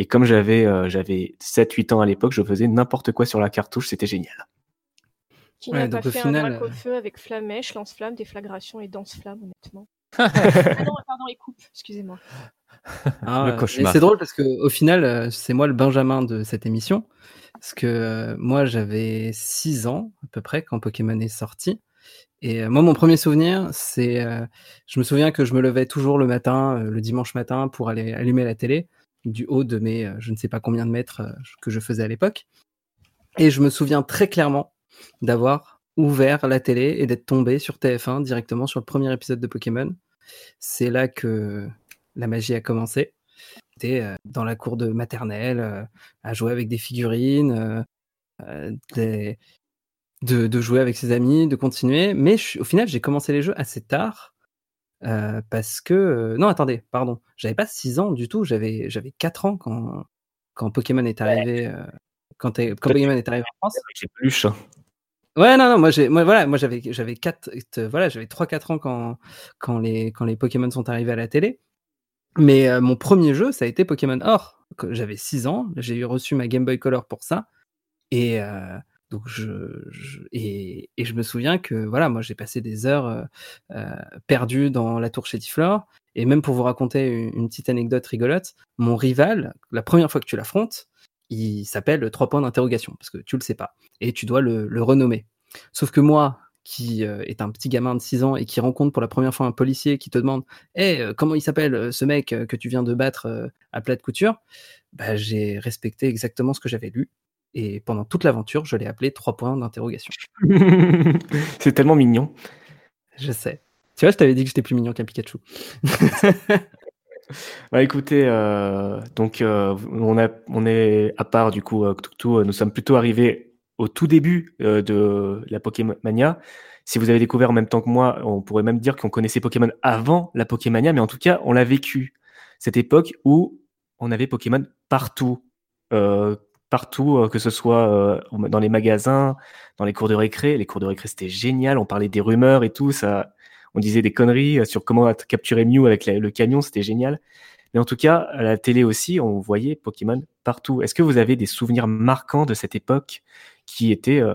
Et comme j'avais euh, j'avais 7-8 ans à l'époque, je faisais n'importe quoi sur la cartouche, c'était génial. Qui Ouais, n'a pas fait final, un drac euh, au feu avec flamèche, lance-flamme, déflagration et danse-flamme, honnêtement. ah non, pardon, et coupe, excusez-moi. Ah, C'est drôle parce que au final, euh, c'est moi le Benjamin de cette émission. Parce que euh, moi, j'avais 6 ans à peu près quand Pokémon est sorti. Et euh, moi, mon premier souvenir, c'est, euh, je me souviens que je me levais toujours le matin, euh, le dimanche matin, pour aller allumer la télé du haut de mes, euh, je ne sais pas combien de mètres euh, que je faisais à l'époque. Et je me souviens très clairement d'avoir ouvert la télé et d'être tombé sur TF1 directement sur le premier épisode de Pokémon. C'est là que la magie a commencé. J'étais euh, dans la cour de maternelle à jouer avec des figurines, de, de jouer avec ses amis, de continuer. Mais au final, j'ai commencé les jeux assez tard. Euh, parce que. non, attendez, pardon. J'avais pas 6 ans du tout. J'avais j'avais 4 ans quand, quand Pokémon est arrivé. quand, Pokémon est arrivé en France. Les peluches. hein. Ouais, non, non, moi, j'ai, moi, voilà, moi, j'avais, j'avais quatre, voilà, j'avais 3-4 ans quand, quand les, quand les Pokémon sont arrivés à la télé. Mais euh, mon premier jeu, ça a été Pokémon Or. J'avais 6 ans, j'ai reçu ma Game Boy Color pour ça. Et, euh, donc je, et, je me souviens que, voilà, moi, j'ai passé des heures euh, euh, perdues dans la tour Chétiflore. Et même pour vous raconter une, petite anecdote rigolote, mon rival, la première fois que tu l'affrontes, il s'appelle 3 points d'interrogation, parce que tu le sais pas et tu dois le, le renommer. Sauf que moi, qui euh, est un petit gamin de 6 ans et qui rencontre pour la première fois un policier qui te demande hey, euh, comment il s'appelle ce mec que tu viens de battre à plat de couture? Bah, J'ai respecté exactement ce que j'avais lu. Et pendant toute l'aventure, je l'ai appelé 3 points d'interrogation. C'est tellement mignon. Je sais. Tu vois, je t'avais dit que j'étais plus mignon qu'un Pikachu. Bah écoutez, euh, donc euh, on, a, on est à part du coup, euh, Cthulhu, nous sommes plutôt arrivés au tout début euh, de la Pokémania. Si vous avez découvert en même temps que moi, on pourrait même dire qu'on connaissait Pokémon avant la Pokémania, mais en tout cas, on l'a vécu. Cette époque où on avait Pokémon partout, euh, partout, euh, que ce soit euh, dans les magasins, dans les cours de récré. Les cours de récré, c'était génial. On parlait des rumeurs et tout. Ça, on disait des conneries euh, sur comment capturer Mew avec la- le camion. C'était génial. Mais en tout cas, à la télé aussi, on voyait Pokémon partout. Est-ce que vous avez des souvenirs marquants de cette époque qui était euh,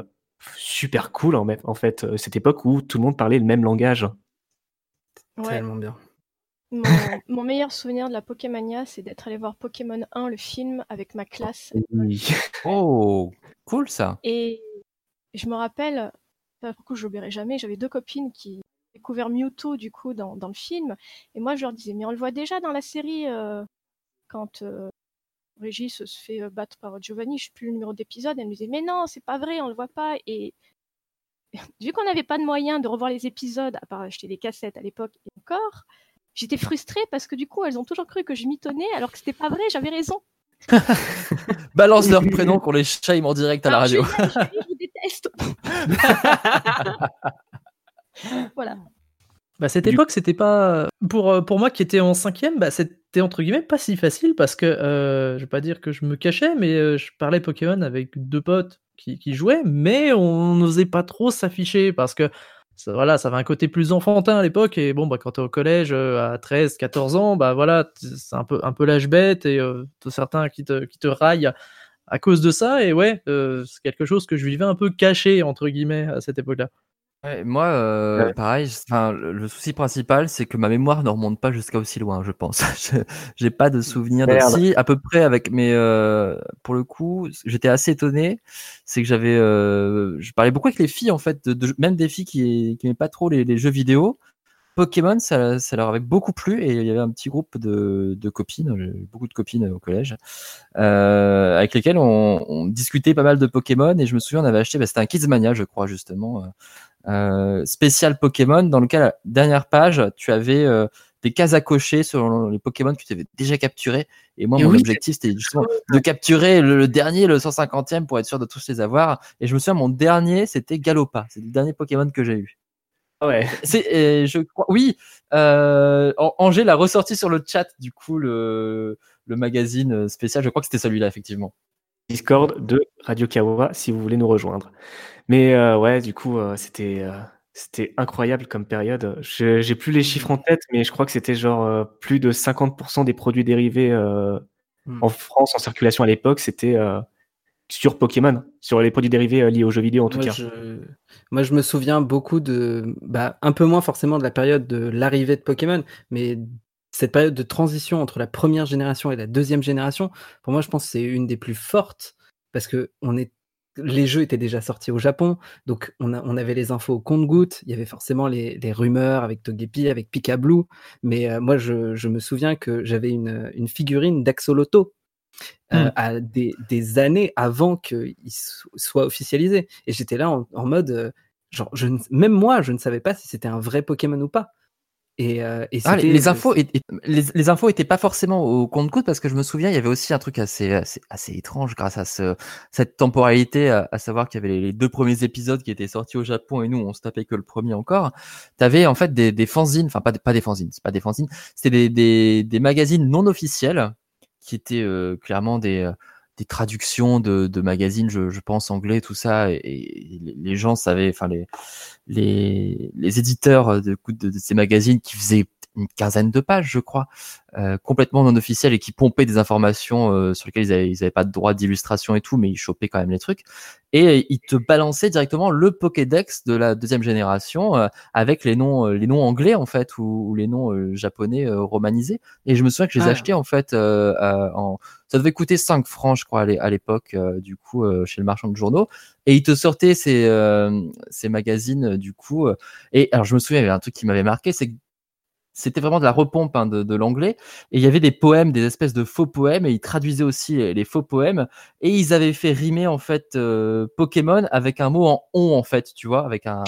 super cool en, en fait, euh, cette époque où tout le monde parlait le même langage? Ouais. Tellement bien. Mon, mon meilleur souvenir de la Pokémania, c'est d'être allé voir Pokémon 1, le film, avec ma classe. Oh, cool ça. Et je me rappelle, pour coup, je l'oublierai jamais, j'avais deux copines qui ont découvert Mewtwo, du coup, dans, dans le film. Et moi, je leur disais, mais on le voit déjà dans la série, euh, quand euh, Régis se fait euh, battre par Giovanni, je sais plus le numéro d'épisode. Elle me disait, mais non, c'est pas vrai, on le voit pas. Et vu qu'on n'avait pas de moyen de revoir les épisodes, à part acheter des cassettes à l'époque et encore, j'étais frustrée parce que du coup, elles ont toujours cru que je m'itonnais alors que c'était pas vrai, j'avais raison. Balance leur prénom qu'on les shame en direct à la radio. Je vous déteste. voilà. Bah, cette époque, c'était pas. Pour, euh, pour moi qui était en cinquième, bah, c'était entre guillemets pas si facile parce que euh, je vais pas dire que je me cachais, mais euh, je parlais Pokémon avec deux potes qui, qui jouaient, mais on n'osait pas trop s'afficher parce que ça, voilà, ça avait un côté plus enfantin à l'époque. Et bon, bah, quand tu es au collège euh, à 13, 14 ans, bah voilà, c'est un peu, un peu l'âge bête et euh, certains qui te, qui te raillent à cause de ça. Et ouais, euh, c'est quelque chose que je vivais un peu caché, entre guillemets, à cette époque-là. Ouais, moi, euh, Ouais. pareil, le, le souci principal, c'est que ma mémoire ne remonte pas jusqu'à aussi loin, je pense. J'ai pas de souvenir de si, à peu près avec mes, euh, pour le coup, j'étais assez étonné, c'est que j'avais, euh, je parlais beaucoup avec les filles en fait, de, de- même des filles qui qui n'aimaient pas trop les, les jeux vidéo. Pokémon, ça, ça leur avait beaucoup plu et il y avait un petit groupe de, de copines, j'ai eu beaucoup de copines au collège, euh, avec lesquelles on, on discutait pas mal de Pokémon et je me souviens on avait acheté, bah, c'était un Kidsmania je crois justement, euh, euh, spécial Pokémon dans lequel à la dernière page tu avais euh, des cases à cocher selon les Pokémon que tu avais déjà capturés et moi Et mon oui, objectif c'était justement de capturer le, le dernier le 150e pour être sûr de tous les avoir et je me souviens mon dernier c'était Galopa c'est le dernier Pokémon que j'ai eu Ouais. c'est, je crois, oui, euh, An- Angers l'a ressorti sur le chat, du coup, le, le magazine spécial. Je crois que c'était celui-là, effectivement. Discord de Radio Kawa si vous voulez nous rejoindre. Mais euh, ouais, du coup, euh, c'était euh, c'était incroyable comme période. Je- J'ai plus les chiffres en tête, mais je crois que c'était genre plus de 50% des produits dérivés Hmm. en France en circulation à l'époque, c'était sur Pokémon, sur les produits dérivés liés aux jeux vidéo en tout Moi cas. je... Moi, je me souviens beaucoup de. Bah, un peu moins forcément de la période de l'arrivée de Pokémon, mais cette période de transition entre la première génération et la deuxième génération, pour moi, je pense que c'est une des plus fortes parce que on est les jeux étaient déjà sortis au Japon, donc on, a- on avait les infos au compte-gouttes, il y avait forcément les, les rumeurs avec Togepi, avec Pika Blue, mais euh, moi je, je me souviens que j'avais une, une figurine d'Axoloto euh, Mm. à des, des années avant qu'il so- soit officialisé, et j'étais là en, en mode, euh, genre, je ne- même moi je ne savais pas si c'était un vrai Pokémon ou pas. Et, euh, et Ah, les, c'était- les infos, et- et- les, les infos étaient pas forcément au compte-goutte parce que je me souviens, il y avait aussi un truc assez, assez, assez étrange grâce à ce, cette temporalité, à, à savoir qu'il y avait les, les deux premiers épisodes qui étaient sortis au Japon et nous, on se tapait que le premier encore. T'avais en fait des, des fanzines, enfin pas, des- pas des fanzines, c'est pas des fanzines, c'était des, des, des magazines non officiels qui étaient euh, clairement des, euh, des traductions de, de magazines, je, je pense anglais, tout ça, et, les gens savaient, enfin les, les, les éditeurs de, de, de ces magazines qui faisaient une quinzaine de pages, je crois, euh, complètement non officielles et qui pompaient des informations euh, sur lesquelles ils avaient, ils avaient pas de droit d'illustration et tout, mais ils chopaient quand même les trucs. Et ils te balançaient directement le Pokédex de la deuxième génération euh, avec les noms, euh, les noms anglais en fait ou, ou les noms euh, japonais euh, romanisés. Et je me souviens que je les Ah. achetais en fait euh, euh, en, ça devait coûter 5 francs, je crois, à l'é- à l'époque, euh, du coup, euh, chez le marchand de journaux. Et ils te sortaient ces, euh, ces magazines, euh, du coup. euh, et alors, je me souviens, il y avait un truc qui m'avait marqué, c'est que c'était vraiment de la repompe hein, de, de l'anglais. Et il y avait des poèmes, des espèces de faux poèmes, et ils traduisaient aussi les, les faux poèmes. Et ils avaient fait rimer, en fait, euh, Pokémon avec un mot en on, en fait, tu vois, avec un.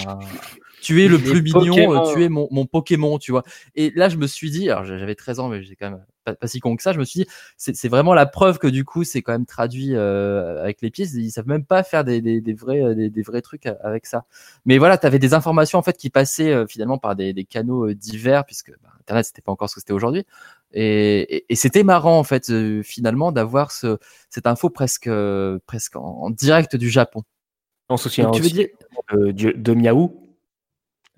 Tu es le Les plus mignon, Pokémon. euh, tu es mon, mon Pokémon, tu vois. Et là, je me suis dit, alors j'avais 13 ans, mais j'ai quand même pas, pas si con que ça, je me suis dit, c'est vraiment la preuve que du coup, c'est quand même traduit euh, avec les pièces. Ils savent même pas faire des, des, des vrais, euh, des, des vrais trucs a- avec ça. Mais voilà, tu avais des informations en fait qui passaient euh, finalement par des, des canaux euh, divers, puisque bah, Internet, c'était pas encore ce que c'était aujourd'hui. Et, et, et c'était marrant en fait, euh, finalement, d'avoir ce, cette info presque, euh, presque en, en direct du Japon. On se souvient de, de, de Miaou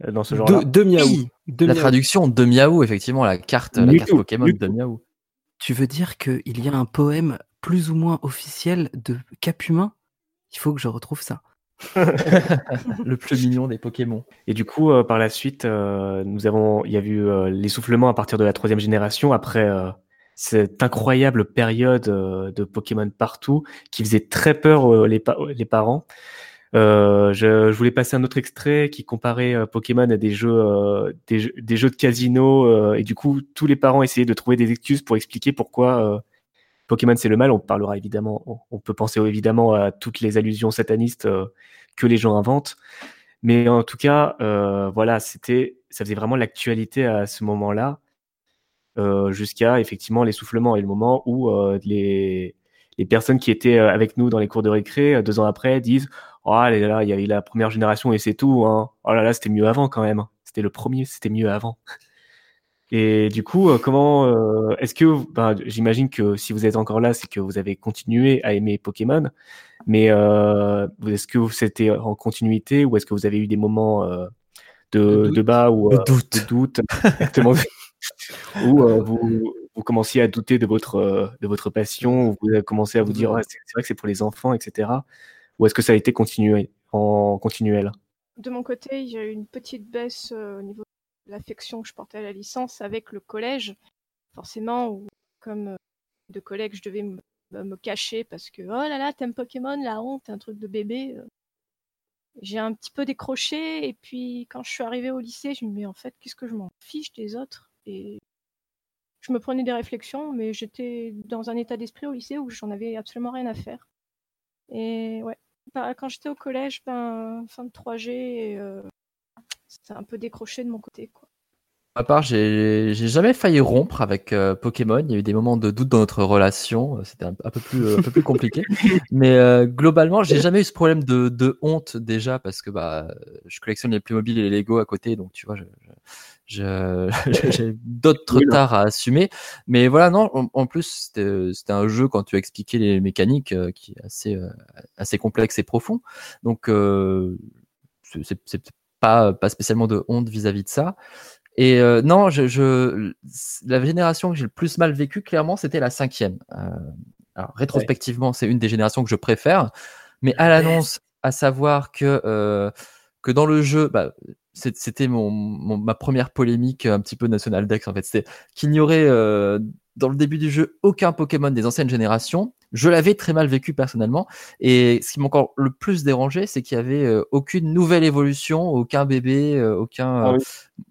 euh, dans ce genre-là. de, de Miaou. De la Miaou. traduction de Miaou, effectivement, la carte, la carte Pokémon de. Miaou. Tu veux dire qu'il y a un poème plus ou moins officiel de Cap Humain Il faut que je retrouve ça. le plus mignon des Pokémon. Et du coup, euh, par la suite, euh, nous avons, il y a eu euh, l'essoufflement à partir de la troisième génération après euh, cette incroyable période euh, de Pokémon partout qui faisait très peur euh, les, pa- les parents. Euh, je, voulais passer un autre extrait qui comparait euh, Pokémon à des jeux, euh, des, de casino et du coup tous les parents essayaient de trouver des excuses pour expliquer pourquoi Pokémon c'est le mal. On parlera évidemment, on, peut penser évidemment à toutes les allusions satanistes que les gens inventent. Mais en tout cas, voilà, c'était, ça faisait vraiment l'actualité à ce moment-là, jusqu'à effectivement l'essoufflement et le moment où les, les personnes qui étaient avec nous dans les cours de récré, deux ans après, disent Oh là là, il y avait la première génération et c'est tout. Hein. Oh là là, c'était mieux avant quand même. C'était le premier, c'était mieux avant. Et du coup, euh, comment euh, est-ce que, ben, j'imagine que si vous êtes encore là, c'est que vous avez continué à aimer Pokémon. Mais euh, est-ce que c'était en continuité ou est-ce que vous avez eu des moments euh, de, De doute. de bas ou De doute. de doute, exactement, où vous, vous commenciez à douter de votre de votre passion, ou vous avez commencé à vous dire c'est vrai que c'est pour les enfants, etc. Ou est-ce que ça a été continué en continuel? De mon côté, il y a eu une petite baisse euh, au niveau de l'affection que je portais à la licence avec le collège. Forcément, comme euh, de collègues, je devais me, me- me cacher parce que oh là là, t'aimes Pokémon, la honte, un truc de bébé. euh. J'ai un petit peu décroché et puis quand je suis arrivée au lycée, je me dis mais en fait, qu'est-ce que je m'en fiche des autres? Et je me prenais des réflexions, mais j'étais dans un état d'esprit au lycée où j'en avais absolument rien à faire. Et ouais, bah, quand j'étais au collège, ben, fin de 3G, et, euh, c'est un peu décroché de mon côté. Quoi. À part, j'ai j'ai jamais failli rompre avec euh, Pokémon. Il y a eu des moments de doute dans notre relation. C'était un, un peu plus euh, un peu plus compliqué. Mais euh, globalement, j'ai jamais eu ce problème de, de honte déjà parce que bah je collectionne les Playmobil et les Lego à côté, donc tu vois, je, je- je- j'ai d'autres tares à assumer. Mais voilà, non. En, en plus, c'était c'était un jeu quand tu as expliqué les mécaniques euh, qui est assez euh, assez complexe et profond. Donc euh, c'est pas pas spécialement de honte vis-à-vis de ça. Et euh, non, je, je, la génération que j'ai le plus mal vécu, clairement, c'était la cinquième. Euh, alors, rétrospectivement, c'est une des générations que je préfère. Mais à l'annonce, à savoir que, euh, que dans le jeu, bah, c'était mon, mon- ma première polémique un petit peu National Dex en fait. C'était qu'il n'y aurait euh, dans le début du jeu aucun Pokémon des anciennes générations. Je l'avais très mal vécu personnellement. Et ce qui m'a encore le plus dérangé, c'est qu'il y avait euh, aucune nouvelle évolution, aucun bébé, euh, aucun. Ah oui.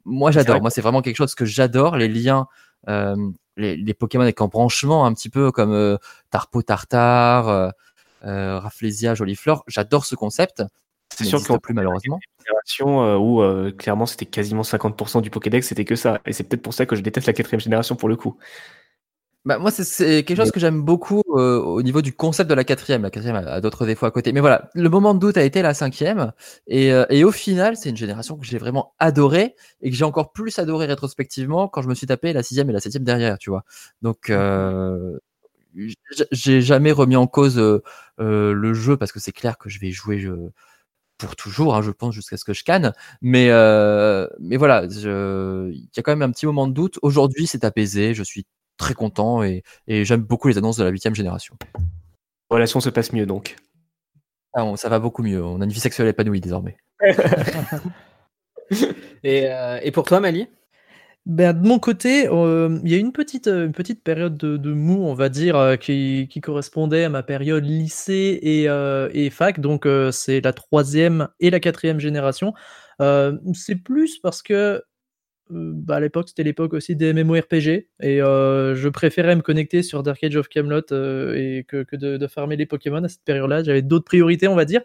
Moi, j'adore. Moi, c'est vraiment quelque chose que j'adore. Les liens, euh, les, les Pokémon avec embranchement, un petit peu comme euh, Tarpo Tartare, euh, euh, Rafflesia, Jolifleur. J'adore ce concept. C'est sûr qu'en plus malheureusement. Génération euh, où euh, clairement c'était quasiment 50% du Pokédex, c'était que ça. Et c'est peut-être pour ça que je déteste la quatrième génération pour le coup. Bah, moi, c'est- quelque chose que j'aime beaucoup euh, au niveau du concept de la quatrième. La quatrième a, a d'autres défauts à côté. Mais voilà, le moment de doute a été la cinquième. Et, euh, et au final, c'est une génération que j'ai vraiment adorée et que j'ai encore plus adoré rétrospectivement quand je me suis tapé la sixième et la septième derrière, tu vois. Donc, euh, j'ai jamais remis en cause le jeu parce que c'est clair que je vais jouer je, pour toujours, hein, je pense, jusqu'à ce que je canne. Mais, euh, mais voilà, il y a quand même un petit moment de doute. Aujourd'hui, c'est apaisé. Je suis très content et, et j'aime beaucoup les annonces de la huitième génération. La relation se passe mieux donc. Ah, bon, ça va beaucoup mieux. On a une vie sexuelle épanouie désormais. Et, euh, et pour toi, Mali? Ben, de mon côté, euh, il y a une petite, euh, une petite période de, mou, on va dire, euh, qui, correspondait à ma période lycée et, fac. Donc, c'est la troisième et la quatrième génération. C'est plus parce que bah, à l'époque, c'était l'époque aussi des MMORPG et je préférais me connecter sur Dark Age of Camelot et que, que de, de farmer les Pokémon à cette période-là. J'avais d'autres priorités, on va dire.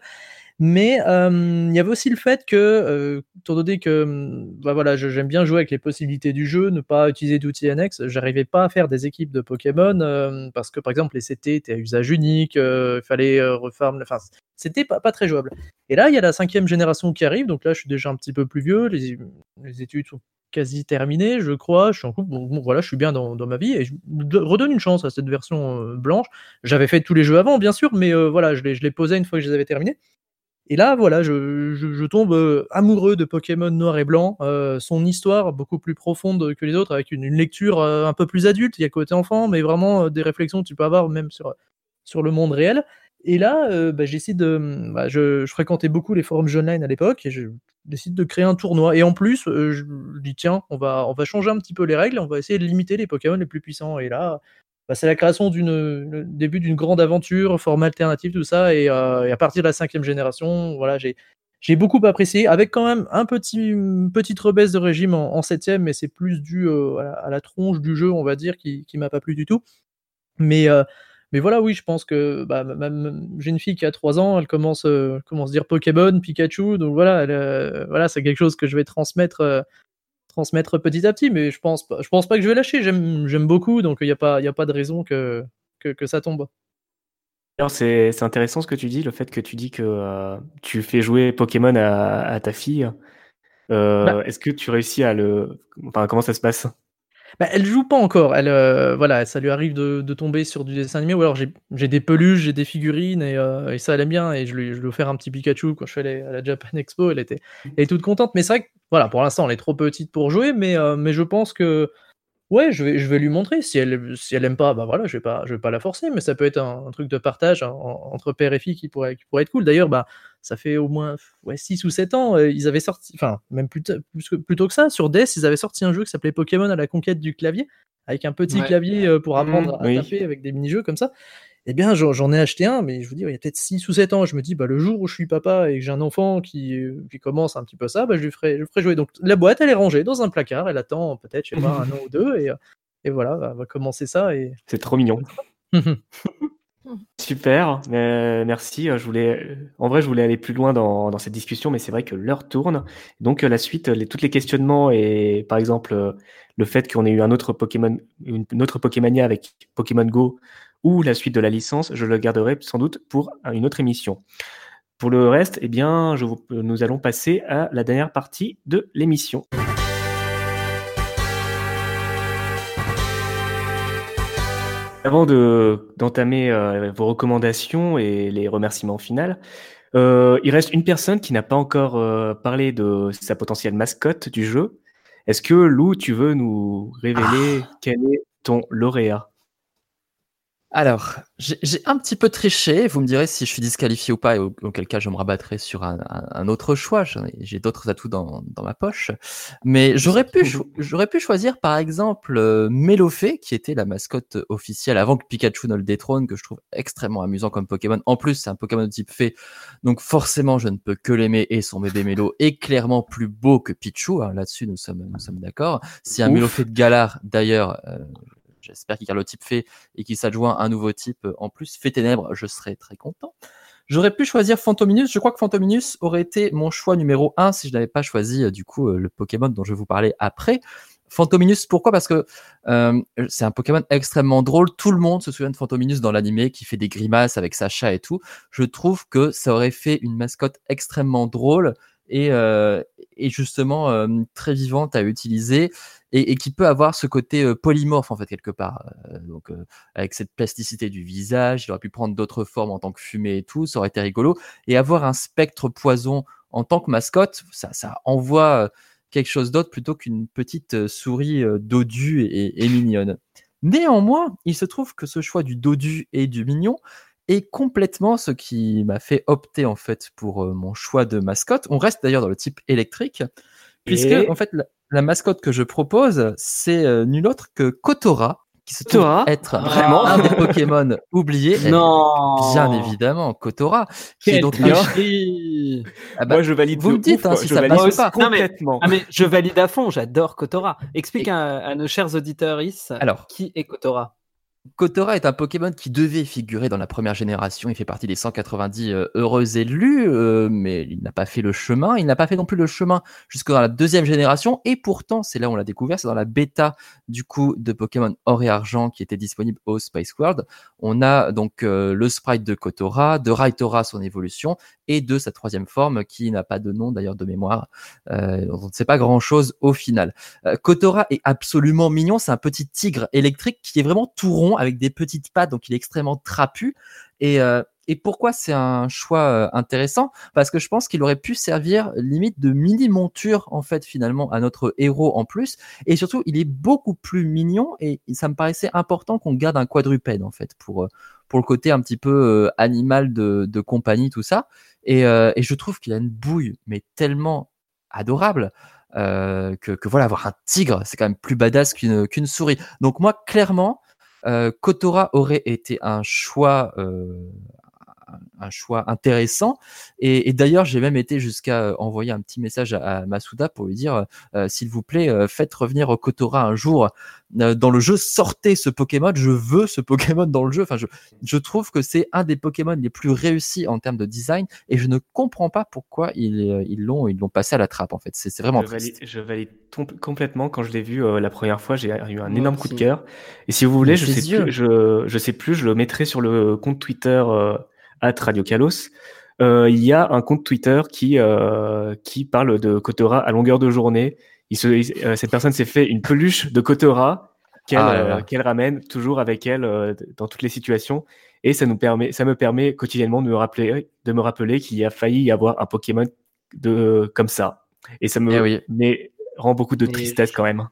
Mais euh, il y avait aussi le fait que, euh, étant donné que hum, bah voilà, j'aime bien jouer avec les possibilités du jeu, ne pas utiliser d'outils annexes, j'arrivais pas à faire des équipes de Pokémon euh, parce que par exemple les CT étaient à usage unique, il fallait refarm, enfin c'était pas, pas très jouable. Et là il y a la cinquième génération qui arrive, donc là je suis déjà un petit peu plus vieux, les, les études sont quasi terminées, je crois, je suis en couple, bon, voilà, je suis bien dans, dans ma vie et je redonne une chance à cette version blanche. J'avais fait tous les jeux avant bien sûr, mais voilà, je les posais une fois que je les avais terminés. Et là, voilà, je, je- tombe euh, amoureux de Pokémon Noir et Blanc. euh, son histoire beaucoup plus profonde que les autres, avec une, lecture euh, un peu plus adulte. Il y a côté enfant, mais vraiment des réflexions que tu peux avoir même sur, sur le monde réel. Et là, bah, j'essaie de. bah, je, je fréquentais beaucoup les forums online à l'époque et je décide de créer un tournoi. Et en plus, je dis tiens, on va, on va changer un petit peu les règles, on va essayer de limiter les Pokémon les plus puissants. Et là, bah, c'est la création d'une le début d'une grande aventure, forme alternative, tout ça. Et, euh, à partir de la cinquième génération, voilà, j'ai beaucoup apprécié, avec quand même un petit une petite rebaisse de régime en, septième, mais c'est plus dû euh, à, la, tronche du jeu, on va dire, qui qui m'a pas plu du tout. Mais euh, mais voilà, oui, je pense que bah, j'ai une fille qui a 3 ans, elle commence, commence à dire Pokémon, Pikachu, donc voilà, voilà, c'est quelque chose que je vais transmettre. Transmettre petit à petit, mais je pense pas, je pense pas que je vais lâcher. J'aime, beaucoup, donc il n'y a pas, y a pas de raison que, que, que ça tombe. C'est intéressant ce que tu dis, le fait que tu dis que euh, tu fais jouer Pokémon à, à ta fille. Euh, Bah. Est-ce que tu réussis à le. Enfin, comment ça se passe? Bah, elle joue pas encore. Elle, euh, voilà, ça lui arrive de, de tomber sur du dessin animé, ou alors j'ai, des peluches, j'ai des figurines, et, et ça elle aime bien. Et je lui, je lui ai offert un petit Pikachu quand je suis allé à la Japan Expo. Elle était, elle est toute contente. Mais c'est vrai que, voilà, pour l'instant, elle est trop petite pour jouer, mais, euh, mais je pense que Ouais, je vais, je vais lui montrer. Si elle, si elle aime pas, bah voilà, je vais pas, je vais pas la forcer, mais ça peut être un, un truc de partage en- entre père et fille qui pourrait, qui pourrait être cool. D'ailleurs, bah, ça fait au moins ouais, 6 ou 7 ans, euh, ils avaient sorti, enfin, même plus, ta- plus que- plutôt que ça, sur DS, ils avaient sorti un jeu qui s'appelait Pokémon à la conquête du clavier, avec un petit Ouais. clavier euh, pour apprendre Mhm, à oui. taper avec des mini-jeux comme ça. Eh bien, j'en ai acheté un, mais je vous dis, il y a peut-être 6 ou 7 ans. Je me dis, bah, le jour où je suis papa et que j'ai un enfant qui, euh, qui commence un petit peu ça, bah, je lui ferai, je lui ferai jouer. Donc, la boîte, elle est rangée dans un placard, elle attend peut-être, je sais pas, un an ou deux, et, euh, et voilà, on va commencer ça. Et... C'est trop mignon. Super, euh, merci. Je voulais, en vrai, je voulais aller plus loin dans, dans cette discussion, mais c'est vrai que l'heure tourne. Donc la suite, les, tous les questionnements et par exemple le fait qu'on ait eu un autre Pokémon, une, une autre Pokémania avec Pokémon Go ou la suite de la licence, je le garderai sans doute pour une autre émission. Pour le reste, eh bien, je vous- nous allons passer à la dernière partie de l'émission. Avant de- d'entamer euh, vos recommandations et les remerciements finaux, euh, il reste une personne qui n'a pas encore euh, parlé de sa potentielle mascotte du jeu. Est-ce que Lou, tu veux nous révéler quel est ton lauréat? Alors, j'ai un petit peu triché. Vous me direz si je suis disqualifié ou pas, et au- auquel cas je me rabattrai sur un, un- un autre choix. J'ai d'autres atouts dans, dans ma poche. Mais j'aurais pu, j'aurais pu choisir par exemple euh, Mélofée, qui était la mascotte officielle avant que Pikachu ne le détrône, que je trouve extrêmement amusant comme Pokémon. En plus, c'est un Pokémon de type fée, donc forcément je ne peux que l'aimer. Et son bébé Mélo est clairement plus beau que Pichou. hein. Là-dessus, nous sommes, nous sommes d'accord. Si un. Mélofée de Galar, d'ailleurs, euh, J'espère qu'il garde le type fée et qu'il s'adjoint un nouveau type euh, en plus. Fée ténèbres, je serais très content. J'aurais pu choisir Phantominus. Je crois que Phantominus aurait été mon choix numéro un si je n'avais pas choisi euh, du coup euh, le Pokémon dont je vais vous parler après. Phantominus, pourquoi? Parce que euh, c'est un Pokémon extrêmement drôle. Tout le monde se souvient de Phantominus dans l'animé qui fait des grimaces avec Sacha et tout. Je trouve que ça aurait fait une mascotte extrêmement drôle et, euh, et justement euh, très vivante à utiliser et, et qui peut avoir ce côté euh, polymorphe en fait quelque part. Euh, donc euh, avec cette plasticité du visage, il aurait pu prendre d'autres formes en tant que fumée et tout, ça aurait été rigolo. Et avoir un spectre poison en tant que mascotte, ça, ça envoie quelque chose d'autre plutôt qu'une petite souris dodue et, et mignonne. Néanmoins, il se trouve que ce choix du dodu et du mignon est complètement ce qui m'a fait opter en fait pour mon choix de mascotte. On reste d'ailleurs dans le type électrique, puisque Et- en fait la, la mascotte que je propose, c'est euh, nul autre que Kotora, qui se trouve être Vraiment un des Pokémon oubliés. Non. Bien évidemment, Kotora, qui est donc un-. Ah bah, Moi, je valide vous me dites ouf, hein, si je ça valide passe ou pas. Non, mais- complètement. Ah mais je valide à fond, j'adore Kotora. Explique à, à nos chers auditeurs Alors. qui est Kotora? Kotora est un Pokémon qui devait figurer dans la première génération. Il fait partie des 190 euh, heureux élus, euh, mais il n'a pas fait le chemin. Il n'a pas fait non plus le chemin jusque dans la deuxième génération. Et pourtant, c'est là où on l'a découvert, c'est dans la bêta du coup de Pokémon Or et Argent qui était disponible au Spice World. On a donc euh, le sprite de Kotora, de Raitora son évolution, et de sa troisième forme qui n'a pas de nom d'ailleurs de mémoire. On ne sait pas grand chose au final. Kotora est absolument mignon. C'est un petit tigre électrique qui est vraiment tout rond avec des petites pattes, donc il est extrêmement trapu. Et, euh, pourquoi c'est un choix euh, intéressant? Parce que je pense qu'il aurait pu servir limite de mini monture en fait finalement à notre héros en plus. Et surtout, il est beaucoup plus mignon et ça me paraissait important qu'on garde un quadrupède en fait pour euh, pour le côté un petit peu animal de, compagnie tout ça. Et, je trouve qu'il a une bouille mais tellement adorable que, voilà, avoir un tigre, c'est quand même plus badass qu'une souris. Donc moi, clairement, Kotora aurait été un choix, euh, un- choix intéressant. Et, et d'ailleurs, j'ai même été jusqu'à euh, envoyer un petit message à, à Masuda pour lui dire, euh, s'il vous plaît, euh, faites revenir Kotora un jour euh, dans le jeu. Sortez ce Pokémon, je veux ce Pokémon dans le jeu. Enfin, je, je trouve que c'est un des Pokémon les plus réussis en termes de design, et je ne comprends pas pourquoi ils euh, ils l'ont ils l'ont passé à la trappe. En fait, c'est c'est vraiment je triste. valide, je valide tom- complètement. Quand je l'ai vu euh, la première fois, j'ai eu un énorme coup de cœur. Et si vous voulez, je sais plus, je, je sais plus, je le mettrai sur le compte Twitter euh, Radio Kalos. Euh, il y a un compte Twitter qui euh, qui parle de Kotora à longueur de journée. Il se, il- euh, cette personne s'est fait une peluche de Kotora qu'elle Ah euh, ramène toujours avec elle euh, dans toutes les situations. Et ça nous permet, ça me permet quotidiennement de me rappeler, de me rappeler qu'il y a failli y avoir un Pokémon de comme ça. Et ça me Eh oui. mais rend beaucoup de tristesse quand même.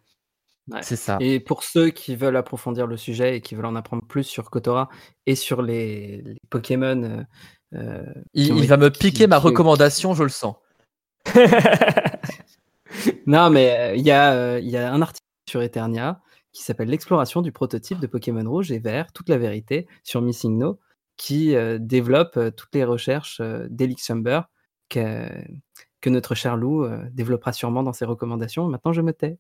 Ouais. C'est ça. Et pour ceux qui veulent approfondir le sujet et qui veulent en apprendre plus sur Kotora et sur les, les Pokémon, euh, euh, Il, va me qui- piquer ma qui- recommandation, je le sens. Non, mais euh, il y, a, euh, il y a un article sur Eternia qui s'appelle L'exploration du prototype de Pokémon rouge et vert, toute la vérité sur Missing No, qui euh, développe toutes les recherches d'Elix Chamber que, que notre cher Lou développera sûrement dans ses recommandations. Maintenant, je me tais.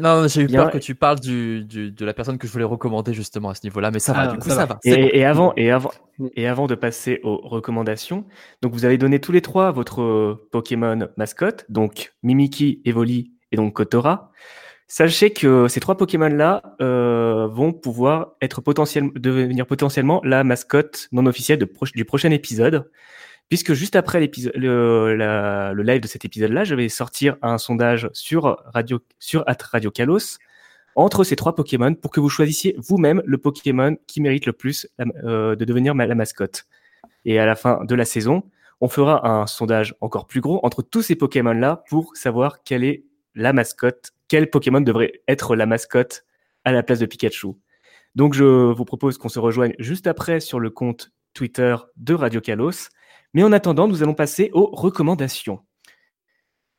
Non, j'ai eu peur que tu parles du, du- de la personne que je voulais recommander justement à ce niveau-là, mais ça va, Ah, du coup, ça ça, va. va. c'est bon. Et, avant, et, avant, et avant de passer aux recommandations, donc vous avez donné tous les trois votre euh, Pokémon mascotte, donc Mimiki, Evoli et donc Kotora. Sachez que ces trois Pokémon-là euh, vont pouvoir être potentiellement, devenir potentiellement la mascotte non officielle de du prochain épisode, puisque juste après le, live de cet épisode-là, je vais sortir un sondage sur Radio, sur Radio Kalos entre ces trois Pokémon pour que vous choisissiez vous-même le Pokémon qui mérite le plus euh, de devenir la mascotte. Et à la fin de la saison, on fera un sondage encore plus gros entre tous ces Pokémon-là pour savoir quelle est la mascotte, quel Pokémon devrait être la mascotte à la place de Pikachu. Donc je vous propose qu'on se rejoigne juste après sur le compte Twitter de Radio Kalos. Mais en attendant, nous allons passer aux recommandations.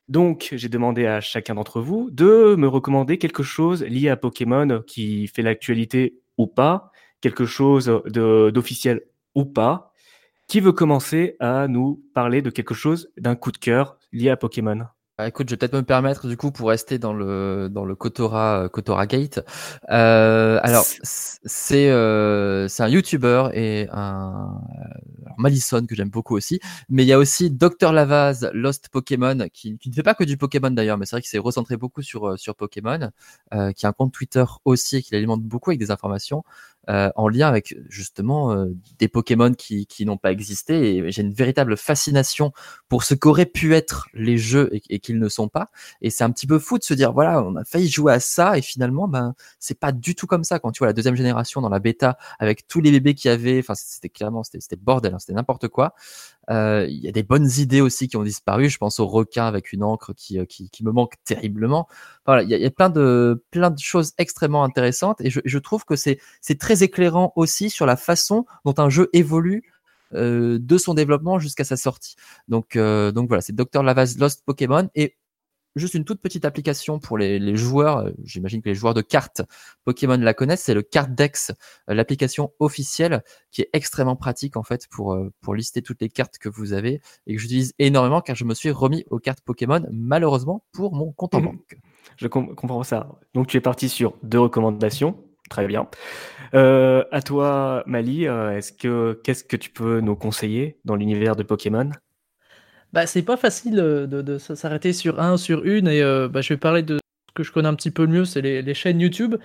Donc, j'ai demandé à chacun d'entre vous de me recommander quelque chose lié à Pokémon qui fait l'actualité ou pas, quelque chose d'officiel ou pas. Qui veut commencer à nous parler de quelque chose, d'un coup de cœur lié à Pokémon Bah, écoute, je vais peut-être me permettre du coup pour rester dans le dans le Kotora euh, Kotora Gate. Euh, alors c'est euh, c'est un YouTuber et un alors, Malison que j'aime beaucoup aussi, mais il y a aussi Dr Lavaz Lost Pokémon qui, qui ne fait pas que du Pokémon d'ailleurs, mais c'est vrai qu'il s'est recentré beaucoup sur euh, sur Pokémon, euh, qui a un compte Twitter aussi et qui l'alimente beaucoup avec des informations euh, en lien avec justement euh, des Pokémon qui qui n'ont pas existé et j'ai une véritable fascination pour ce qu'auraient pu être les jeux et, qu'ils ne sont pas. Et c'est un petit peu fou de se dire, voilà, on a failli jouer à ça et finalement, ben, c'est pas du tout comme ça. Quand tu vois la deuxième génération dans la bêta avec tous les bébés qu'il y avait, enfin, c'était clairement, c'était c'était bordel, hein, c'était n'importe quoi. Euh, Il y a des bonnes idées aussi qui ont disparu. Je pense au requin avec une encre qui, euh, me manque terriblement. Voilà, il y a, plein de choses extrêmement intéressantes et je, trouve que c'est très éclairant aussi sur la façon dont un jeu évolue euh, de son développement jusqu'à sa sortie. Donc, voilà, c'est Dr. Lavaz Lost Pokémon et juste une toute petite application pour les, les joueurs. euh, J'imagine que les joueurs de cartes Pokémon la connaissent. C'est le Carddex, euh, l'application officielle qui est extrêmement pratique en fait pour euh, pour lister toutes les cartes que vous avez et que j'utilise énormément car je me suis remis aux cartes Pokémon malheureusement pour mon compte en Mhm. banque. Je com- comprends ça. Donc tu es parti sur deux recommandations. Très bien. Euh, à toi, Mali, est-ce que qu'est-ce que tu peux nous conseiller dans l'univers de Pokémon? Bah, c'est pas facile euh, de, s'arrêter sur un, sur une, et euh, bah, je vais parler de ce que je connais un petit peu le mieux, c'est les, les chaînes YouTube.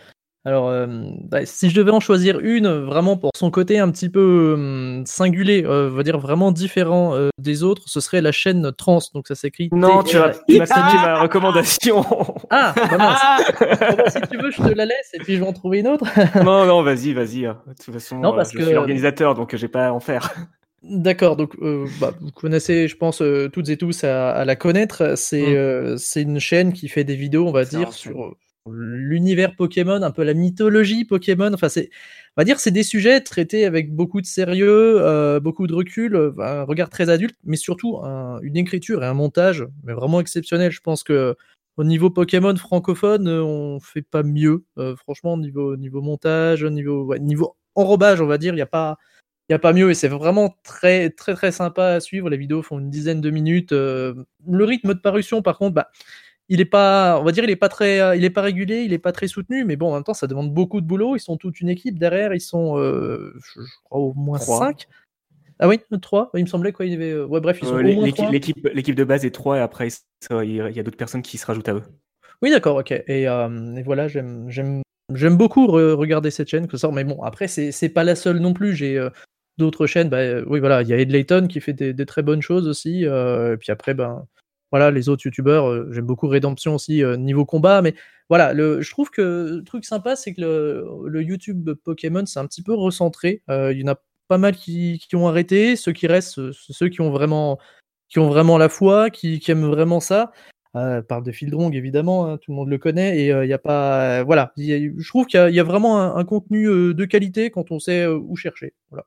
Alors, euh, bah, si je devais en choisir une, vraiment pour son côté un petit peu euh, singulier, euh, on va dire vraiment différent des autres, ce serait la chaîne Trans. Donc ça s'écrit. Non, tu as, TRI. tu ma recommandation. Ah, bah bah, si tu veux, je te la laisse et puis je vais en trouver une autre. non, non, vas-y, vas-y. De toute façon, je suis l'organisateur, donc j'ai pas à en faire. D'accord, donc euh, bah, vous connaissez, je pense, euh, toutes et tous à, à la connaître. C'est Mm. euh, c'est une chaîne qui fait des vidéos, on va dire, sur euh, l'univers Pokémon, un peu la mythologie Pokémon. Enfin, c'est, on va dire, c'est des sujets traités avec beaucoup de sérieux, beaucoup de recul, euh, un regard très adulte, mais surtout un- une écriture et un montage, mais vraiment exceptionnel. Je pense que au niveau Pokémon francophone, on fait pas mieux. Franchement, niveau niveau montage, niveau ouais, niveau enrobage, on va dire, il y a pas il y a pas mieux et c'est vraiment très très très sympa à suivre. Les vidéos font une dizaine de minutes. euh, le rythme de parution, par contre, bah, il est pas, on va dire, il est pas très, euh, il est pas régulier, il est pas très soutenu, mais bon, en même temps, ça demande beaucoup de boulot. Ils sont toute une équipe derrière. Ils sont, euh, je, je crois, au moins Trois. 5 Ah oui, trois. Il me semblait quoi. Il y avait, ouais, bref, ils sont Euh, au l'é- moins l'équipe, l'équipe, de base est 3 et après il y a d'autres personnes qui se rajoutent à eux. Oui, d'accord, ok. Et, euh, et voilà, j'aime, j'aime, j'aime beaucoup re- regarder cette chaîne que ça. Mais bon, après, c'est, c'est pas la seule non plus. J'ai d'autres chaînes. Bah, euh, oui, voilà, il y a Ed Layton qui fait des, très bonnes choses aussi. euh, et puis après, ben, voilà, les autres youtubeurs. euh, j'aime beaucoup Redemption aussi niveau combat. Mais voilà, le, je trouve que le truc sympa, c'est que le, le YouTube Pokémon, c'est un petit peu recentré. Il y en a pas mal qui, qui ont arrêté. Ceux qui restent, ceux qui ont vraiment, qui ont vraiment la foi, qui, aiment vraiment ça. Euh, parle de Fildrong évidemment, hein, tout le monde le connaît et il y a pas, voilà, y a- je trouve qu'il y, y a vraiment un, un contenu de qualité quand on sait où chercher. Voilà.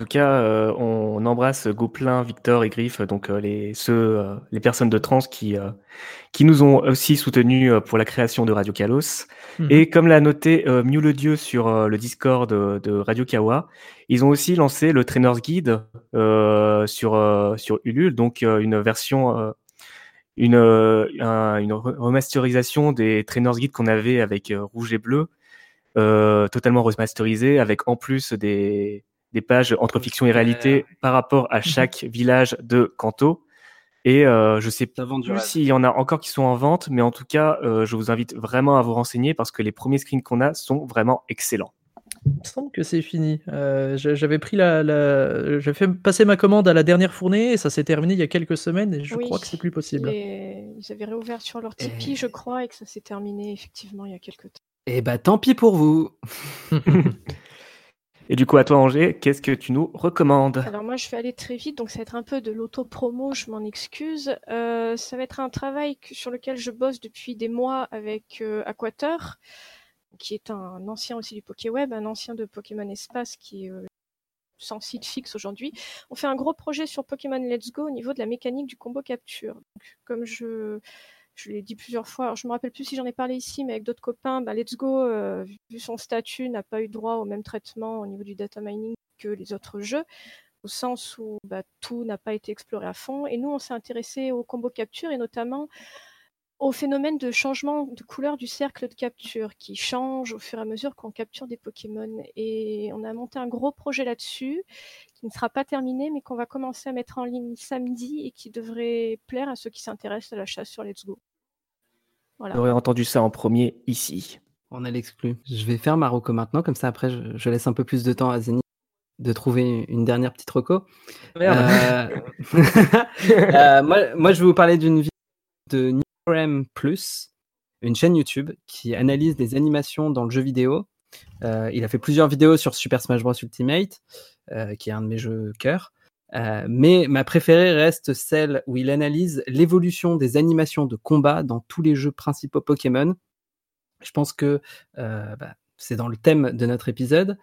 En tout cas, euh, on embrasse Gouplin, Victor et Griff, donc euh, les, ceux, euh, les personnes de trans qui, euh, qui nous ont aussi soutenus euh, pour la création de Radio Kalos. Mhm. Et comme l'a noté euh, Mew le Dieu sur le Discord de, de Radio Kawa, ils ont aussi lancé le Trainer's Guide euh, sur, euh, sur Ulule, donc une version, euh, une, un- une re- remasterisation des Trainer's Guide qu'on avait avec Rouge et Bleu, euh, totalement remasterisé, avec en plus des, des pages entre fiction et réalité par rapport à chaque village de Kanto. Et euh, je sais rêve. s'il y en a encore qui sont en vente, mais en tout cas, euh, je vous invite vraiment à vous renseigner parce que les premiers screens qu'on a sont vraiment excellents. Il me semble que c'est fini. Euh, j'a- J'avais pris la, la... j'ai fait passer ma commande à la dernière fournée et ça s'est terminé il y a quelques semaines et je Oui, crois que c'est plus possible. les- Ils avaient réouvert sur leur Tipeee, je crois, et que ça s'est terminé effectivement il y a quelques temps. Eh bah tant pis pour vous. Et du coup, à toi, Angers, qu'est-ce que tu nous recommandes? Alors moi, je vais aller très vite, donc ça va être un peu de l'auto-promo, je m'en excuse. Euh, ça va être un travail sur lequel je bosse depuis des mois avec euh, Aquateur. qui est un ancien aussi du PokéWeb, un ancien de Pokémon Espace qui est euh, sans site fixe aujourd'hui. On fait un gros projet sur Pokémon Let's Go au niveau de la mécanique du combo capture. Comme je, je l'ai dit plusieurs fois, alors je me rappelle plus si j'en ai parlé ici, mais avec d'autres copains, bah, Let's Go, euh, vu son statut, n'a pas eu droit au même traitement au niveau du data mining que les autres jeux, au sens où bah, tout n'a pas été exploré à fond. Et nous, on s'est intéressé au combo capture et notamment au phénomène de changement de couleur du cercle de capture qui change au fur et à mesure qu'on capture des Pokémon. Et on a monté un gros projet là-dessus qui ne sera pas terminé mais qu'on va commencer à mettre en ligne samedi et qui devrait plaire à ceux qui s'intéressent à la chasse sur Let's Go. Voilà. Vous aurez entendu ça en premier ici. On a l'exclu. Je vais faire ma reco maintenant, comme ça après je, je laisse un peu plus de temps à Zeni de trouver une dernière petite reco. Merde. Euh, euh, moi, moi, je vais vous parler d'une vidéo de Plus, une chaîne YouTube qui analyse des animations dans le jeu vidéo. Euh, il a fait plusieurs vidéos sur Super Smash Bros Ultimate, euh, qui est un de mes jeux cœur. Euh, mais ma préférée reste celle où il analyse l'évolution des animations de combat dans tous les jeux principaux Pokémon. Je pense que bah, c'est dans le thème de notre épisode.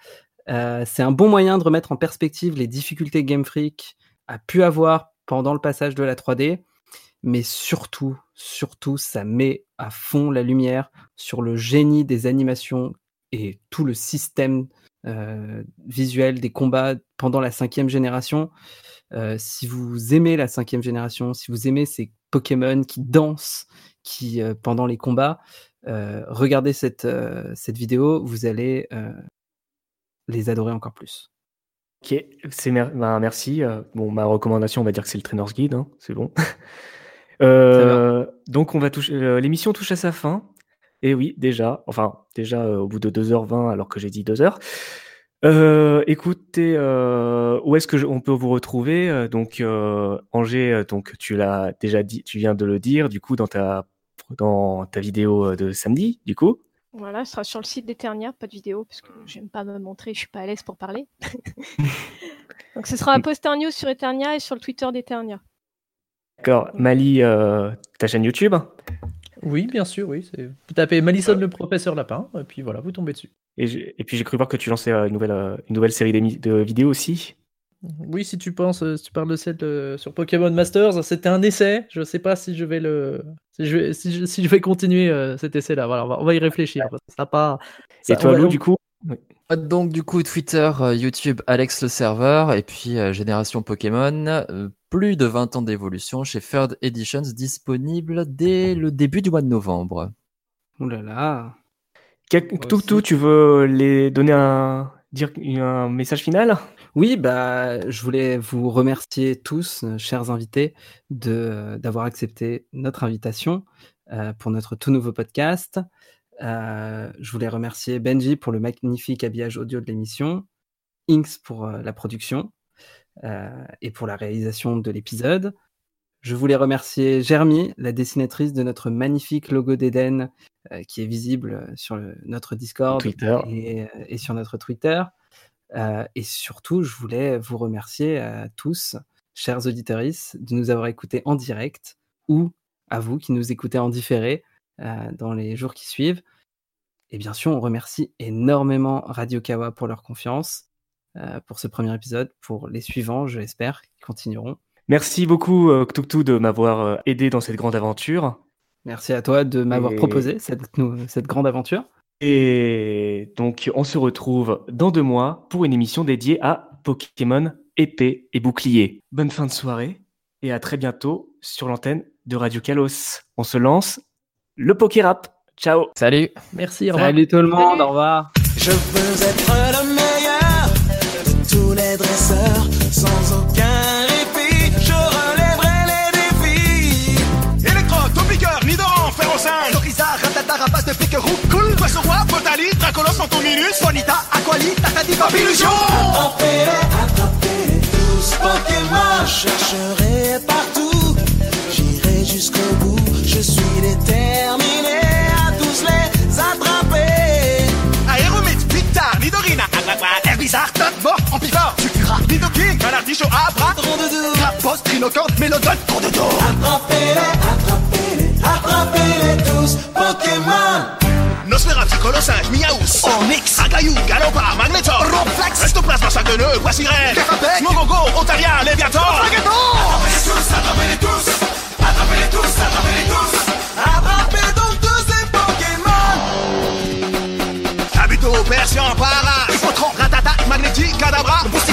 C'est un bon moyen de remettre en perspective les difficultés Game Freak a pu avoir pendant le passage de la 3D, mais surtout, surtout, ça met à fond la lumière sur le génie des animations et tout le système euh, visuel des combats pendant la cinquième génération. Euh, si vous aimez la cinquième génération, si vous aimez ces Pokémon qui dansent qui, euh, pendant les combats, regardez cette, cette vidéo, vous allez les adorer encore plus. Ok, ben, merci. Bon, ma recommandation, on va dire que c'est le Trainer's Guide, hein, c'est bon. Euh, donc, on va toucher. euh, L'émission touche à sa fin. Et oui, déjà, enfin, déjà euh, au bout de 2h20, alors que j'ai dit 2h. Euh, écoutez, euh, où est-ce que je- on peut vous retrouver? Donc, euh, Angers, donc tu l'as déjà dit, tu viens de le dire, du coup, dans ta dans ta vidéo de samedi, du coup. Voilà, ce sera sur le site d'Eternia, pas de vidéo, parce que j'aime pas me montrer, je suis pas à l'aise pour parler. Donc ce sera un poster news sur Eternia et sur le Twitter d'Eternia. D'accord. Mali, euh, ta chaîne YouTube. Oui, bien sûr, oui. Vous tapez Malison le professeur lapin, et puis voilà, vous tombez dessus. Et, puis j'ai cru voir que tu lançais euh, une nouvelle, euh, une nouvelle série de vidéos aussi. Oui, si tu penses, si tu parles de celle sur Pokémon Masters, c'était un essai. Je sais pas si je vais le, si je vais, si je, si je vais continuer cet essai-là. Voilà, on va, on va y réfléchir. parce que Ça pas. Et toi, Lou, du coup? Donc du coup Twitter, YouTube, Alex le serveur et puis euh, Génération Pokémon, euh, plus de 20 ans d'évolution chez Third Editions disponible dès le début du mois de novembre. Ouh là là. Tu veux les donner un, dire un message final? Oui, bah, je voulais vous remercier tous, euh, chers invités, de d'avoir accepté notre invitation euh, pour notre tout nouveau podcast. Euh, je voulais remercier Benji pour le magnifique habillage audio de l'émission, Inks pour euh, la production et pour la réalisation de l'épisode. Je voulais remercier Germi, la dessinatrice de notre magnifique logo d'Eden euh, qui est visible sur le- notre Discord Twitter. Et, euh, et sur notre Twitter. Euh, et surtout, je voulais vous remercier à tous, chers auditeurs, de nous avoir écoutés en direct ou à vous qui nous écoutez en différé euh, dans les jours qui suivent. Et bien sûr, on remercie énormément Radio Kawa pour leur confiance euh, pour ce premier épisode, pour les suivants, je l'espère, qui continueront. Merci beaucoup, euh, Ktuktu, de m'avoir euh, aidé dans cette grande aventure. Merci à toi de m'avoir Et- proposé cette, grande aventure. Et donc, on se retrouve dans deux mois pour une émission dédiée à Pokémon épée et bouclier. Bonne fin de soirée et à très bientôt sur l'antenne de Radio Kalos. On se lance le Pokérap. Ciao. Salut. Merci. Au revoir. Salut tout le monde, au revoir. Je veux être tous les dresseurs, sans aucun répit. Je relèverai les défis. Electro, Topiqueur, Nidoran, Ferrosin, Lorizard, Ratata, Rapace de Piquerou, Cool, Poisson Roi, Potali, Dracolos, Antominus, Bonita, Aquali, Tatati, Papillusion Attrapez-les, attrapez-les tous. Pokémon, je chercherai partout. J'irai jusqu'au bout. Je suis déterminé Aquaqua, Herbizarre, Totbo, Ampivore, Sucura, Nidoking, Galardicho, Abra, Rondoudou. Rapos, Trinocorde, Mélodon, Rondodo Attrapez-les, attrapez-les, attrapez-les tous. Pokémon. Nosferatu, Colossinge, Mia Magnetor, Ronflex, Restoplasma, Sagueneux, Voici-Ren, Cafapec, Mogogo, Otalia, Léviator. Attrapez-les tous, attrapez-les tous, attrapez-les tous, attrapez-les tous.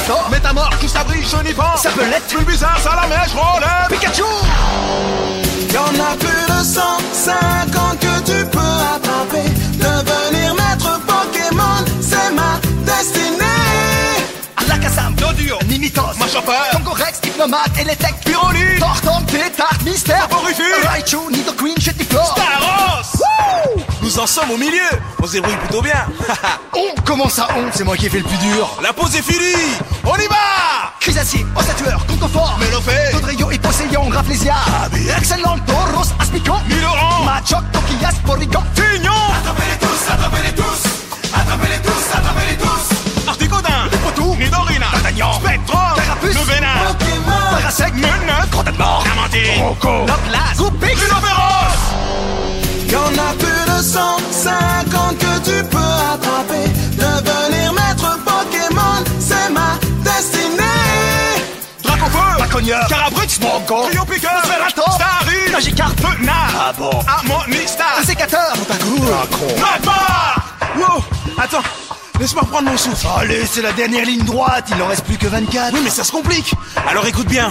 Cadabra, Boustiflor, Métamorph, Cristabri, Chenipan, Sapelette, Bulbizarre, Salamèche, Roller, Pikachu. Y'en a plus de 150 que tu peux attraper. Devenir maître Pokémon, c'est ma destinée. Alakazam, Doduo, Nimitos, Machoper, Congorex, Hypnomate, Eletec, Pyroli, Tortank, Tétard, Mystère, Borufus, Raichu, Nidoqueen, Chetiflor, Staros nous en sommes au milieu. On se débrouille plutôt bien. on commence à on, c'est moi qui ai fait le plus dur. La pause est finie. On y va. Crisacier, ossateur, contefort, Melofé, Codrillo et Poseidon, Graflesia, ah, Excellent, Toros, Aspicon, Miloran, Machoc, Toquillas, Borrigan, Fignon. Attrapez-les tous, attrapez-les tous, attrapez-les tous, attrapez-les tous. Articodin, Potou, Nidorina, D'Artagnan, Spectrum, Terrapus, Novena, Pokémon, Parasec, Meneut, Crottin Mort, Lamantine, Rocco, Loclas, Goupix, Y'en a peu. 250 que tu peux attraper. Devenir maître Pokémon, c'est ma destinée. Draconfeu, Draconia, Carabrut, Morgan, Crayon Piqueur, Sferator, Starry, Magikarp, Narabon, ah Harmonistar, Un sécateur, Otaku, Dracon, Mappa! Wow, attends. Laisse-moi reprendre mon souffle. Allez, c'est la dernière ligne droite, il n'en reste plus que 24. Oui, mais ça se complique. Alors écoute bien.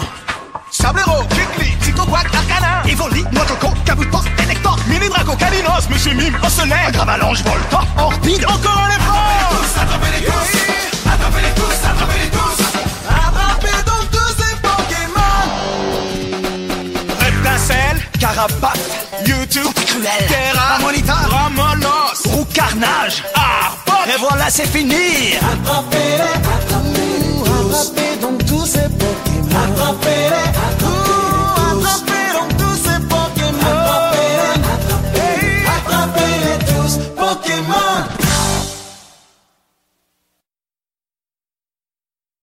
Sablero, Kikli, Psychoquack, Arcana, Evoli, Nococo, Kabutos, Elector, Mini Draco, Kalinos, Monsieur Mime, Ocelaire, Gravalanche, Voltor, Orpide, encore un effort. Attrapez-les tous, attrapez-les tous, attrapez-les tous Attrapez donc tous ces Pokémon. Reptacel, Carapace, YouTube, Cruel, Terra, Amonita, Ramolos, Roux Carnage, Arbok, et voilà c'est fini. Attrapez-les, Attrapez donc tous ces Pokémon. Attrapez-les à tous.